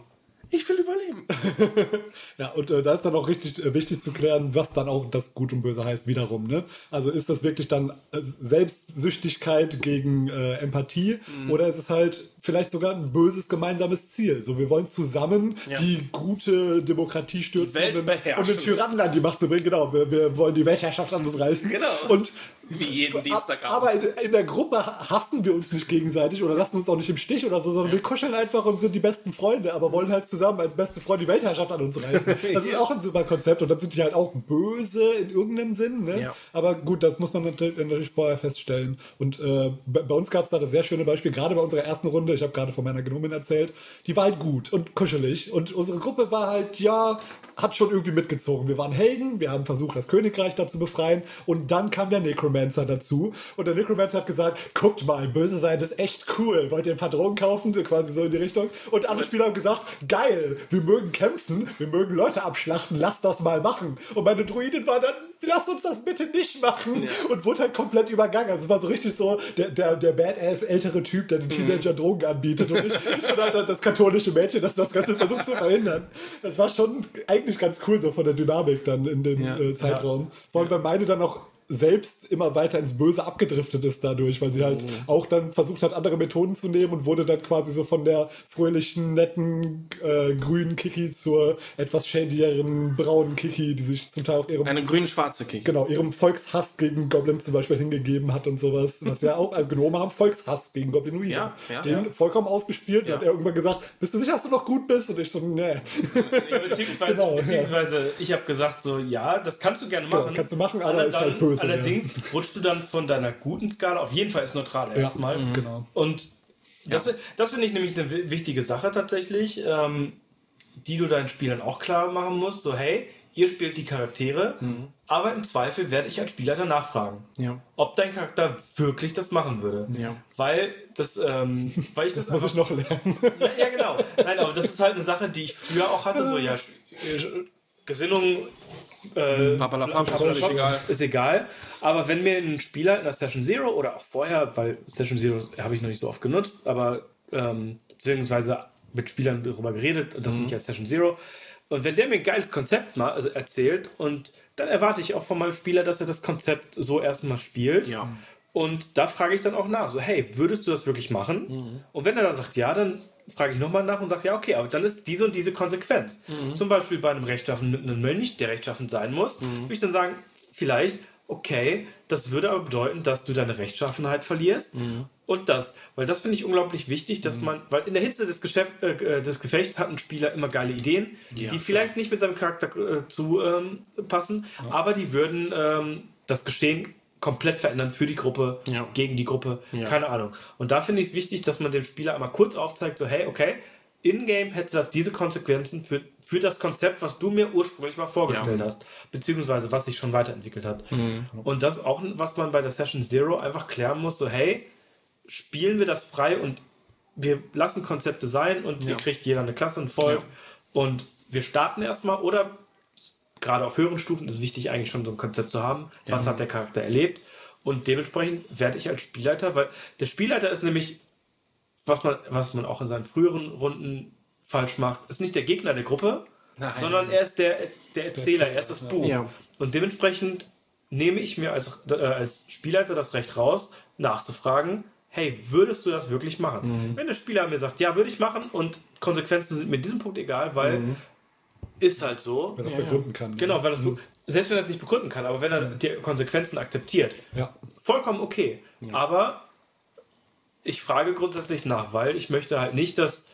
Ich will überleben. Ja, und äh, da ist dann auch richtig äh, wichtig zu klären, was dann auch das Gut und Böse heißt, wiederum. Ne? Also ist das wirklich dann äh, Selbstsüchtigkeit gegen äh, Empathie Mhm. oder ist es halt vielleicht sogar ein böses gemeinsames Ziel? So, wir wollen zusammen die gute Demokratie stürzen Die Welt und, und den Tyrannen an die Macht zu bringen. Genau, wir, wir wollen die Weltherrschaft an uns reißen. Genau. Und Wie jeden Dienstagabend. aber in, in der Gruppe hassen wir uns nicht gegenseitig oder lassen uns auch nicht im Stich oder so, sondern wir kuscheln einfach und sind die besten Freunde, aber wollen halt zusammen als beste Freunde die Weltherrschaft an uns reißen. Das ist auch ein super Konzept und dann sind die halt auch böse in irgendeinem Sinn. Ne? Ja. Aber gut, das muss man natürlich, vorher feststellen. Und äh, bei, uns gab es da das sehr schöne Beispiel, gerade bei unserer ersten Runde, ich habe gerade von meiner Gnomin erzählt, die war halt gut und kuschelig und unsere Gruppe war halt, ja, hat schon irgendwie mitgezogen. Wir waren Helden, wir haben versucht, das Königreich da zu befreien und dann kam der Necromancer dazu und der Necromancer hat gesagt, guckt mal, böse sein ist echt cool. Wollt ihr ein paar Drogen kaufen? Quasi so in die Richtung. Und alle Spieler haben gesagt, geil, wir mögen kämpfen, wir mögen Leute abschlachten, lass das mal machen. Und meine Druidin war dann, lass uns das bitte nicht machen. Und wurde halt komplett übergangen. Also es war so richtig so der, der, der Badass ältere Typ, der den Teenager Drogen anbietet. Und ich, ich bin halt das katholische Mädchen, das das Ganze versucht zu verhindern. Das war schon eigentlich ganz cool so von der Dynamik dann in dem äh, Zeitraum. Vor allem, weil meine dann auch selbst immer weiter ins Böse abgedriftet ist dadurch, weil sie halt auch dann versucht hat, andere Methoden zu nehmen und wurde dann quasi so von der fröhlichen, netten, äh, grünen Kiki zur etwas shadieren, braunen Kiki, die sich zum Teil auch ihrem Eine grün-schwarze Kick. genau, ihrem Volkshass gegen Goblin zum Beispiel hingegeben hat und sowas. Was ja auch, also Gnome haben Volkshass gegen Goblinoide. Ja, ja, Den ja. vollkommen ausgespielt. Ja. Hat er irgendwann gesagt, bist du sicher, dass du noch gut bist? Und ich so, nee. Beziehungsweise, Genau, ja. beziehungsweise ich habe gesagt, so ja, das kannst du gerne machen. kannst du machen, aber ist halt böse, Allerdings rutschst du dann von deiner guten Skala, auf jeden Fall ist neutral erstmal. genau. Und das, das finde ich nämlich eine wi- wichtige Sache tatsächlich, ähm, die du deinen Spielern auch klar machen musst. So, hey, ihr spielt die Charaktere, aber im Zweifel werde ich als Spieler danach fragen, Ja. ob dein Charakter wirklich das machen würde. Ja. Weil das, ähm, weil ich das, Muss ich noch lernen. ja, ja, genau. Nein, aber das ist halt eine Sache, die ich früher auch hatte. So, ja, Gesinnung. Äh, Papalapap, ist völlig egal. Ist egal. Aber wenn mir ein Spieler in der Session Zero oder auch vorher, weil Session Zero habe ich noch nicht so oft genutzt, aber ähm, beziehungsweise mit Spielern darüber geredet und das nicht als Session Zero. Und wenn der mir ein geiles Konzept mal also erzählt und dann erwarte ich auch von meinem Spieler, dass er das Konzept so erstmal spielt. Ja. Und da frage ich dann auch nach, so, hey, würdest du das wirklich machen? Und wenn er dann sagt, ja, dann frage ich nochmal nach und sage, ja, okay, aber dann ist diese und diese Konsequenz. Zum Beispiel bei einem rechtschaffenden Mönch, der rechtschaffend sein muss, würde ich dann sagen, vielleicht, okay, das würde aber bedeuten, dass du deine Rechtschaffenheit verlierst. Und das, weil das finde ich unglaublich wichtig, dass man, weil in der Hitze des, Geschäft, äh, des Gefechts hat ein Spieler immer geile Ideen, die vielleicht nicht mit seinem Charakter äh, zu ähm, passen, aber die würden ähm, das Geschehen komplett verändern für die Gruppe, Ja. gegen die Gruppe, keine Ahnung. Und da finde ich es wichtig, dass man dem Spieler einmal kurz aufzeigt, so hey, okay, in-game hätte das diese Konsequenzen für, für das Konzept, was du mir ursprünglich mal vorgestellt hast, beziehungsweise was sich schon weiterentwickelt hat. Und das ist auch, was man bei der Session Zero einfach klären muss, so hey, spielen wir das frei und wir lassen Konzepte sein und ihr kriegt jeder eine Klasse, ein Volk und wir starten erstmal oder gerade auf höheren Stufen ist wichtig eigentlich schon so ein Konzept zu haben, was hat der Charakter erlebt und dementsprechend werde ich als Spielleiter, weil der Spielleiter ist nämlich, was man, was man auch in seinen früheren Runden falsch macht, ist nicht der Gegner der Gruppe, sondern er ist der, der Erzähler, er ist das Buch. Ja. Und dementsprechend nehme ich mir als, äh, als Spielleiter das Recht raus, nachzufragen, hey, würdest du das wirklich machen? Wenn der Spieler mir sagt, ja, würde ich machen und Konsequenzen sind mir in diesem Punkt egal, weil ist halt so. Wenn das begründen kann. Genau, weil das, selbst wenn er es nicht begründen kann, aber wenn er die Konsequenzen akzeptiert, Ja. vollkommen okay. Aber ich frage grundsätzlich nach, weil ich möchte halt nicht, dass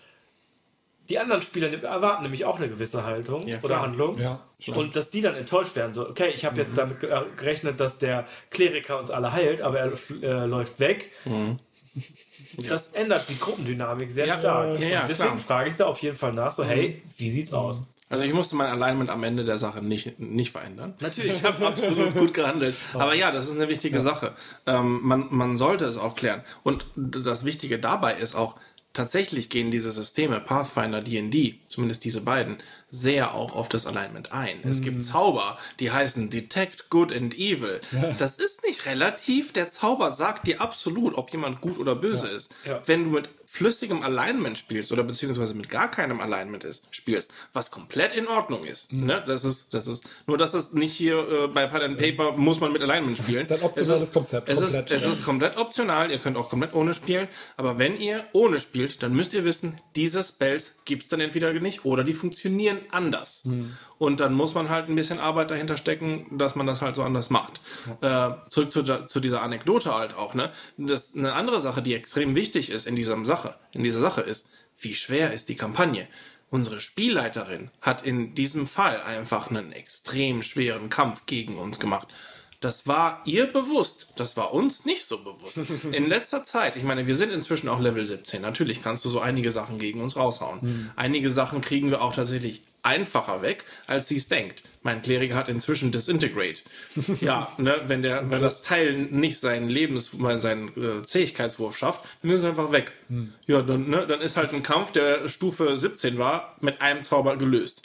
die anderen Spieler erwarten nämlich auch eine gewisse Haltung Ja, oder. Handlung Ja, und dass die dann enttäuscht werden. So, okay, ich habe jetzt damit äh, gerechnet, dass der Kleriker uns alle heilt, aber er äh, läuft weg. Das ändert die Gruppendynamik sehr Ja, stark. ja, ja, und deswegen klar. frage ich da auf jeden Fall nach, so, hey, wie sieht's aus? Also ich musste mein Alignment am Ende der Sache nicht, nicht verändern. Natürlich, ich habe absolut gut gehandelt. Aber ja, das ist eine wichtige Sache. Ähm, man, man sollte es auch klären. Und das Wichtige dabei ist auch, tatsächlich gehen diese Systeme, Pathfinder, D&D, zumindest diese beiden, sehr auch auf das Alignment ein. Es gibt Zauber, die heißen Detect Good and Evil. Das ist nicht relativ. Der Zauber sagt dir absolut, ob jemand gut oder böse ist. Ja. Wenn du mit flüssigem Alignment spielst oder beziehungsweise mit gar keinem Alignment ist, spielst, was komplett in Ordnung ist. Ne? Das ist, das ist, nur dass das nicht hier äh, bei Pad and Paper muss man mit Alignment spielen. ist ein optionales Es ist- Konzept, Es ist, komplett. es ist komplett optional, ihr könnt auch komplett ohne spielen, aber wenn ihr ohne spielt, dann müsst ihr wissen, diese Spells gibt es dann entweder nicht oder die funktionieren anders. Und dann muss man halt ein bisschen Arbeit dahinter stecken, dass man das halt so anders macht. Äh, zurück zu, zu dieser Anekdote halt auch, ne? Das, eine andere Sache, die extrem wichtig ist in dieser Sache, in dieser Sache ist, wie schwer ist die Kampagne? Unsere Spielleiterin hat in diesem Fall einfach einen extrem schweren Kampf gegen uns gemacht. Das war ihr bewusst. Das war uns nicht so bewusst. In letzter Zeit, ich meine, wir sind inzwischen auch Level 17. Natürlich kannst du so einige Sachen gegen uns raushauen. Einige Sachen kriegen wir auch tatsächlich einfacher weg, als sie es denkt. Mein Kleriker hat inzwischen Disintegrate. Ja, ne, wenn, der, wenn das Teil nicht seinen Lebens, seinen äh, Zähigkeitswurf schafft, dann ist es einfach weg. Ja, dann, ne, dann ist halt ein Kampf, der Stufe 17 war, mit einem Zauber gelöst.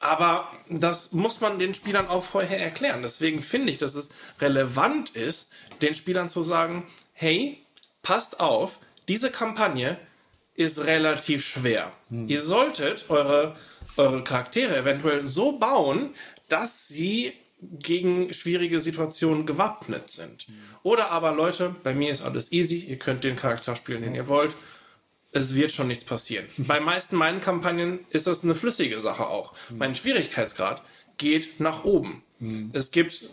Aber das muss man den Spielern auch vorher erklären. Deswegen finde ich, dass es relevant ist, den Spielern zu sagen, hey, passt auf, diese Kampagne ist relativ schwer. Ihr solltet eure, eure Charaktere eventuell so bauen, dass sie gegen schwierige Situationen gewappnet sind. Oder aber Leute, bei mir ist alles easy, ihr könnt den Charakter spielen, den ihr wollt es wird schon nichts passieren. Bei meisten meinen Kampagnen ist das eine flüssige Sache auch. Mein Schwierigkeitsgrad geht nach oben. Es gibt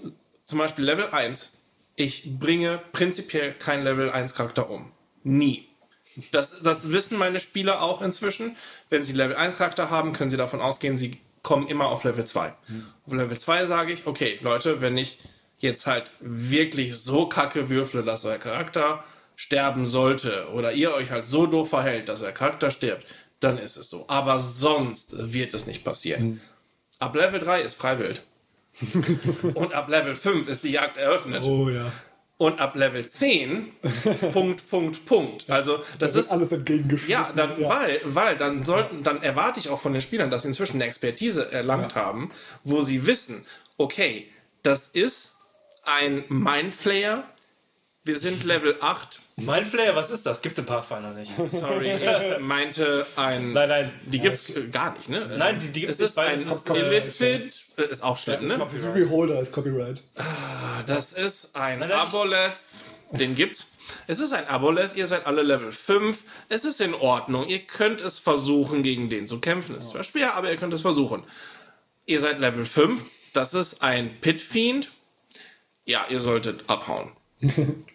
zum Beispiel Level 1. Ich bringe prinzipiell keinen Level 1 Charakter um. Nie. Das, das wissen meine Spieler auch inzwischen. Wenn sie Level 1 Charakter haben, können sie davon ausgehen, sie kommen immer auf Level 2. Auf Level 2 sage ich, okay, Leute, wenn ich jetzt halt wirklich so kacke würfle, dass euer Charakter sterben sollte oder ihr euch halt so doof verhält, dass euer Charakter stirbt, dann ist es so. Aber sonst wird es nicht passieren. Ab Level 3 ist Freiwild. Und ab Level 5 ist die Jagd eröffnet. Oh ja. Und ab Level 10, Punkt, Punkt, Punkt. Also, das Das ist alles entgegengeschmissen. Ja, dann, Weil, weil dann sollten, dann erwarte ich auch von den Spielern, dass sie inzwischen eine Expertise erlangt haben, wo sie wissen, okay, das ist ein Mindflayer. Wir sind Level 8. Mindflayer, was ist das? Gibt's im Pathfinder nicht. Sorry, ich meinte ein. Nein, nein. Die gibt's äh, gar nicht, ne? Nein, die- die es gibt's ist nicht, weil ein ist, Illithid, äh, ist auch schlimm, ne? Das ist wie Beholder ist Copyright. Das ist ein Nein, nein, Aboleth. Den gibt's. Es ist ein Aboleth, ihr seid alle Level 5. Es ist in Ordnung. Ihr könnt es versuchen, gegen den zu kämpfen. Ist zwar schwer, aber ihr könnt es versuchen. Ihr seid Level 5. Das ist ein Pitfiend. Ja, ihr solltet abhauen.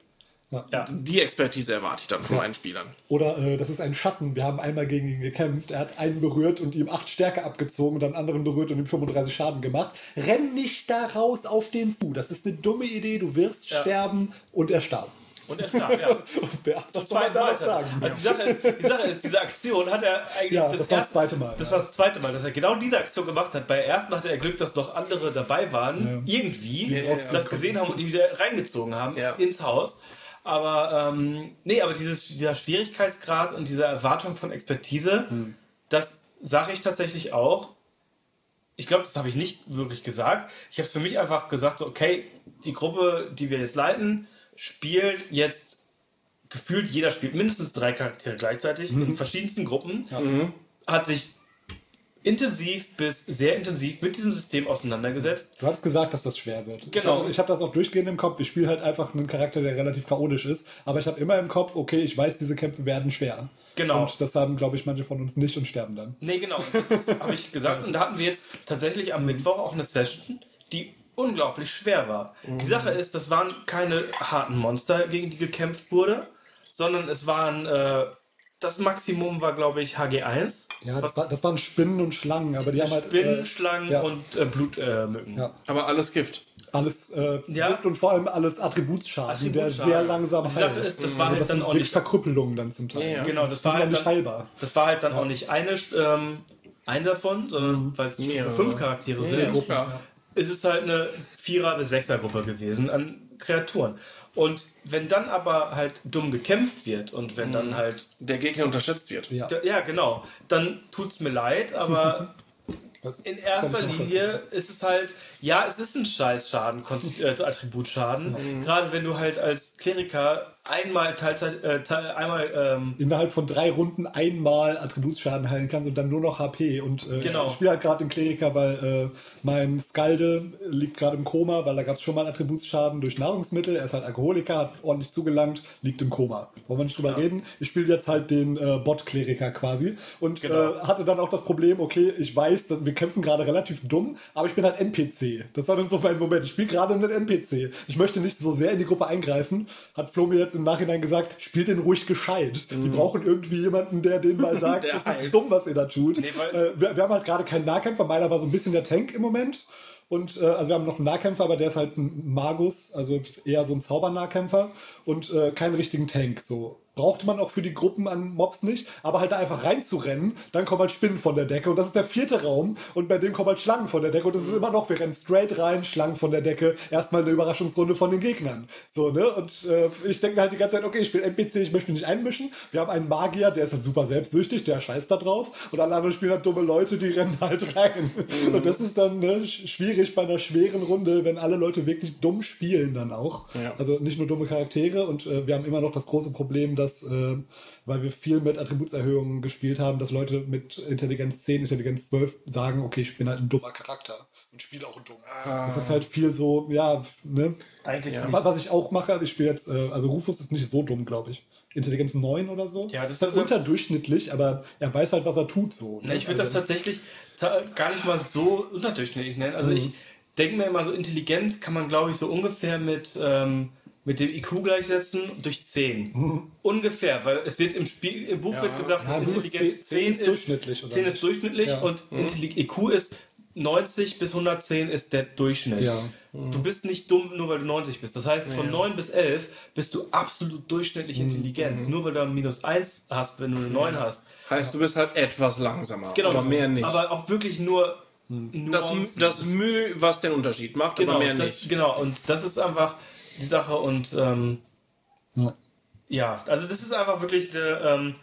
Ja. Die Expertise erwarte ich dann von meinen Spielern. Oder äh, das ist ein Schatten. Wir haben einmal gegen ihn gekämpft. Er hat einen berührt und ihm 8 Stärke abgezogen und dann einen anderen berührt und ihm 35 Schaden gemacht. Renn nicht da raus auf den zu. Das ist eine dumme Idee. Du wirst sterben und er starb. Und er starb, ja. Und wer, was soll man da sagen? Also die Sache, ist, die Sache ist, diese Aktion hat er eigentlich. Ja, das war das erste- zweite Mal, Das ja. war das zweite Mal, dass er genau diese Aktion gemacht hat. Bei der ersten hatte er Glück, dass noch andere dabei waren, irgendwie, die das gesehen haben und ihn wieder reingezogen haben Ja. ins Haus. Aber, ähm, nee, aber dieses, dieser Schwierigkeitsgrad und diese Erwartung von Expertise, Hm. das sage ich tatsächlich auch. Ich glaube, das habe ich nicht wirklich gesagt. Ich habe es für mich einfach gesagt, so, okay, die Gruppe, die wir jetzt leiten, spielt jetzt gefühlt jeder spielt mindestens drei Charaktere gleichzeitig Mhm. in verschiedensten Gruppen, hat sich intensiv bis sehr intensiv mit diesem System auseinandergesetzt. Du hast gesagt, dass das schwer wird. Genau. Ich, habe das auch durchgehend im Kopf. Ich spiele halt einfach einen Charakter, der relativ chaotisch ist. Aber ich habe immer im Kopf, okay, ich weiß, diese Kämpfe werden schwer. Genau. Und das haben, glaube ich, manche von uns nicht und sterben dann. Nee, genau, das habe ich gesagt. Und da hatten wir jetzt tatsächlich am Mittwoch auch eine Session, die unglaublich schwer war. Die Sache ist, das waren keine harten Monster, gegen die gekämpft wurde, sondern es waren, äh, das Maximum war, glaube ich, HG1. Ja, das, war, das waren Spinnen und Schlangen, aber die haben halt Spinnen, äh, Schlangen ja. und äh, Blutmücken. Ja. Aber alles Gift. alles äh, Ja. Gift und vor allem alles Attributsschaden, der Attributsschaden. sehr langsam Sache heilt. ist, das war also halt das dann sind auch nicht- Verkrüppelungen dann zum Teil. Ja, ja. Genau, das Die war halt nicht dann, heilbar. Das war halt dann auch nicht eine ähm, einen davon, sondern weil es schon Mehrere. fünf Charaktere sind, ist es halt eine Vierer- bis Sechser-Gruppe gewesen an Kreaturen. Und wenn dann aber halt dumm gekämpft wird und wenn dann halt Der Gegner unterschätzt wird. Ja. Da- Ja, genau. Dann tut's mir leid, aber in erster. Linie ist es halt, ja, es ist ein scheiß Schaden, äh, Attributschaden. Mhm. Gerade wenn du halt als Kleriker einmal Teilzeit, äh, teil, einmal, ähm, innerhalb von drei Runden einmal Attributsschaden heilen kannst und dann nur noch HP. Und äh, Genau. ich spiele halt gerade den Kleriker, weil äh, mein Skalde liegt gerade im Koma, weil da gab es schon mal Attributsschaden durch Nahrungsmittel. Er ist halt Alkoholiker, hat ordentlich zugelangt, liegt im Koma. Wollen wir nicht drüber reden? Ich spiele jetzt halt den äh, Bot-Kleriker quasi und Genau. äh, hatte dann auch das Problem, okay, ich weiß, dass wir kämpfen gerade relativ dumm, aber ich bin halt NPC. Das war dann so mein Moment. Ich spiele gerade einen NPC. Ich möchte nicht so sehr in die Gruppe eingreifen. Hat Flo mir jetzt im Nachhinein gesagt, spielt den ruhig gescheit. Die brauchen irgendwie jemanden, der denen mal sagt, das ist halt. dumm, was ihr da tut. Nee, äh, wir, wir haben halt gerade keinen Nahkämpfer. Meiner war so ein bisschen der Tank im Moment. Und äh, also wir haben noch einen Nahkämpfer, aber der ist halt ein Magus, also eher so ein Zaubernahkämpfer und äh, keinen richtigen Tank. So brauchte man auch für die Gruppen an Mobs nicht, aber halt da einfach reinzurennen, dann kommen halt Spinnen von der Decke und das ist der vierte Raum und bei dem kommen halt Schlangen von der Decke und das ist immer noch, wir rennen straight rein, Schlangen von der Decke, erstmal eine Überraschungsrunde von den Gegnern. So, ne? Und äh, ich denke halt die ganze Zeit, okay, ich spiele NPC, ich möchte mich nicht einmischen. Wir haben einen Magier, der ist halt super selbstsüchtig, der scheißt da drauf und alle anderen spielen halt dumme Leute, die rennen halt rein. Und das ist dann ne, sch- schwierig bei einer schweren Runde, wenn alle Leute wirklich dumm spielen dann auch. Ja. Also nicht nur dumme Charaktere und äh, wir haben immer noch das große Problem, dass, äh, weil wir viel mit Attributserhöhungen gespielt haben, dass Leute mit Intelligenz 10, Intelligenz 12 sagen, okay, ich bin halt ein dummer Charakter und spiele auch dumm. Das ist halt viel so, ja, ne? eigentlich nicht. Aber Was ich auch mache, ich spiele jetzt, äh, also Rufus ist nicht so dumm, glaube ich. Intelligenz 9 oder so. Ja, das ist halt ist- unterdurchschnittlich, aber er weiß halt, was er tut so. Na, ne? ich würde das Also- tatsächlich ta- gar nicht mal so unterdurchschnittlich nennen. Also ich denke mir immer so, Intelligenz kann man, glaube ich, so ungefähr mit, ähm, mit dem IQ gleichsetzen durch 10. Ungefähr, weil es wird im Spiel, im Buch wird gesagt, Ja, Intelligenz 10 10 ist durchschnittlich, oder 10 ist nicht? durchschnittlich Ja. und Intelli- IQ ist 90 bis 110 ist der Durchschnitt. Ja. Du bist nicht dumm, nur weil du 90 bist. Das heißt, von 9 bis 11 bist du absolut durchschnittlich intelligent. Nur weil du ein minus 1 hast, wenn du eine 9 hast. Heißt, du bist halt etwas langsamer. Genau, aber mehr nicht. Aber auch wirklich nur. nur das, das Mühe, was den Unterschied macht, genau, aber mehr das, nicht. genau, und das ist einfach die Sache und ähm, Ja. ja, also das ist einfach wirklich eine, ähm,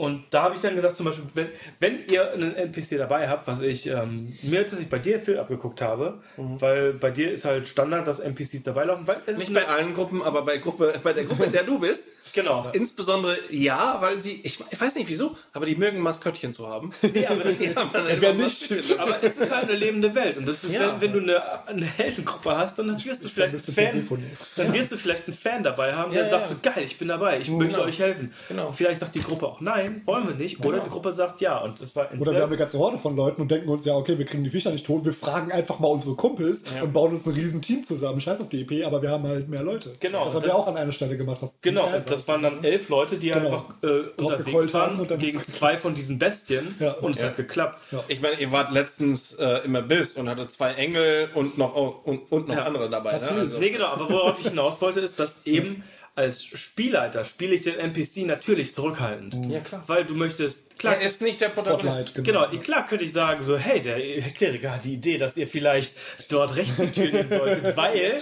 und da habe ich dann gesagt, zum Beispiel, wenn, wenn ihr einen NPC dabei habt, was ich ähm, mir tatsächlich bei dir viel abgeguckt habe, weil bei dir ist halt Standard, dass NPCs dabei laufen, Nicht bei allen Gruppen, aber bei, Gruppe, bei der Gruppe, in der du bist. genau. Insbesondere ja, weil sie, ich, ich weiß nicht wieso, aber die mögen Maskottchen zu haben. Nee, aber das ist, wer nicht- aber es ist halt eine lebende Welt und das ist, Ja. wenn, wenn du eine, eine Heldengruppe hast, dann wirst du vielleicht ein Fan, dann wirst du vielleicht einen Fan dabei haben, der Ja, sagt ja. so geil, ich bin dabei, ich möchte euch helfen. Genau. Vielleicht sagt die Gruppe auch nein, wollen wir nicht, oder die Gruppe sagt ja und das war Oder wir haben eine ganze Horde von Leuten und denken uns, ja, okay, wir kriegen die Viecher nicht tot, wir fragen einfach mal unsere Kumpels und bauen uns ein riesen Team zusammen. Scheiß auf die EP, aber wir haben halt mehr Leute. Genau, Das haben das- wir auch an einer Stelle gemacht, was Genau, geil das war. waren dann elf Leute, die Genau. einfach äh, unterwegs waren und dann gegen zwei von diesen Bestien Ja. und es hat geklappt. Ich meine, ihr wart letztens äh, im Abyss und hatte zwei Engel und noch, und, und noch Ja. andere dabei. Das Ne? Also, Nee, genau, aber worauf ich hinaus wollte, ist, dass eben als Spielleiter spiele ich den NPC natürlich zurückhaltend. Ja, klar. Weil du möchtest, klar, er ist nicht der Protagonist. Spotlight, Genau, klar könnte ich sagen, so, hey, der Kleriker hat die Idee, dass ihr vielleicht dort rechts die Tür nehmen solltet, weil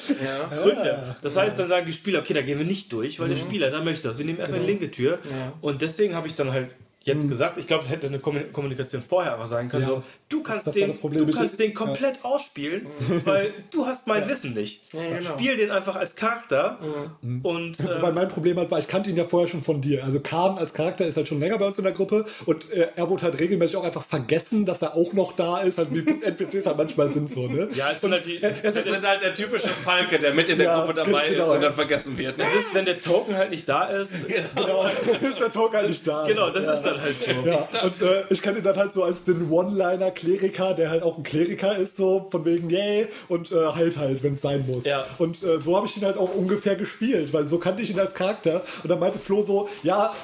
Gründe. Das heißt, dann sagen die Spieler, okay, da gehen wir nicht durch, weil der Spieler da möchte das. Wir nehmen erstmal die linke Tür. Und deswegen habe ich dann halt jetzt gesagt, ich glaube, es hätte eine Kommu- Kommunikation vorher aber sein können, Ja. so, du kannst, den, du kannst den komplett ausspielen, weil du hast mein Wissen nicht. Spiel den einfach als Charakter und Wobei äh, mein Problem halt war, ich kannte ihn ja vorher schon von dir. Also Khan als Charakter ist halt schon länger bei uns in der Gruppe und äh, er wurde halt regelmäßig auch einfach vergessen, dass er auch noch da ist, halt wie NPCs halt manchmal sind so, ne? ja, es sind halt die, Das ist halt der typische Falke, der mit in der Ja, Gruppe dabei genau. ist und dann vergessen wird. Ne? es ist, wenn der Token halt nicht da ist, Genau, ist der Talk halt nicht da. genau, das ja. ist dann halt so. Ja, und äh, ich kenne ihn dann halt so als den One-Liner-Kleriker, der halt auch ein Kleriker ist, so von wegen, yay, und äh, halt halt, wenn es sein muss. Ja. Und äh, so habe ich ihn halt auch ungefähr gespielt, weil so kannte ich ihn als Charakter. Und dann meinte Flo so, ja,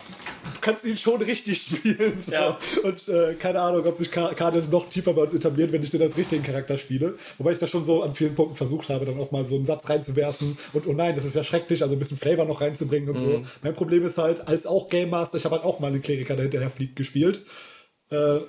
du kannst ihn schon richtig spielen. So. Ja. Und äh, keine Ahnung, ob sich jetzt noch tiefer bei uns etabliert, wenn ich den als richtigen Charakter spiele. Wobei ich das schon so an vielen Punkten versucht habe, dann auch mal so einen Satz reinzuwerfen und oh nein, das ist ja schrecklich, also ein bisschen Flavor noch reinzubringen und so. Mein Problem ist halt, als auch Game Master, ich habe halt auch mal einen Kleriker, der hinterher fliegt, gespielt. Äh,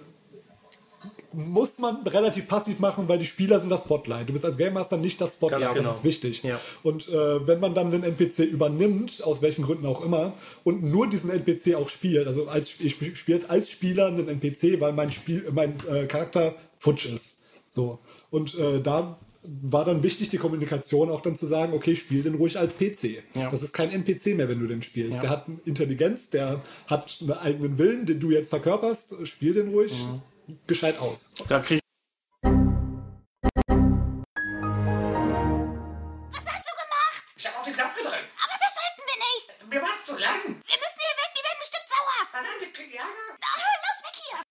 muss man relativ passiv machen, weil die Spieler sind das Spotlight. Du bist als Game Master nicht das Spotlight, Ganz genau. das ist wichtig. Ja. Und äh, wenn man dann den NPC übernimmt, aus welchen Gründen auch immer, und nur diesen NPC auch spielt, also als, ich spiele als Spieler einen NPC, weil mein, Spiel, mein äh, Charakter futsch ist. So. Und äh, da war dann wichtig, die Kommunikation auch dann zu sagen, okay, spiel den ruhig als PC. Ja. Das ist kein NPC mehr, wenn du den spielst. Der hat Intelligenz, der hat einen eigenen Willen, den du jetzt verkörperst. Spiel den ruhig Mhm gescheit aus. Da krieg Was hast du gemacht? Ich habe auf den Knopf gedrückt. Aber das sollten wir nicht. Mir war es zu lang. Wir müssen hier weg, die werden bestimmt sauer. Verdammt, ich krieg Ärger. Na, los, weg hier.